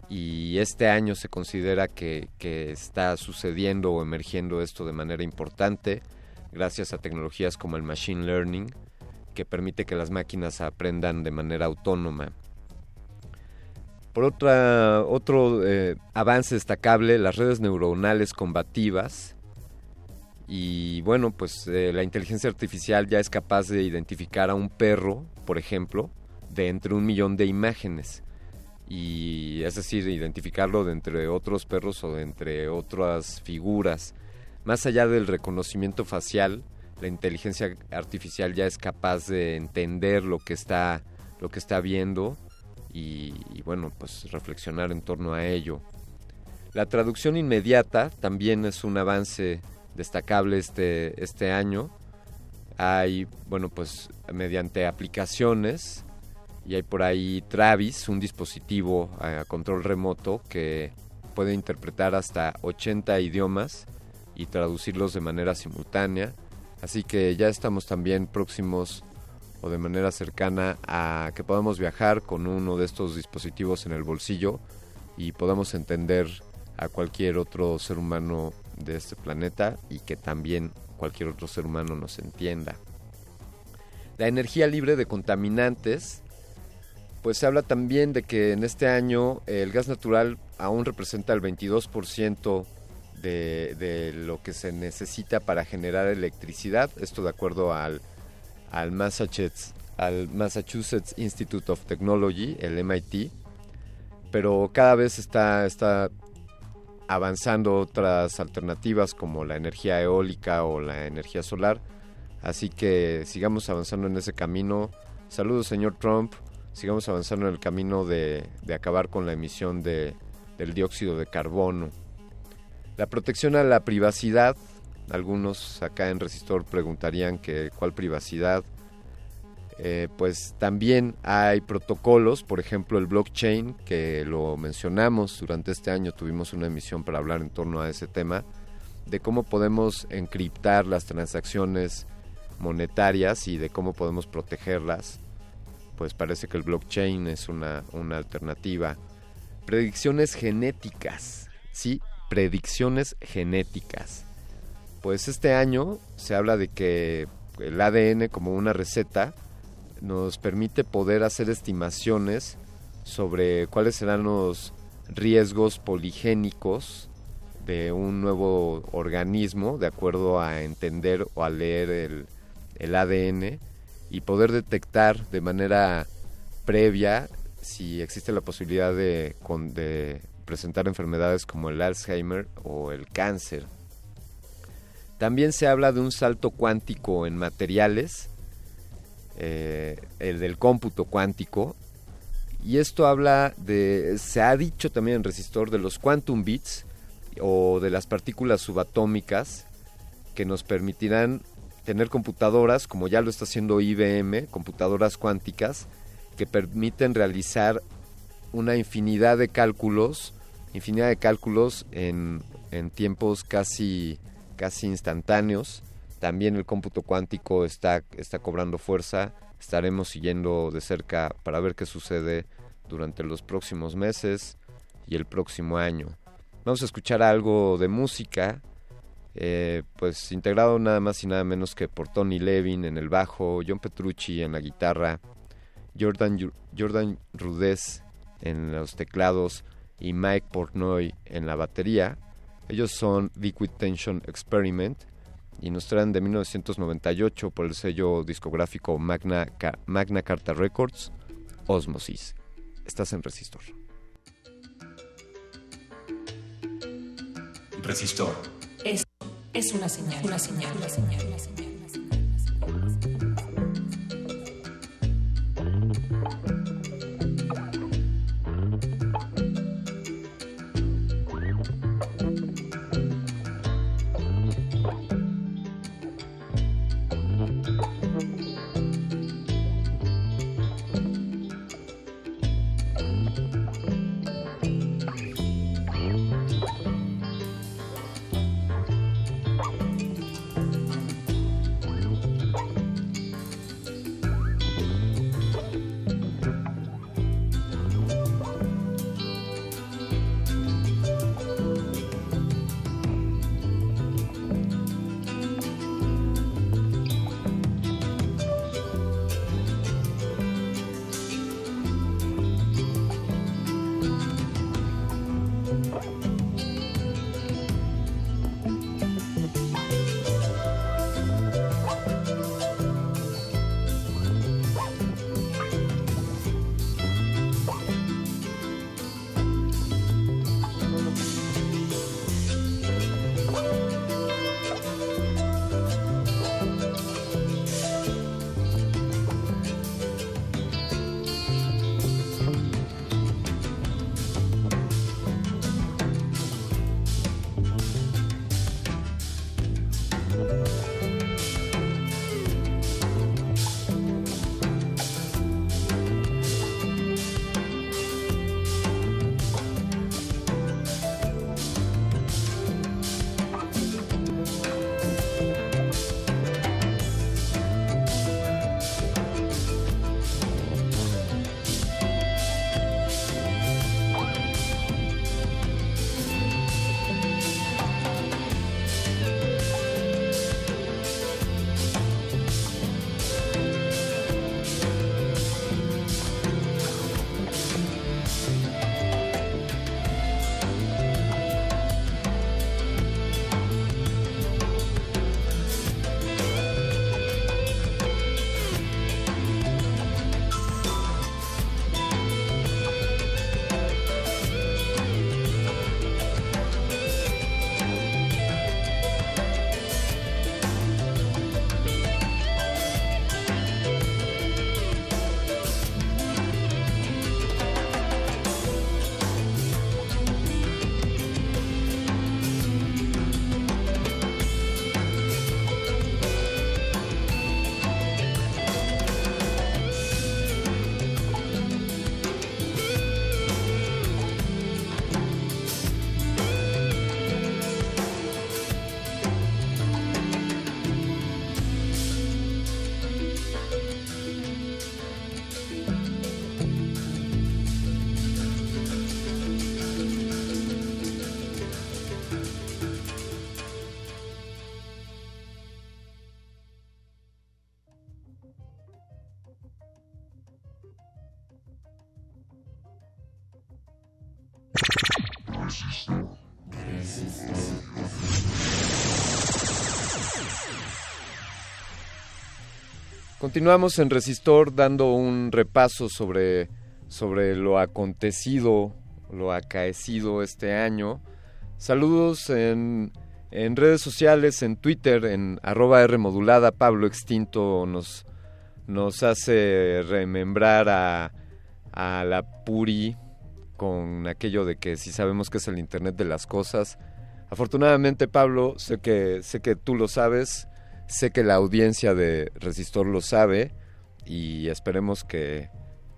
y este año se considera que, que está sucediendo o emergiendo esto de manera importante gracias a tecnologías como el machine learning que permite que las máquinas aprendan de manera autónoma por otra, otro eh, avance destacable, las redes neuronales combativas. Y bueno, pues eh, la inteligencia artificial ya es capaz de identificar a un perro, por ejemplo, de entre un millón de imágenes. Y es decir, identificarlo de entre otros perros o de entre otras figuras. Más allá del reconocimiento facial, la inteligencia artificial ya es capaz de entender lo que está, lo que está viendo y, bueno, pues reflexionar en torno a ello. La traducción inmediata también es un avance destacable este, este año. Hay, bueno, pues mediante aplicaciones y hay por ahí Travis, un dispositivo a control remoto que puede interpretar hasta 80 idiomas y traducirlos de manera simultánea. Así que ya estamos también próximos o de manera cercana a que podamos viajar con uno de estos dispositivos en el bolsillo y podamos entender a cualquier otro ser humano de este planeta y que también cualquier otro ser humano nos entienda. La energía libre de contaminantes, pues se habla también de que en este año el gas natural aún representa el 22% de, de lo que se necesita para generar electricidad, esto de acuerdo al al Massachusetts, al Massachusetts Institute of Technology, el MIT, pero cada vez está, está avanzando otras alternativas como la energía eólica o la energía solar. Así que sigamos avanzando en ese camino. Saludos, señor Trump. Sigamos avanzando en el camino de, de acabar con la emisión de, del dióxido de carbono. La protección a la privacidad. Algunos acá en Resistor preguntarían que cuál privacidad. Eh, pues también hay protocolos, por ejemplo el blockchain, que lo mencionamos durante este año, tuvimos una emisión para hablar en torno a ese tema, de cómo podemos encriptar las transacciones monetarias y de cómo podemos protegerlas. Pues parece que el blockchain es una, una alternativa. Predicciones genéticas, sí, predicciones genéticas. Pues este año se habla de que el ADN como una receta nos permite poder hacer estimaciones sobre cuáles serán los riesgos poligénicos de un nuevo organismo de acuerdo a entender o a leer el, el ADN y poder detectar de manera previa si existe la posibilidad de, de presentar enfermedades como el Alzheimer o el cáncer. También se habla de un salto cuántico en materiales, eh, el del cómputo cuántico, y esto habla de, se ha dicho también en Resistor, de los quantum bits o de las partículas subatómicas que nos permitirán tener computadoras, como ya lo está haciendo IBM, computadoras cuánticas, que permiten realizar una infinidad de cálculos, infinidad de cálculos en, en tiempos casi, casi instantáneos. También el cómputo cuántico está, está cobrando fuerza. Estaremos siguiendo de cerca para ver qué sucede durante los próximos meses y el próximo año. Vamos a escuchar algo de música, eh, pues integrado nada más y nada menos que por Tony Levin en el bajo, John Petrucci en la guitarra, Jordan, Jordan Rudess en los teclados y Mike Portnoy en la batería. Ellos son Liquid Tension Experiment y nos traen de 1998 por el sello discográfico Magna, Magna Carta Records, Osmosis. Estás en Resistor. Resistor. Es, es una señal, una señal, una señal, una señal. Continuamos en Resistor dando un repaso sobre, sobre lo acontecido, lo acaecido este año. Saludos en, en redes sociales, en Twitter, en arroba R modulada. Pablo Extinto nos, nos hace remembrar a, a la Puri con aquello de que si sabemos que es el Internet de las cosas. Afortunadamente, Pablo, sé que, sé que tú lo sabes Sé que la audiencia de Resistor lo sabe y esperemos que,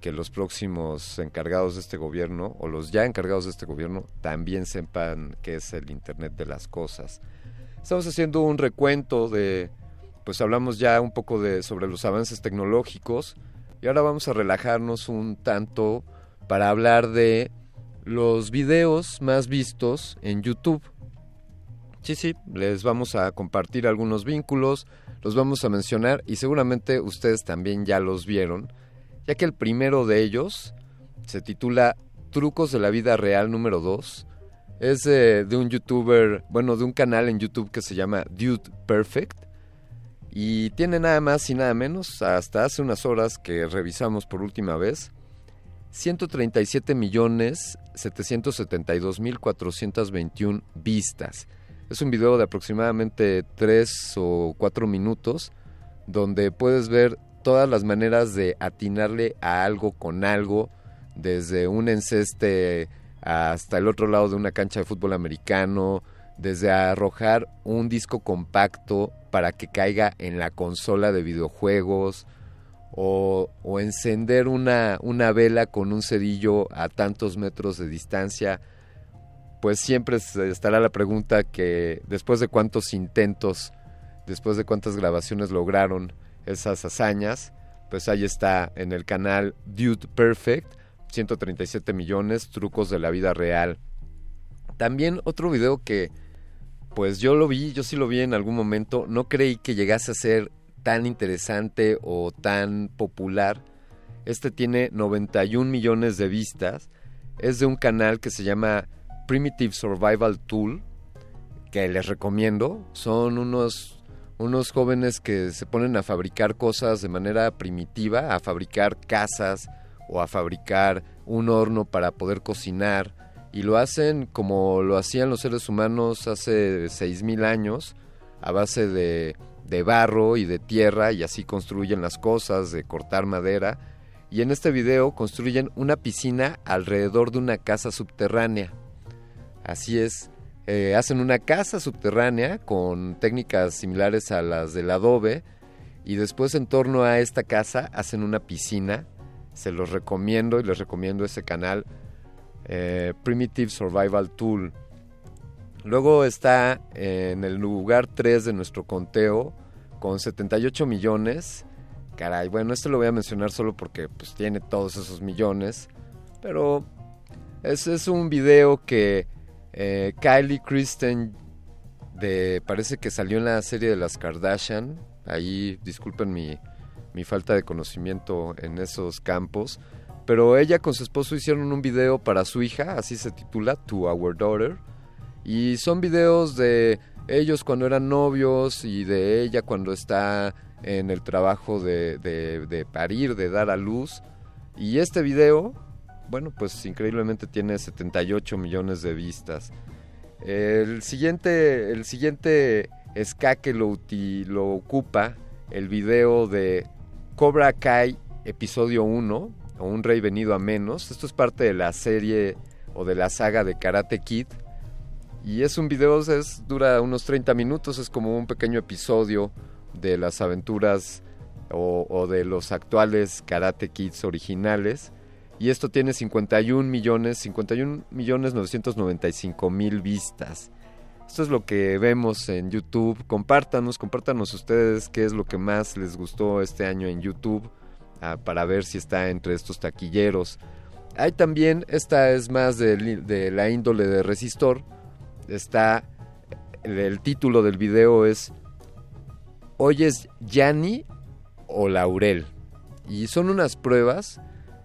los próximos encargados de este gobierno o los ya encargados de este gobierno también sepan qué es el Internet de las Cosas. Estamos haciendo un recuento de, pues hablamos ya un poco de sobre los avances tecnológicos y ahora vamos a relajarnos un tanto para hablar de los videos más vistos en YouTube. Sí, sí, les vamos a compartir algunos vínculos, los vamos a mencionar y seguramente ustedes también ya los vieron, ya que el primero de ellos se titula Trucos de la vida real número 2. Es de, un youtuber, bueno, de un canal en YouTube que se llama Dude Perfect. Y tiene nada más y nada menos, hasta hace unas horas que revisamos por última vez, 137 millones 772 mil 421 vistas. Es un video de aproximadamente 3 o 4 minutos donde puedes ver todas las maneras de atinarle a algo con algo, desde un enceste hasta el otro lado de una cancha de fútbol americano, desde arrojar un disco compacto para que caiga en la consola de videojuegos, o, o encender una, una vela con un cerillo a tantos metros de distancia pues siempre estará la pregunta que después de cuántos intentos, después de cuántas grabaciones lograron esas hazañas, pues ahí está en el canal Dude Perfect, 137 millones, trucos de la vida real. También otro video que pues yo lo vi, yo sí lo vi en algún momento, no creí que llegase a ser tan interesante o tan popular. Este tiene 91 millones de vistas, es de un canal que se llama Primitive Survival Tool, que les recomiendo. Son unos, unos jóvenes que se ponen a fabricar cosas de manera primitiva, a fabricar casas o a fabricar un horno para poder cocinar. Y lo hacen como lo hacían los seres humanos hace 6.000 años, a base de, de barro y de tierra, y así construyen las cosas, de cortar madera. Y en este video construyen una piscina alrededor de una casa subterránea. Así es, eh, hacen una casa subterránea con técnicas similares a las del adobe y después en torno a esta casa hacen una piscina. Se los recomiendo y les recomiendo ese canal eh, Primitive Survival Tool. Luego está en el lugar 3 de nuestro conteo con 78 millones. Caray, bueno, esto lo voy a mencionar solo porque pues tiene todos esos millones. Pero ese es un video que eh, Kylie Kristen de, parece que salió en la serie de las Kardashian. Ahí disculpen mi, mi falta de conocimiento en esos campos. Pero ella con su esposo hicieron un video para su hija, así se titula, To Our Daughter. Y son videos de ellos cuando eran novios y de ella cuando está en el trabajo de, de, de parir, de dar a luz. Y este video bueno, pues increíblemente tiene 78 millones de vistas. El siguiente, el siguiente lo, lo ocupa, el video de Cobra Kai episodio 1, o Un Rey Venido a Menos. Esto es parte de la serie o de la saga de Karate Kid. Y es un video, es, dura unos 30 minutos, es como un pequeño episodio de las aventuras o de los actuales Karate Kids originales y esto tiene 51 millones, 51 millones 995 mil vistas. Esto es lo que vemos en YouTube. Compártanos, compártanos ustedes qué es lo que más les gustó este año en YouTube ah, para ver si está entre estos taquilleros. Hay también, esta es más de, la índole de Resistor. Está, el, título del video es ¿Oyes Yanni o Laurel? Y son unas pruebas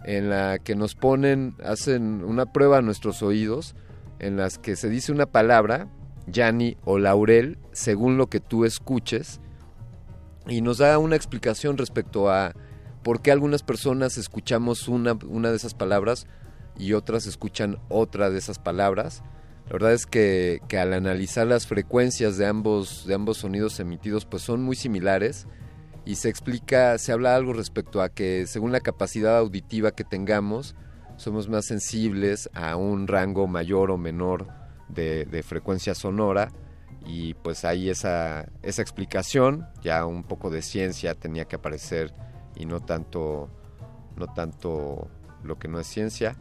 en la que nos ponen, hacen una prueba a nuestros oídos en las que se dice una palabra, Yani o Laurel, según lo que tú escuches, y nos da una explicación respecto a por qué algunas personas escuchamos una, una de esas palabras y otras escuchan otra de esas palabras. La verdad es que, que, al analizar las frecuencias de ambos, de ambos sonidos emitidos, pues son muy similares y se explica, se habla algo respecto a que según la capacidad auditiva que tengamos, somos más sensibles a un rango mayor o menor de, frecuencia sonora y pues ahí esa, esa explicación, ya un poco de ciencia tenía que aparecer y no tanto, no tanto lo que no es ciencia.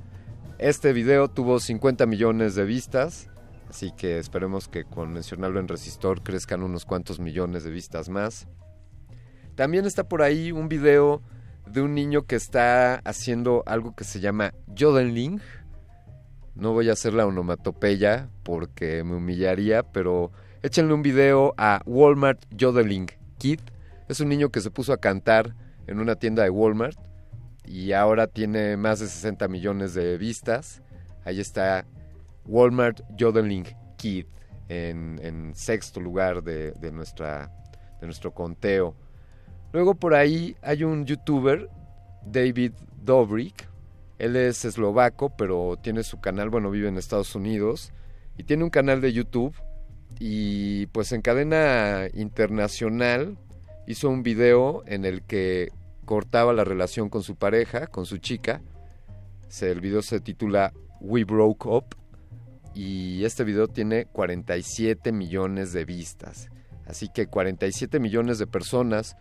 Este video tuvo 50 millones de vistas, así que esperemos que con mencionarlo en Resistor crezcan unos cuantos millones de vistas más. También está por ahí un video de un niño que está haciendo algo que se llama yodeling. No voy a hacer la onomatopeya porque me humillaría, pero échenle un video a Walmart Yodeling Kid. Es un niño que se puso a cantar en una tienda de Walmart y ahora tiene más de 60 millones de vistas. Ahí está Walmart Yodeling Kid en, sexto lugar de nuestro conteo. Luego por ahí hay un youtuber, David Dobrik. Él es eslovaco, pero tiene su canal, bueno, vive en Estados Unidos. Y tiene un canal de YouTube. Y pues en cadena internacional hizo un video en el que cortaba la relación con su pareja, con su chica. El video se titula We Broke Up. Y este video tiene 47 millones de vistas. Así que 47 millones de personas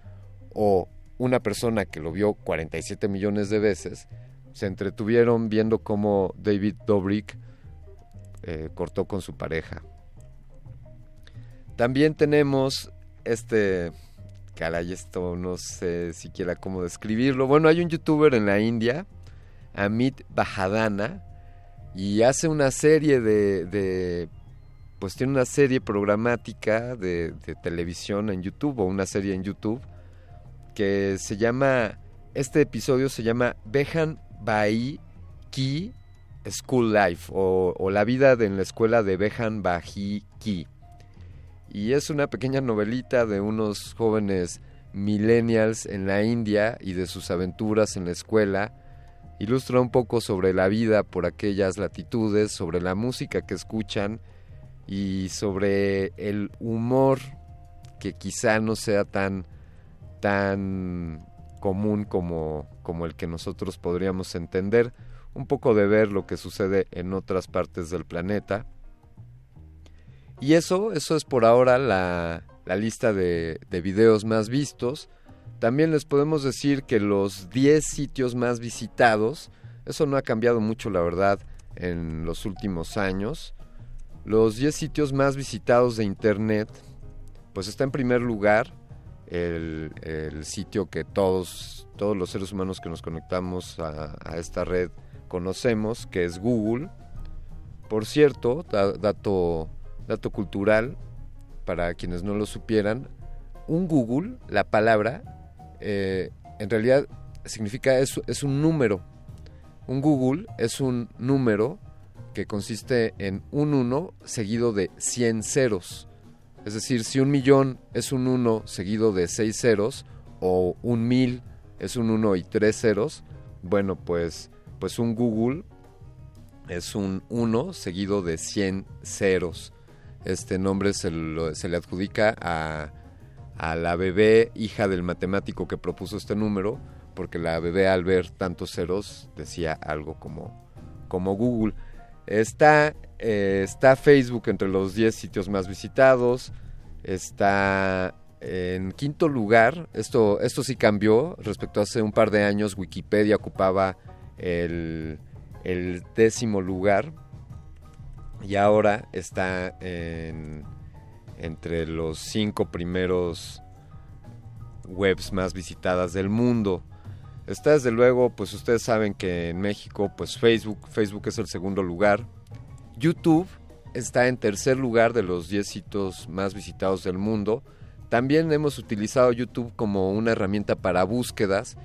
o una persona que lo vio 47 millones de veces se entretuvieron viendo cómo David Dobrik eh, cortó con su pareja. También tenemos este... Caray, esto no sé siquiera cómo describirlo. Bueno, hay un youtuber en la India, Amit Bajadana, y hace una serie de, de pues tiene una serie programática de, de televisión en YouTube o una serie en YouTube que se llama, este episodio se llama Behan Bai Ki School Life o, la vida en la escuela de Behan Bahi Ki. Y es una pequeña novelita de unos jóvenes millennials en la India y de sus aventuras en la escuela. Ilustra un poco sobre la vida por aquellas latitudes, sobre la música que escuchan y sobre el humor que quizá no sea tan tan común como, como el que nosotros podríamos entender, un poco de ver lo que sucede en otras partes del planeta. Y eso, eso es por ahora la, la lista de, de videos más vistos. También les podemos decir que los 10 sitios más visitados, eso no ha cambiado mucho la verdad en los últimos años. Los 10 sitios más visitados de Internet, pues está en primer lugar el, el, sitio que todos, todos los seres humanos que nos conectamos a, esta red conocemos, que es Google. Por cierto, da, dato, dato cultural, para quienes no lo supieran, un Google, la palabra, eh, en realidad significa, es, es un número. Un Google es un número que consiste en un 1 seguido de 100 ceros. Es decir, si un millón es un 1 seguido de 6 ceros o un mil es un 1 y 3 ceros, bueno, pues, pues un Google es un 1 seguido de 100 ceros. Este nombre se, se le adjudica a, a, la bebé hija del matemático que propuso este número, porque la bebé al ver tantos ceros decía algo como, como Google. Está eh, está Facebook entre los 10 sitios más visitados. Está en quinto lugar. Esto, esto sí cambió. Respecto a hace un par de años, Wikipedia ocupaba el, el décimo lugar. Y ahora está en, entre los cinco primeros webs más visitadas del mundo. Está desde luego, pues ustedes saben que en México, pues Facebook, Facebook es el segundo lugar. YouTube está en tercer lugar de los 10 sitios más visitados del mundo. También hemos utilizado YouTube como una herramienta para búsquedas,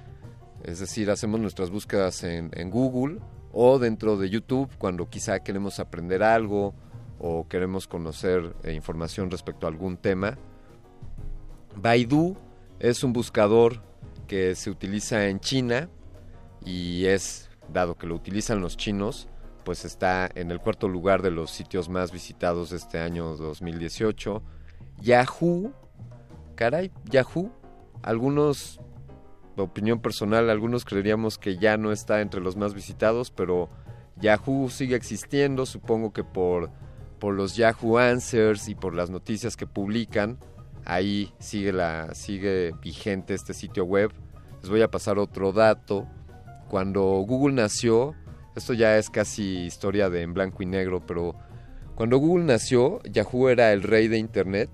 es decir, hacemos nuestras búsquedas en, Google o dentro de YouTube cuando quizá queremos aprender algo o queremos conocer eh, información respecto a algún tema. Baidu es un buscador que se utiliza en China y es, dado que lo utilizan los chinos, pues está en el cuarto lugar de los sitios más visitados este año 2018. Yahoo, caray, Yahoo, algunos, opinión personal, algunos creeríamos que ya no está entre los más visitados, pero Yahoo sigue existiendo, supongo que por, por los Yahoo Answers y por las noticias que publican, ahí sigue, la, sigue vigente este sitio web. Les voy a pasar otro dato. Cuando Google nació, esto ya es casi historia de en blanco y negro, pero cuando Google nació, Yahoo era el rey de Internet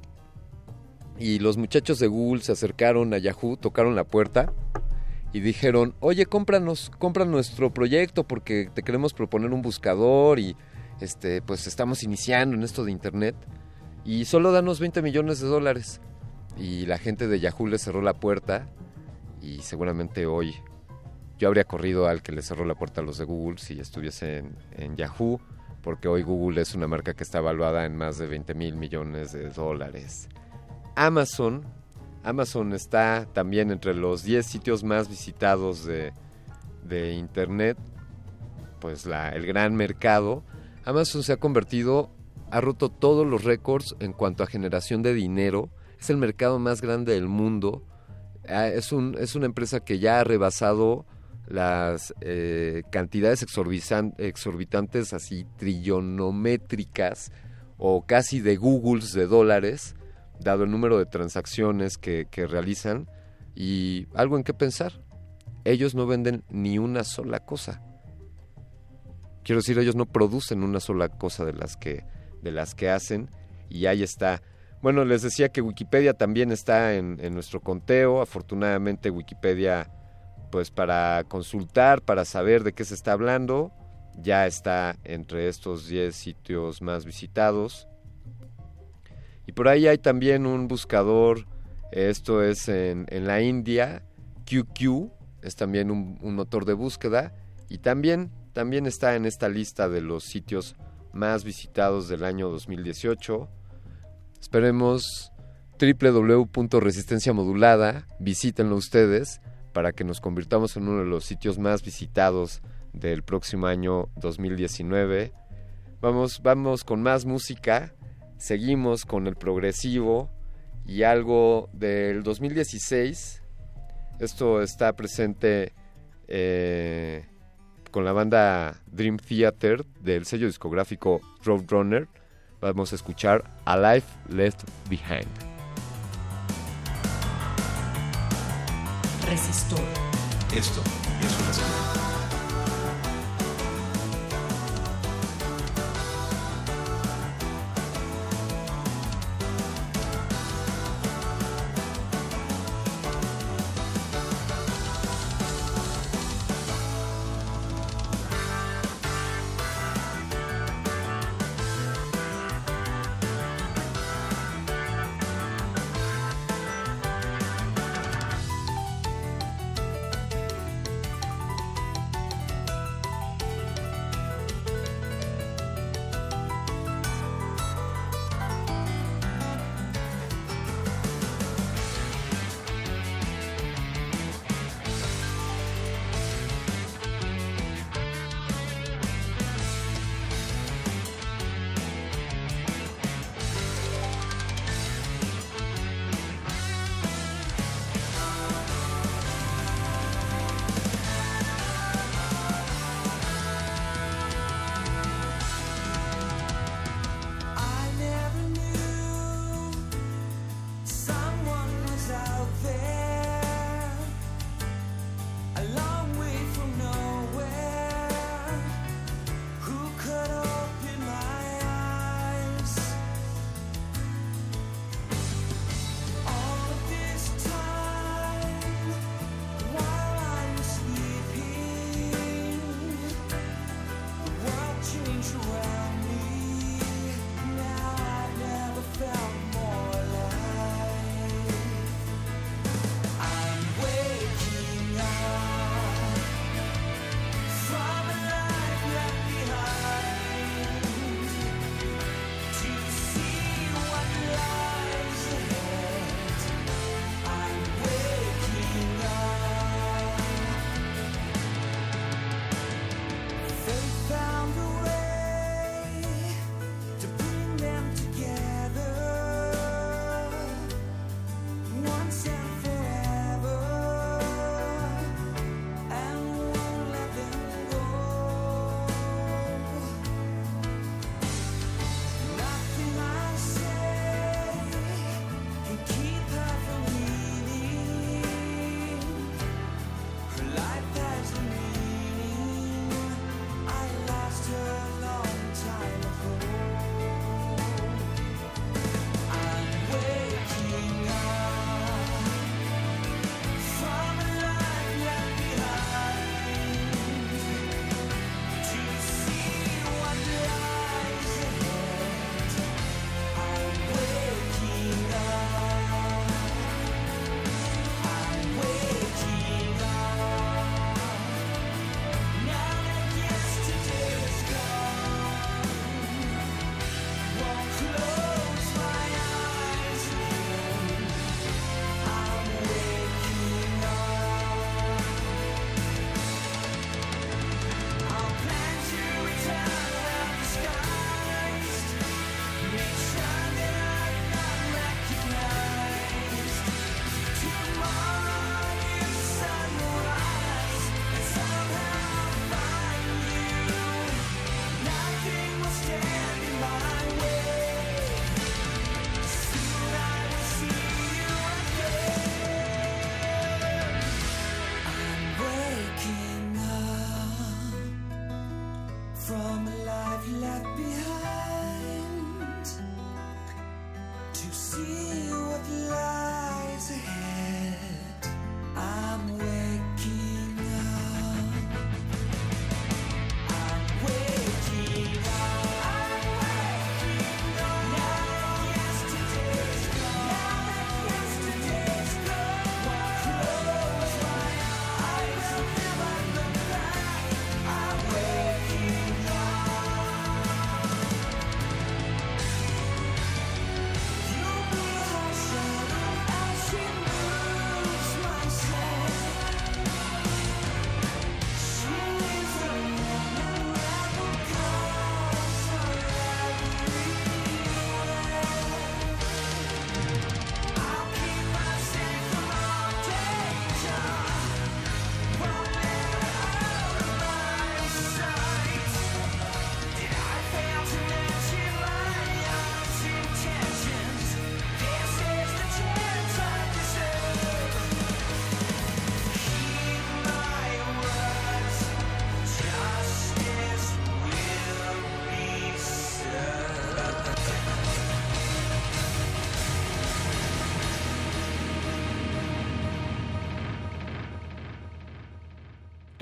y los muchachos de Google se acercaron a Yahoo, tocaron la puerta y dijeron, oye, cómpranos, compra nuestro proyecto porque te queremos proponer un buscador y este, pues estamos iniciando en esto de Internet y solo danos 20 millones de dólares. Y la gente de Yahoo le cerró la puerta y seguramente hoy yo habría corrido al que le cerró la puerta a los de Google si estuviese en, Yahoo, porque hoy Google es una marca que está evaluada en más de 20 mil millones de dólares. Amazon, Amazon está también entre los 10 sitios más visitados de, Internet, pues el gran mercado. Amazon se ha convertido, ha roto todos los récords en cuanto a generación de dinero. Es el mercado más grande del mundo. Ah, es una empresa que ya ha rebasado las eh, cantidades exorbitantes así trillonométricas o casi de Googles de dólares, dado el número de transacciones que, realizan y algo en qué pensar. Ellos no venden ni una sola cosa. Quiero decir, ellos no producen una sola cosa de las que, de las que hacen y ahí está. Bueno, les decía que Wikipedia también está en nuestro conteo. Afortunadamente Wikipedia pues para consultar, para saber de qué se está hablando, ya está entre estos 10 sitios más visitados. Y por ahí hay también un buscador, esto es en, la India, QQ, es también un, motor de búsqueda y también, también está en esta lista de los sitios más visitados del año 2018. Esperemos www.resistencia modulada, visítenlo ustedes para que nos convirtamos en uno de los sitios más visitados del próximo año 2019. Vamos, vamos con más música, seguimos con el progresivo y algo del 2016. Esto está presente eh, con la banda Dream Theater del sello discográfico Roadrunner. Vamos a escuchar A Life Left Behind. Resistor. Esto es una señal.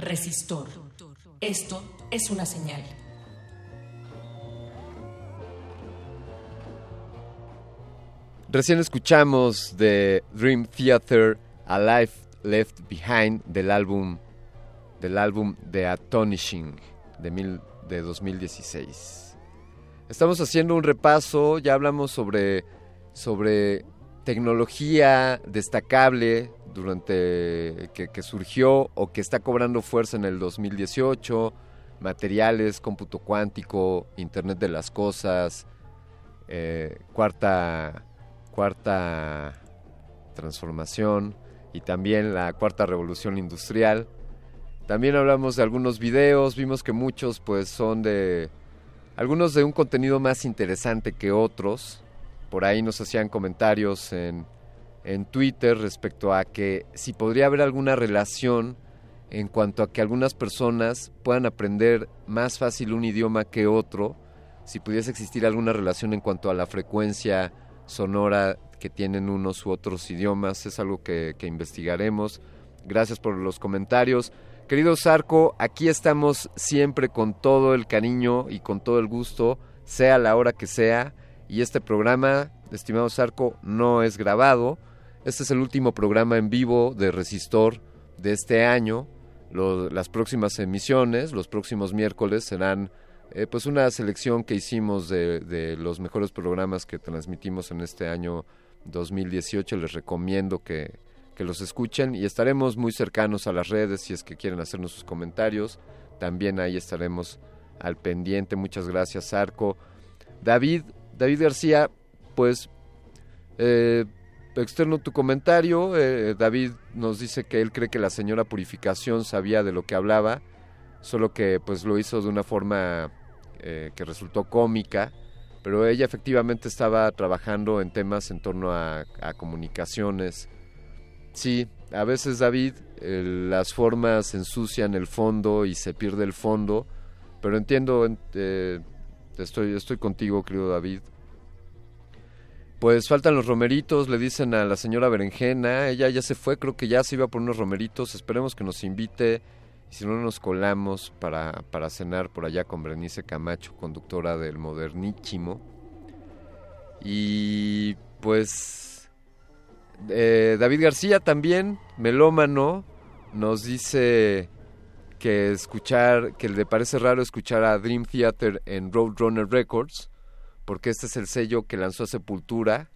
Resistor. Esto es una señal. Recién escuchamos de Dream Theater A Life Left Behind del álbum del álbum The Astonishing de, mil, de 2016. Estamos haciendo un repaso, ya hablamos sobre, sobre tecnología destacable durante que, surgió o que está cobrando fuerza en el 2018, materiales, cómputo cuántico, Internet de las Cosas, eh, cuarta, cuarta transformación y también la cuarta revolución industrial. También hablamos de algunos videos, vimos que muchos pues son de algunos de un contenido más interesante que otros. Por ahí nos hacían comentarios en en Twitter respecto a que si podría haber alguna relación en cuanto a que algunas personas puedan aprender más fácil un idioma que otro, si pudiese existir alguna relación en cuanto a la frecuencia sonora que tienen unos u otros idiomas, es algo que, investigaremos. Gracias por los comentarios. Querido Sarco, aquí estamos siempre con todo el cariño y con todo el gusto, sea la hora que sea, y este programa, estimado Sarco, no es grabado, este es el último programa en vivo de Resistor de este año. las próximas emisiones, los próximos miércoles, serán eh, pues una selección que hicimos de, los mejores programas que transmitimos en este año 2018. Les recomiendo que, que los escuchen y estaremos muy cercanos a las redes si es que quieren hacernos sus comentarios. También ahí estaremos al pendiente. Muchas gracias, Arco. David, David García, pues eh, externo tu comentario. Eh, David nos dice que él cree que la señora Purificación sabía de lo que hablaba, solo que pues lo hizo de una forma eh, que resultó cómica, pero ella efectivamente estaba trabajando en temas en torno a, comunicaciones. Sí, a veces David, las formas ensucian el fondo y se pierde el fondo, pero entiendo, eh, estoy, estoy contigo, querido David. Pues faltan los romeritos, le dicen a la señora Berenjena, ella ya se fue, creo que ya se iba por unos romeritos, esperemos que nos invite, si no nos colamos para, para cenar por allá con Berenice Camacho, conductora del Modernísimo. Y pues eh, David García también, melómano, nos dice que escuchar, que le parece raro escuchar a Dream Theater en Roadrunner Records, porque este es el sello que lanzó Sepultura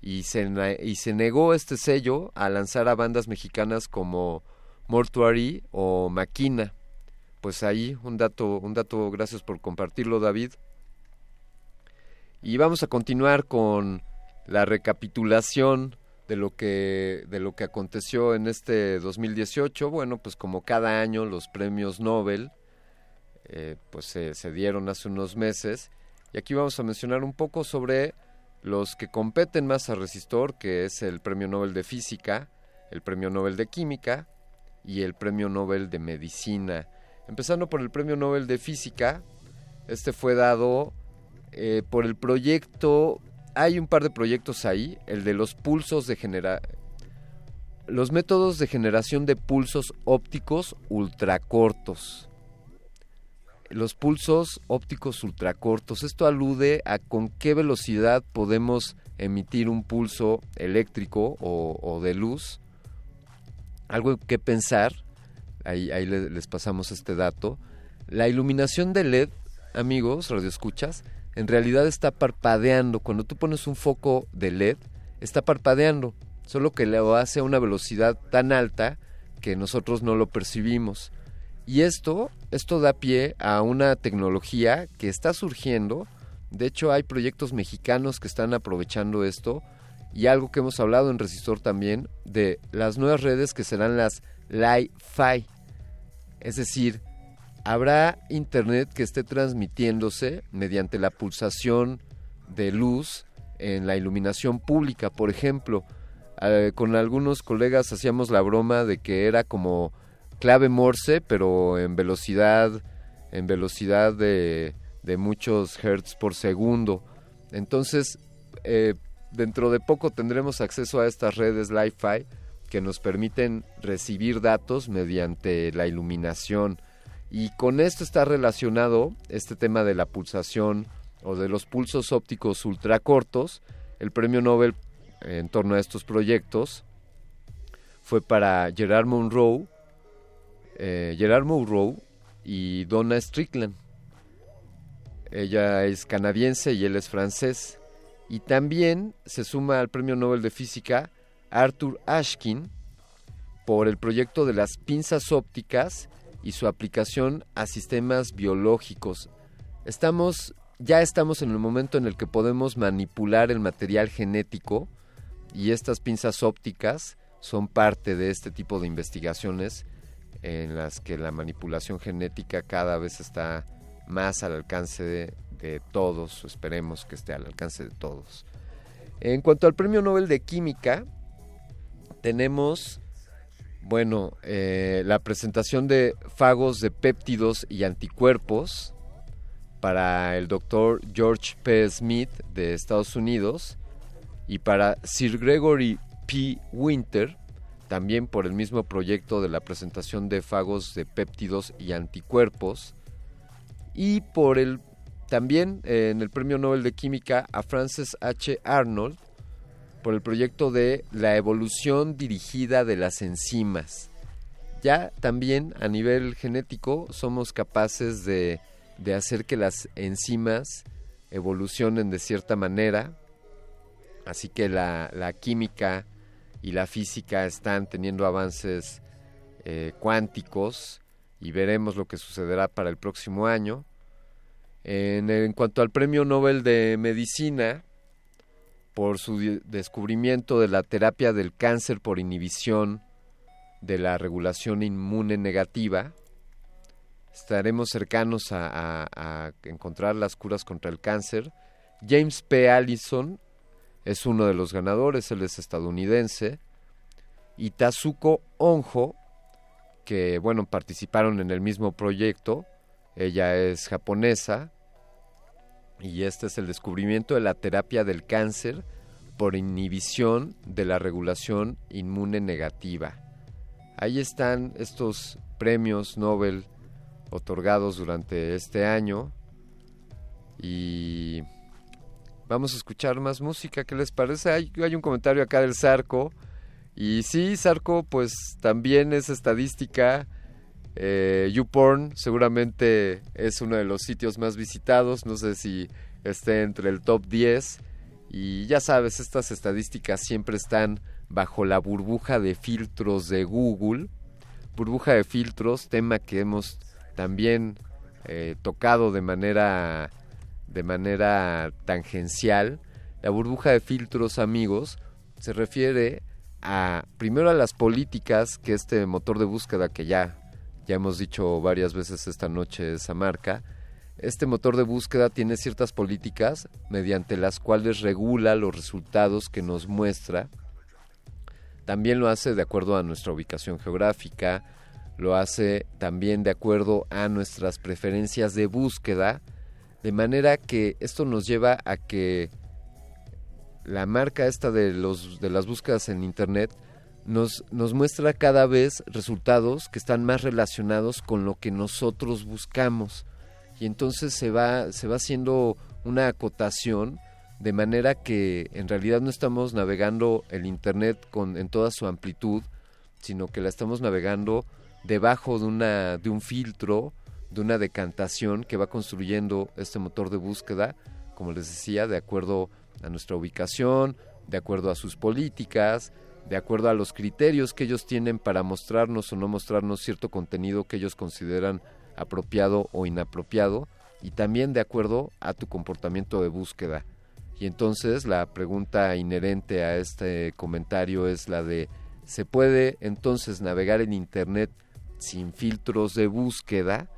y se, y se negó este sello a lanzar a bandas mexicanas como Mortuary o Maquina. Pues ahí un dato, un dato, gracias por compartirlo David. Y vamos a continuar con la recapitulación de lo que de lo que aconteció en este 2018. Bueno, pues como cada año los premios Nobel eh, pues se, se dieron hace unos meses y aquí vamos a mencionar un poco sobre los que competen más a Resistor, que es el Premio Nobel de Física, el Premio Nobel de Química y el Premio Nobel de Medicina. Empezando por el Premio Nobel de Física, este fue dado eh, por el proyecto, hay un par de proyectos ahí, el de los pulsos de genera los métodos de generación de pulsos ópticos ultracortos los pulsos ópticos ultracortos. Esto alude a con qué velocidad podemos emitir un pulso eléctrico o, de luz. Algo que pensar, ahí, ahí les pasamos este dato. La iluminación de LED, amigos, radioescuchas, en realidad está parpadeando. Cuando tú pones un foco de LED, está parpadeando, solo que lo hace a una velocidad tan alta que nosotros no lo percibimos. Y esto, esto da pie a una tecnología que está surgiendo. De hecho, hay proyectos mexicanos que están aprovechando esto. Y algo que hemos hablado en Resistor también, de las nuevas redes que serán las Li-Fi. Es decir, habrá internet que esté transmitiéndose mediante la pulsación de luz en la iluminación pública. Por ejemplo, eh, con algunos colegas hacíamos la broma de que era como clave Morse, pero en velocidad, en velocidad de, de muchos hertz por segundo. Entonces, eh, dentro de poco tendremos acceso a estas redes Li-Fi que nos permiten recibir datos mediante la iluminación. Y con esto está relacionado este tema de la pulsación o de los pulsos ópticos ultracortos. El premio Nobel en torno a estos proyectos fue para Gerard Monroe, eh, Gerard Monroe y Donna Strickland. Ella es canadiense y él es francés. Y también se suma al premio Nobel de Física Arthur Ashkin por el proyecto de las pinzas ópticas y su aplicación a sistemas biológicos. Estamos ya estamos en el momento en el que podemos manipular el material genético y estas pinzas ópticas son parte de este tipo de investigaciones en las que la manipulación genética cada vez está más al alcance de, todos, esperemos que esté al alcance de todos. En cuanto al Premio Nobel de Química, tenemos, bueno, eh, la presentación de fagos de péptidos y anticuerpos para el doctor George P. Smith de Estados Unidos y para Sir Gregory P. Winter, también por el mismo proyecto de la presentación de fagos de péptidos y anticuerpos, y por el también eh, en el Premio Nobel de Química a Frances H. Arnold por el proyecto de la evolución dirigida de las enzimas. Ya también a nivel genético somos capaces de, de hacer que las enzimas evolucionen de cierta manera, así que la, la química y la física están teniendo avances eh, cuánticos y veremos lo que sucederá para el próximo año. En, cuanto al Premio Nobel de Medicina, por su descubrimiento de la terapia del cáncer por inhibición de la regulación inmune negativa, estaremos cercanos a, a, encontrar las curas contra el cáncer. James P. Allison es uno de los ganadores, él es estadounidense. Y Tazuko Onjo, que bueno, participaron en el mismo proyecto, ella es japonesa, y este es el descubrimiento de la terapia del cáncer por inhibición de la regulación inmune negativa. Ahí están estos premios Nobel otorgados durante este año y vamos a escuchar más música. ¿Qué les parece? Hay, un comentario acá del Zarco y sí, Zarco pues también es estadística eh, YouPorn seguramente es uno de los sitios más visitados, no sé si esté entre el top 10 y ya sabes, estas estadísticas siempre están bajo la burbuja de filtros de Google, burbuja de filtros, tema que hemos también eh, tocado de manera de manera tangencial. La burbuja de filtros, amigos, se refiere a primero a las políticas que este motor de búsqueda que ya ya hemos dicho varias veces esta noche esa marca, este motor de búsqueda tiene ciertas políticas mediante las cuales regula los resultados que nos muestra. También lo hace de acuerdo a nuestra ubicación geográfica, lo hace también de acuerdo a nuestras preferencias de búsqueda, de manera que esto nos lleva a que la marca esta de los de las búsquedas en internet nos, nos muestra cada vez resultados que están más relacionados con lo que nosotros buscamos. Y entonces se va, se va haciendo una acotación de manera que en realidad no estamos navegando el Internet con, en toda su amplitud, sino que la estamos navegando debajo de, una, de un filtro, de una decantación que va construyendo este motor de búsqueda, como les decía, de acuerdo a nuestra ubicación, de acuerdo a sus políticas, de acuerdo a los criterios que ellos tienen para mostrarnos o no mostrarnos cierto contenido que ellos consideran apropiado o inapropiado y también de acuerdo a tu comportamiento de búsqueda. Y entonces la pregunta inherente a este comentario es la de ¿se puede entonces navegar en Internet sin filtros de búsqueda?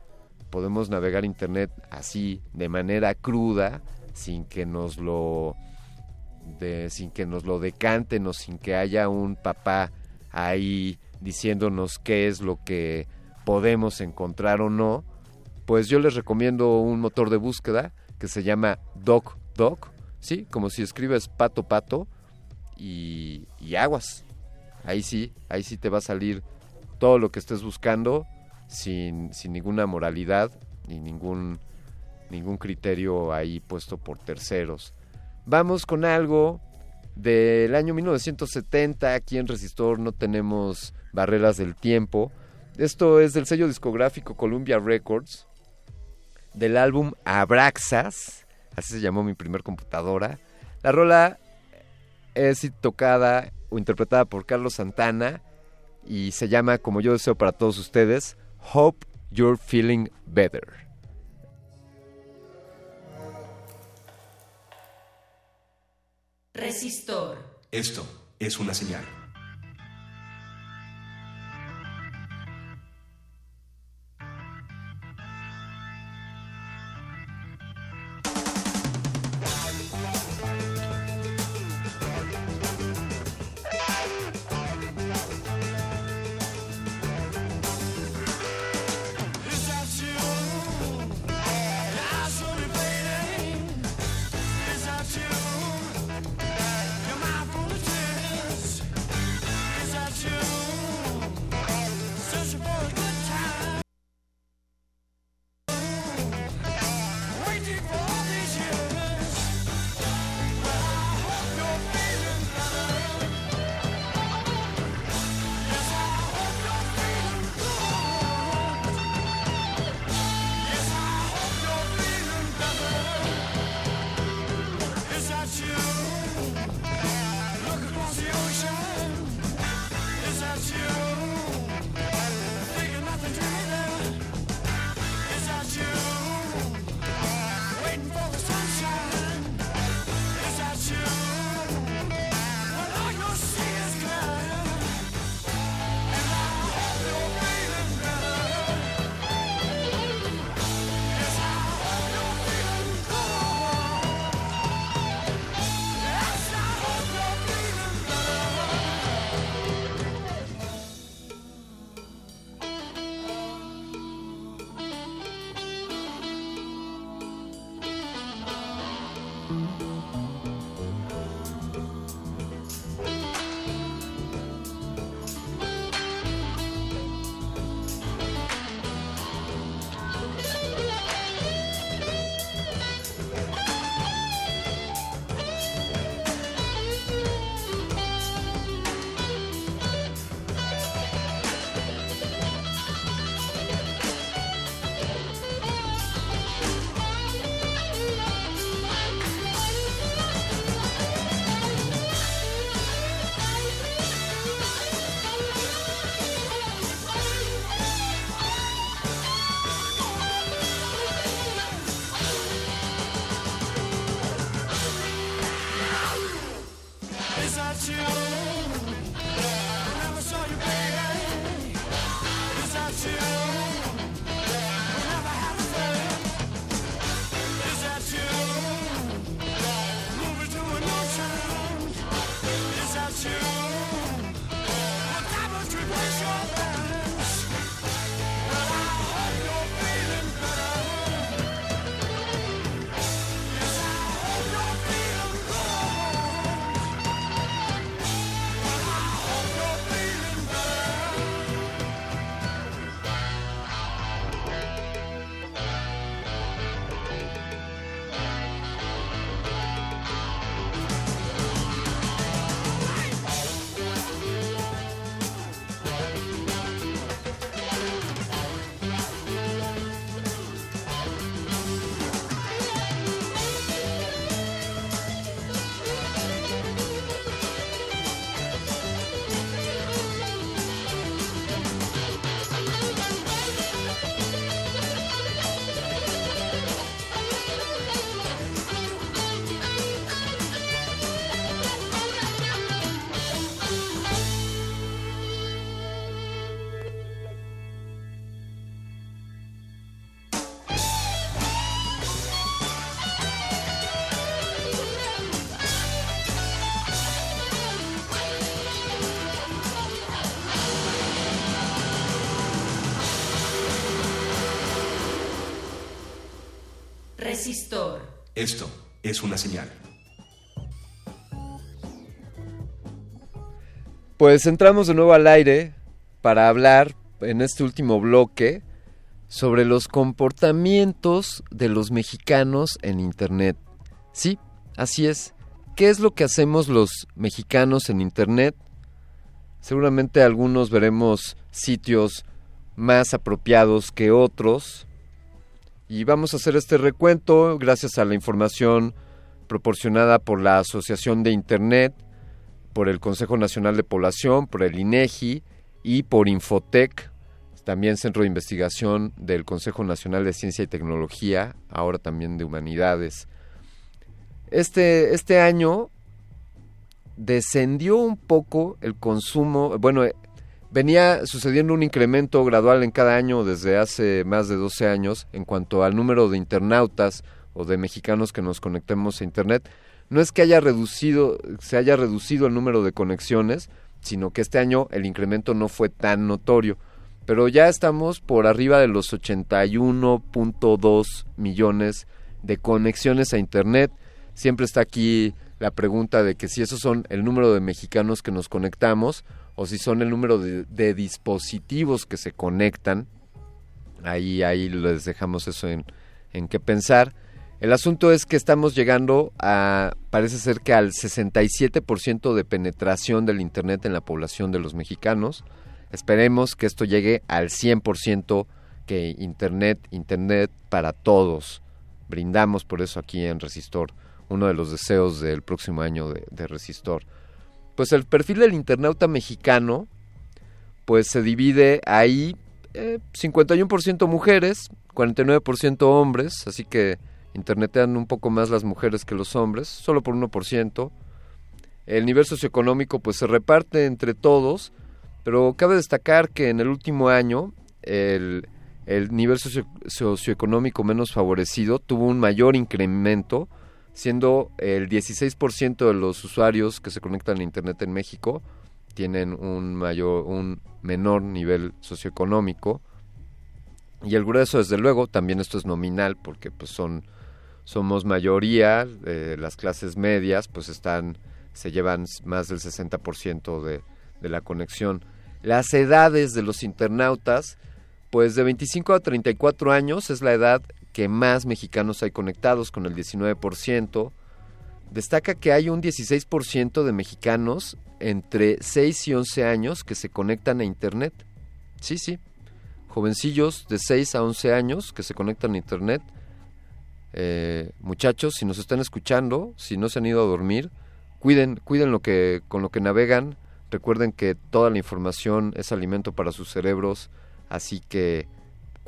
Podemos navegar Internet así, de manera cruda, sin que nos lo de, sin que nos lo decanten o sin que haya un papá ahí diciéndonos qué es lo que podemos encontrar o no, pues yo les recomiendo un motor de búsqueda que se llama DocDoc, ¿sí? Como si escribes pato pato y, y aguas. ahí sí, ahí sí te va a salir todo lo que estés buscando sin, sin ninguna moralidad ni ningún, ningún criterio ahí puesto por terceros. Vamos con algo del año 1970. Aquí en Resistor no tenemos barreras del tiempo. Esto es del sello discográfico Columbia Records, del álbum Abraxas, así se llamó mi primer computadora. La rola es tocada o interpretada por Carlos Santana y se llama, como yo deseo para todos ustedes, Hope You're Feeling Better. Resistor. Esto es una señal. Es una señal. Pues entramos de nuevo al aire para hablar en este último bloque sobre los comportamientos de los mexicanos en Internet. Sí, así es. ¿Qué es lo que hacemos los mexicanos en Internet? Seguramente algunos veremos sitios más apropiados que otros. Y vamos a hacer este recuento gracias a la información proporcionada por la Asociación de Internet, por el Consejo Nacional de Población, por el INEGI y por Infotec, también Centro de Investigación del Consejo Nacional de Ciencia y Tecnología, ahora también de Humanidades. Este, este año descendió un poco el consumo, bueno, venía sucediendo un incremento gradual en cada año desde hace más de 12 años en cuanto al número de internautas o de mexicanos que nos conectemos a Internet. No es que haya reducido, se haya reducido el número de conexiones, sino que este año el incremento no fue tan notorio. Pero ya estamos por arriba de los 81.2 millones de conexiones a Internet. Siempre está aquí la pregunta de que si esos son el número de mexicanos que nos conectamos o si son el número de, dispositivos que se conectan. Ahí, ahí les dejamos eso en, en qué pensar. El asunto es que estamos llegando a, parece ser que al 67% de penetración del Internet en la población de los mexicanos. Esperemos que esto llegue al 100% que Internet, Internet para todos. Brindamos por eso aquí en Resistor, uno de los deseos del próximo año de Resistor pues el perfil del internauta mexicano, pues se divide ahí 51% eh, mujeres, 49% hombres, así que internetean un poco más las mujeres que los hombres, solo por 1%. El nivel socioeconómico pues se reparte entre todos, pero cabe destacar que en el último año el, el nivel socioeconómico menos favorecido tuvo un mayor incremento siendo el 16% de los usuarios que se conectan a internet en México tienen un mayor un menor nivel socioeconómico. Y el grueso desde luego también esto es nominal porque pues son somos mayoría eh, las clases medias pues están se llevan más del 60% de, de la conexión. Las edades de los internautas pues de 25 a 34 años es la edad que más mexicanos hay conectados, con el 19%. Destaca que hay un 16% de mexicanos entre 6 y 11 años que se conectan a Internet. Sí, sí. Jovencillos de 6 a 11 años que se conectan a Internet. Eh, muchachos, si nos están escuchando, si no se han ido a dormir, cuiden, cuiden lo que, con lo que navegan. Recuerden que toda la información es alimento para sus cerebros, así que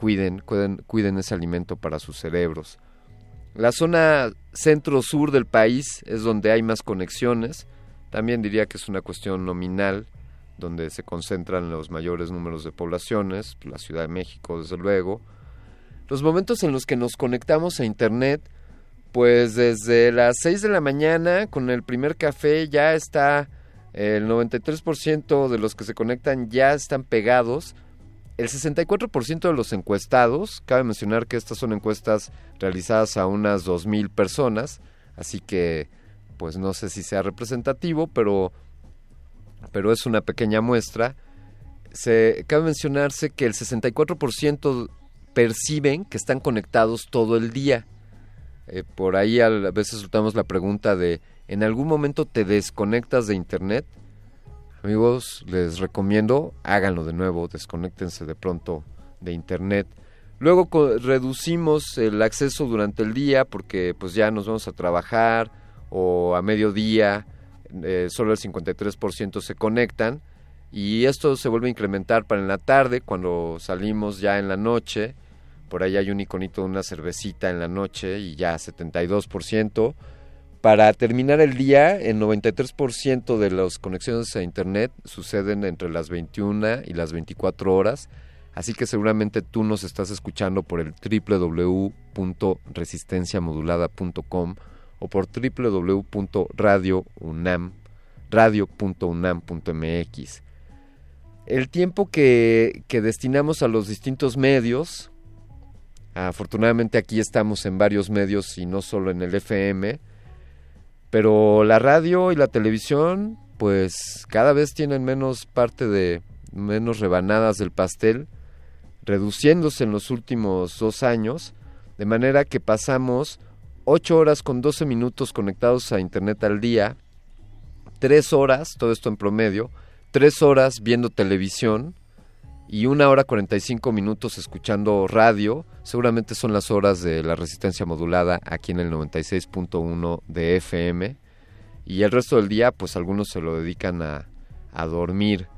cuiden, cuiden, ese alimento para sus cerebros. La zona centro-sur del país es donde hay más conexiones. También diría que es una cuestión nominal, donde se concentran los mayores números de poblaciones, la Ciudad de México, desde luego. Los momentos en los que nos conectamos a Internet, pues desde las 6 de la mañana con el primer café ya está el 93% de los que se conectan ya están pegados el 64% de los encuestados, cabe mencionar que estas son encuestas realizadas a unas 2.000 personas, así que pues no sé si sea representativo, pero, pero es una pequeña muestra. Se, cabe mencionarse que el 64% perciben que están conectados todo el día. Eh, por ahí a veces soltamos la pregunta de, ¿en algún momento te desconectas de Internet? Amigos, les recomiendo, háganlo de nuevo, desconéctense de pronto de internet. Luego reducimos el acceso durante el día porque pues ya nos vamos a trabajar o a mediodía, eh, solo el 53% se conectan y esto se vuelve a incrementar para en la tarde cuando salimos ya en la noche. Por ahí hay un iconito de una cervecita en la noche y ya 72%. Para terminar el día, el 93% de las conexiones a Internet suceden entre las 21 y las 24 horas, así que seguramente tú nos estás escuchando por el www.resistenciamodulada.com o por www.radiounam.radio.unam.mx. El tiempo que, que destinamos a los distintos medios, afortunadamente aquí estamos en varios medios y no solo en el FM, pero la radio y la televisión pues cada vez tienen menos parte de menos rebanadas del pastel, reduciéndose en los últimos dos años, de manera que pasamos 8 horas con 12 minutos conectados a Internet al día, 3 horas, todo esto en promedio, 3 horas viendo televisión y 1 hora 45 minutos escuchando radio, seguramente son las horas de la resistencia modulada aquí en el 96.1 de FM y el resto del día pues algunos se lo dedican a, a dormir.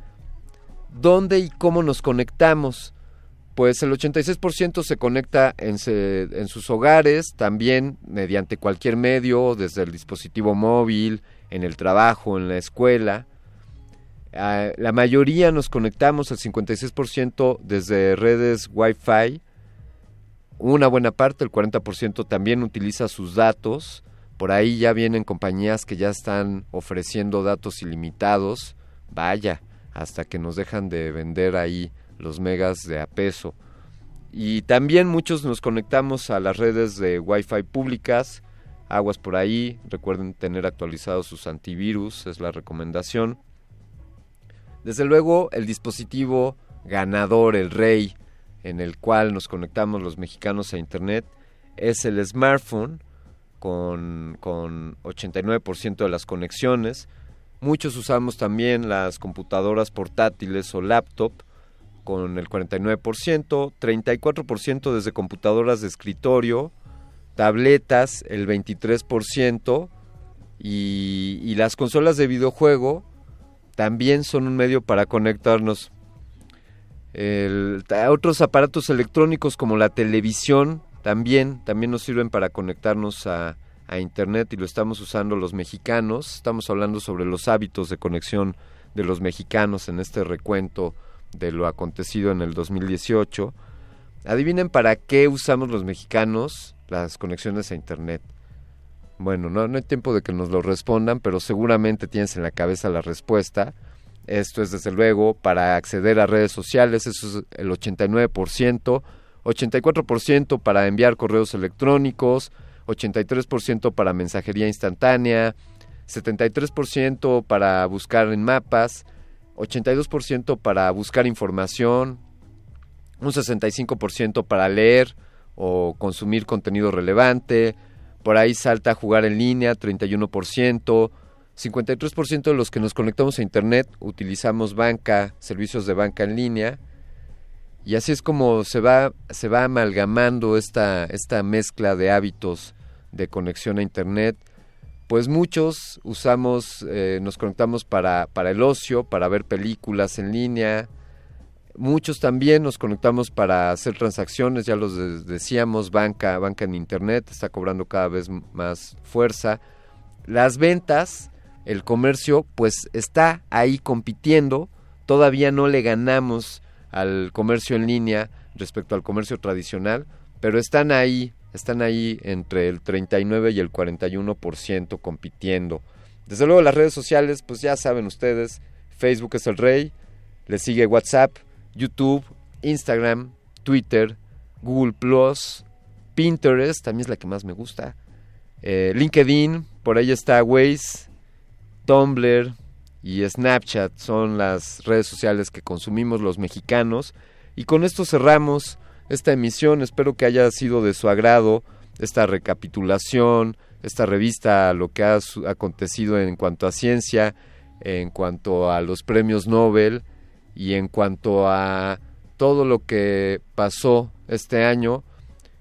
¿Dónde y cómo nos conectamos? Pues el 86% se conecta en, se- en sus hogares, también mediante cualquier medio, desde el dispositivo móvil, en el trabajo, en la escuela. La mayoría nos conectamos, el 56% desde redes Wi-Fi. Una buena parte, el 40% también utiliza sus datos. Por ahí ya vienen compañías que ya están ofreciendo datos ilimitados. Vaya, hasta que nos dejan de vender ahí los megas de a peso. Y también muchos nos conectamos a las redes de Wi-Fi públicas. Aguas por ahí. Recuerden tener actualizados sus antivirus, es la recomendación. Desde luego, el dispositivo ganador, el rey, en el cual nos conectamos los mexicanos a Internet, es el smartphone, con, con 89% de las conexiones. Muchos usamos también las computadoras portátiles o laptop, con el 49%, 34% desde computadoras de escritorio, tabletas el 23% y, y las consolas de videojuego también son un medio para conectarnos. Otros aparatos electrónicos como la televisión también, también nos sirven para conectarnos a, a internet y lo estamos usando los mexicanos. Estamos hablando sobre los hábitos de conexión de los mexicanos en este recuento de lo acontecido en el 2018. Adivinen para qué usamos los mexicanos las conexiones a internet. Bueno, no, no hay tiempo de que nos lo respondan, pero seguramente tienes en la cabeza la respuesta. Esto es desde luego para acceder a redes sociales, eso es el 89%, 84% para enviar correos electrónicos, 83% para mensajería instantánea, 73% para buscar en mapas, 82% para buscar información, un 65% para leer o consumir contenido relevante, por ahí salta a jugar en línea, 31%, 53% de los que nos conectamos a Internet utilizamos banca, servicios de banca en línea, y así es como se va, se va amalgamando esta, esta mezcla de hábitos de conexión a Internet. Pues muchos usamos, eh, nos conectamos para, para el ocio, para ver películas en línea. Muchos también nos conectamos para hacer transacciones, ya los de- decíamos, banca, banca en Internet está cobrando cada vez más fuerza. Las ventas, el comercio, pues está ahí compitiendo. Todavía no le ganamos al comercio en línea respecto al comercio tradicional, pero están ahí, están ahí entre el 39 y el 41% compitiendo. Desde luego las redes sociales, pues ya saben ustedes, Facebook es el rey, le sigue WhatsApp, YouTube, Instagram, Twitter, Google Plus, Pinterest, también es la que más me gusta, eh, LinkedIn, por ahí está Waze, Tumblr y Snapchat son las redes sociales que consumimos los mexicanos. Y con esto cerramos esta emisión. Espero que haya sido de su agrado esta recapitulación, esta revista, lo que ha acontecido en cuanto a ciencia, en cuanto a los premios Nobel y en cuanto a todo lo que pasó este año.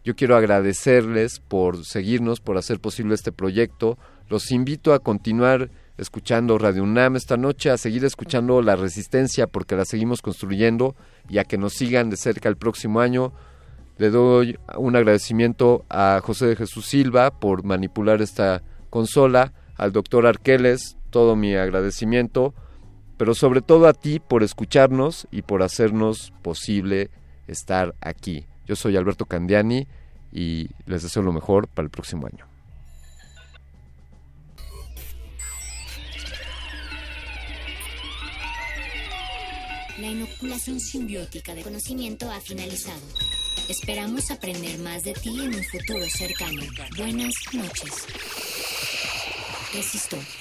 Yo quiero agradecerles por seguirnos, por hacer posible este proyecto. Los invito a continuar escuchando Radio UNAM esta noche, a seguir escuchando La Resistencia porque la seguimos construyendo y a que nos sigan de cerca el próximo año. Le doy un agradecimiento a José de Jesús Silva por manipular esta consola, al doctor Arqueles, todo mi agradecimiento, pero sobre todo a ti por escucharnos y por hacernos posible estar aquí. Yo soy Alberto Candiani y les deseo lo mejor para el próximo año. La inoculación simbiótica de conocimiento ha finalizado. Esperamos aprender más de ti en un futuro cercano. Buenas noches. Resistor.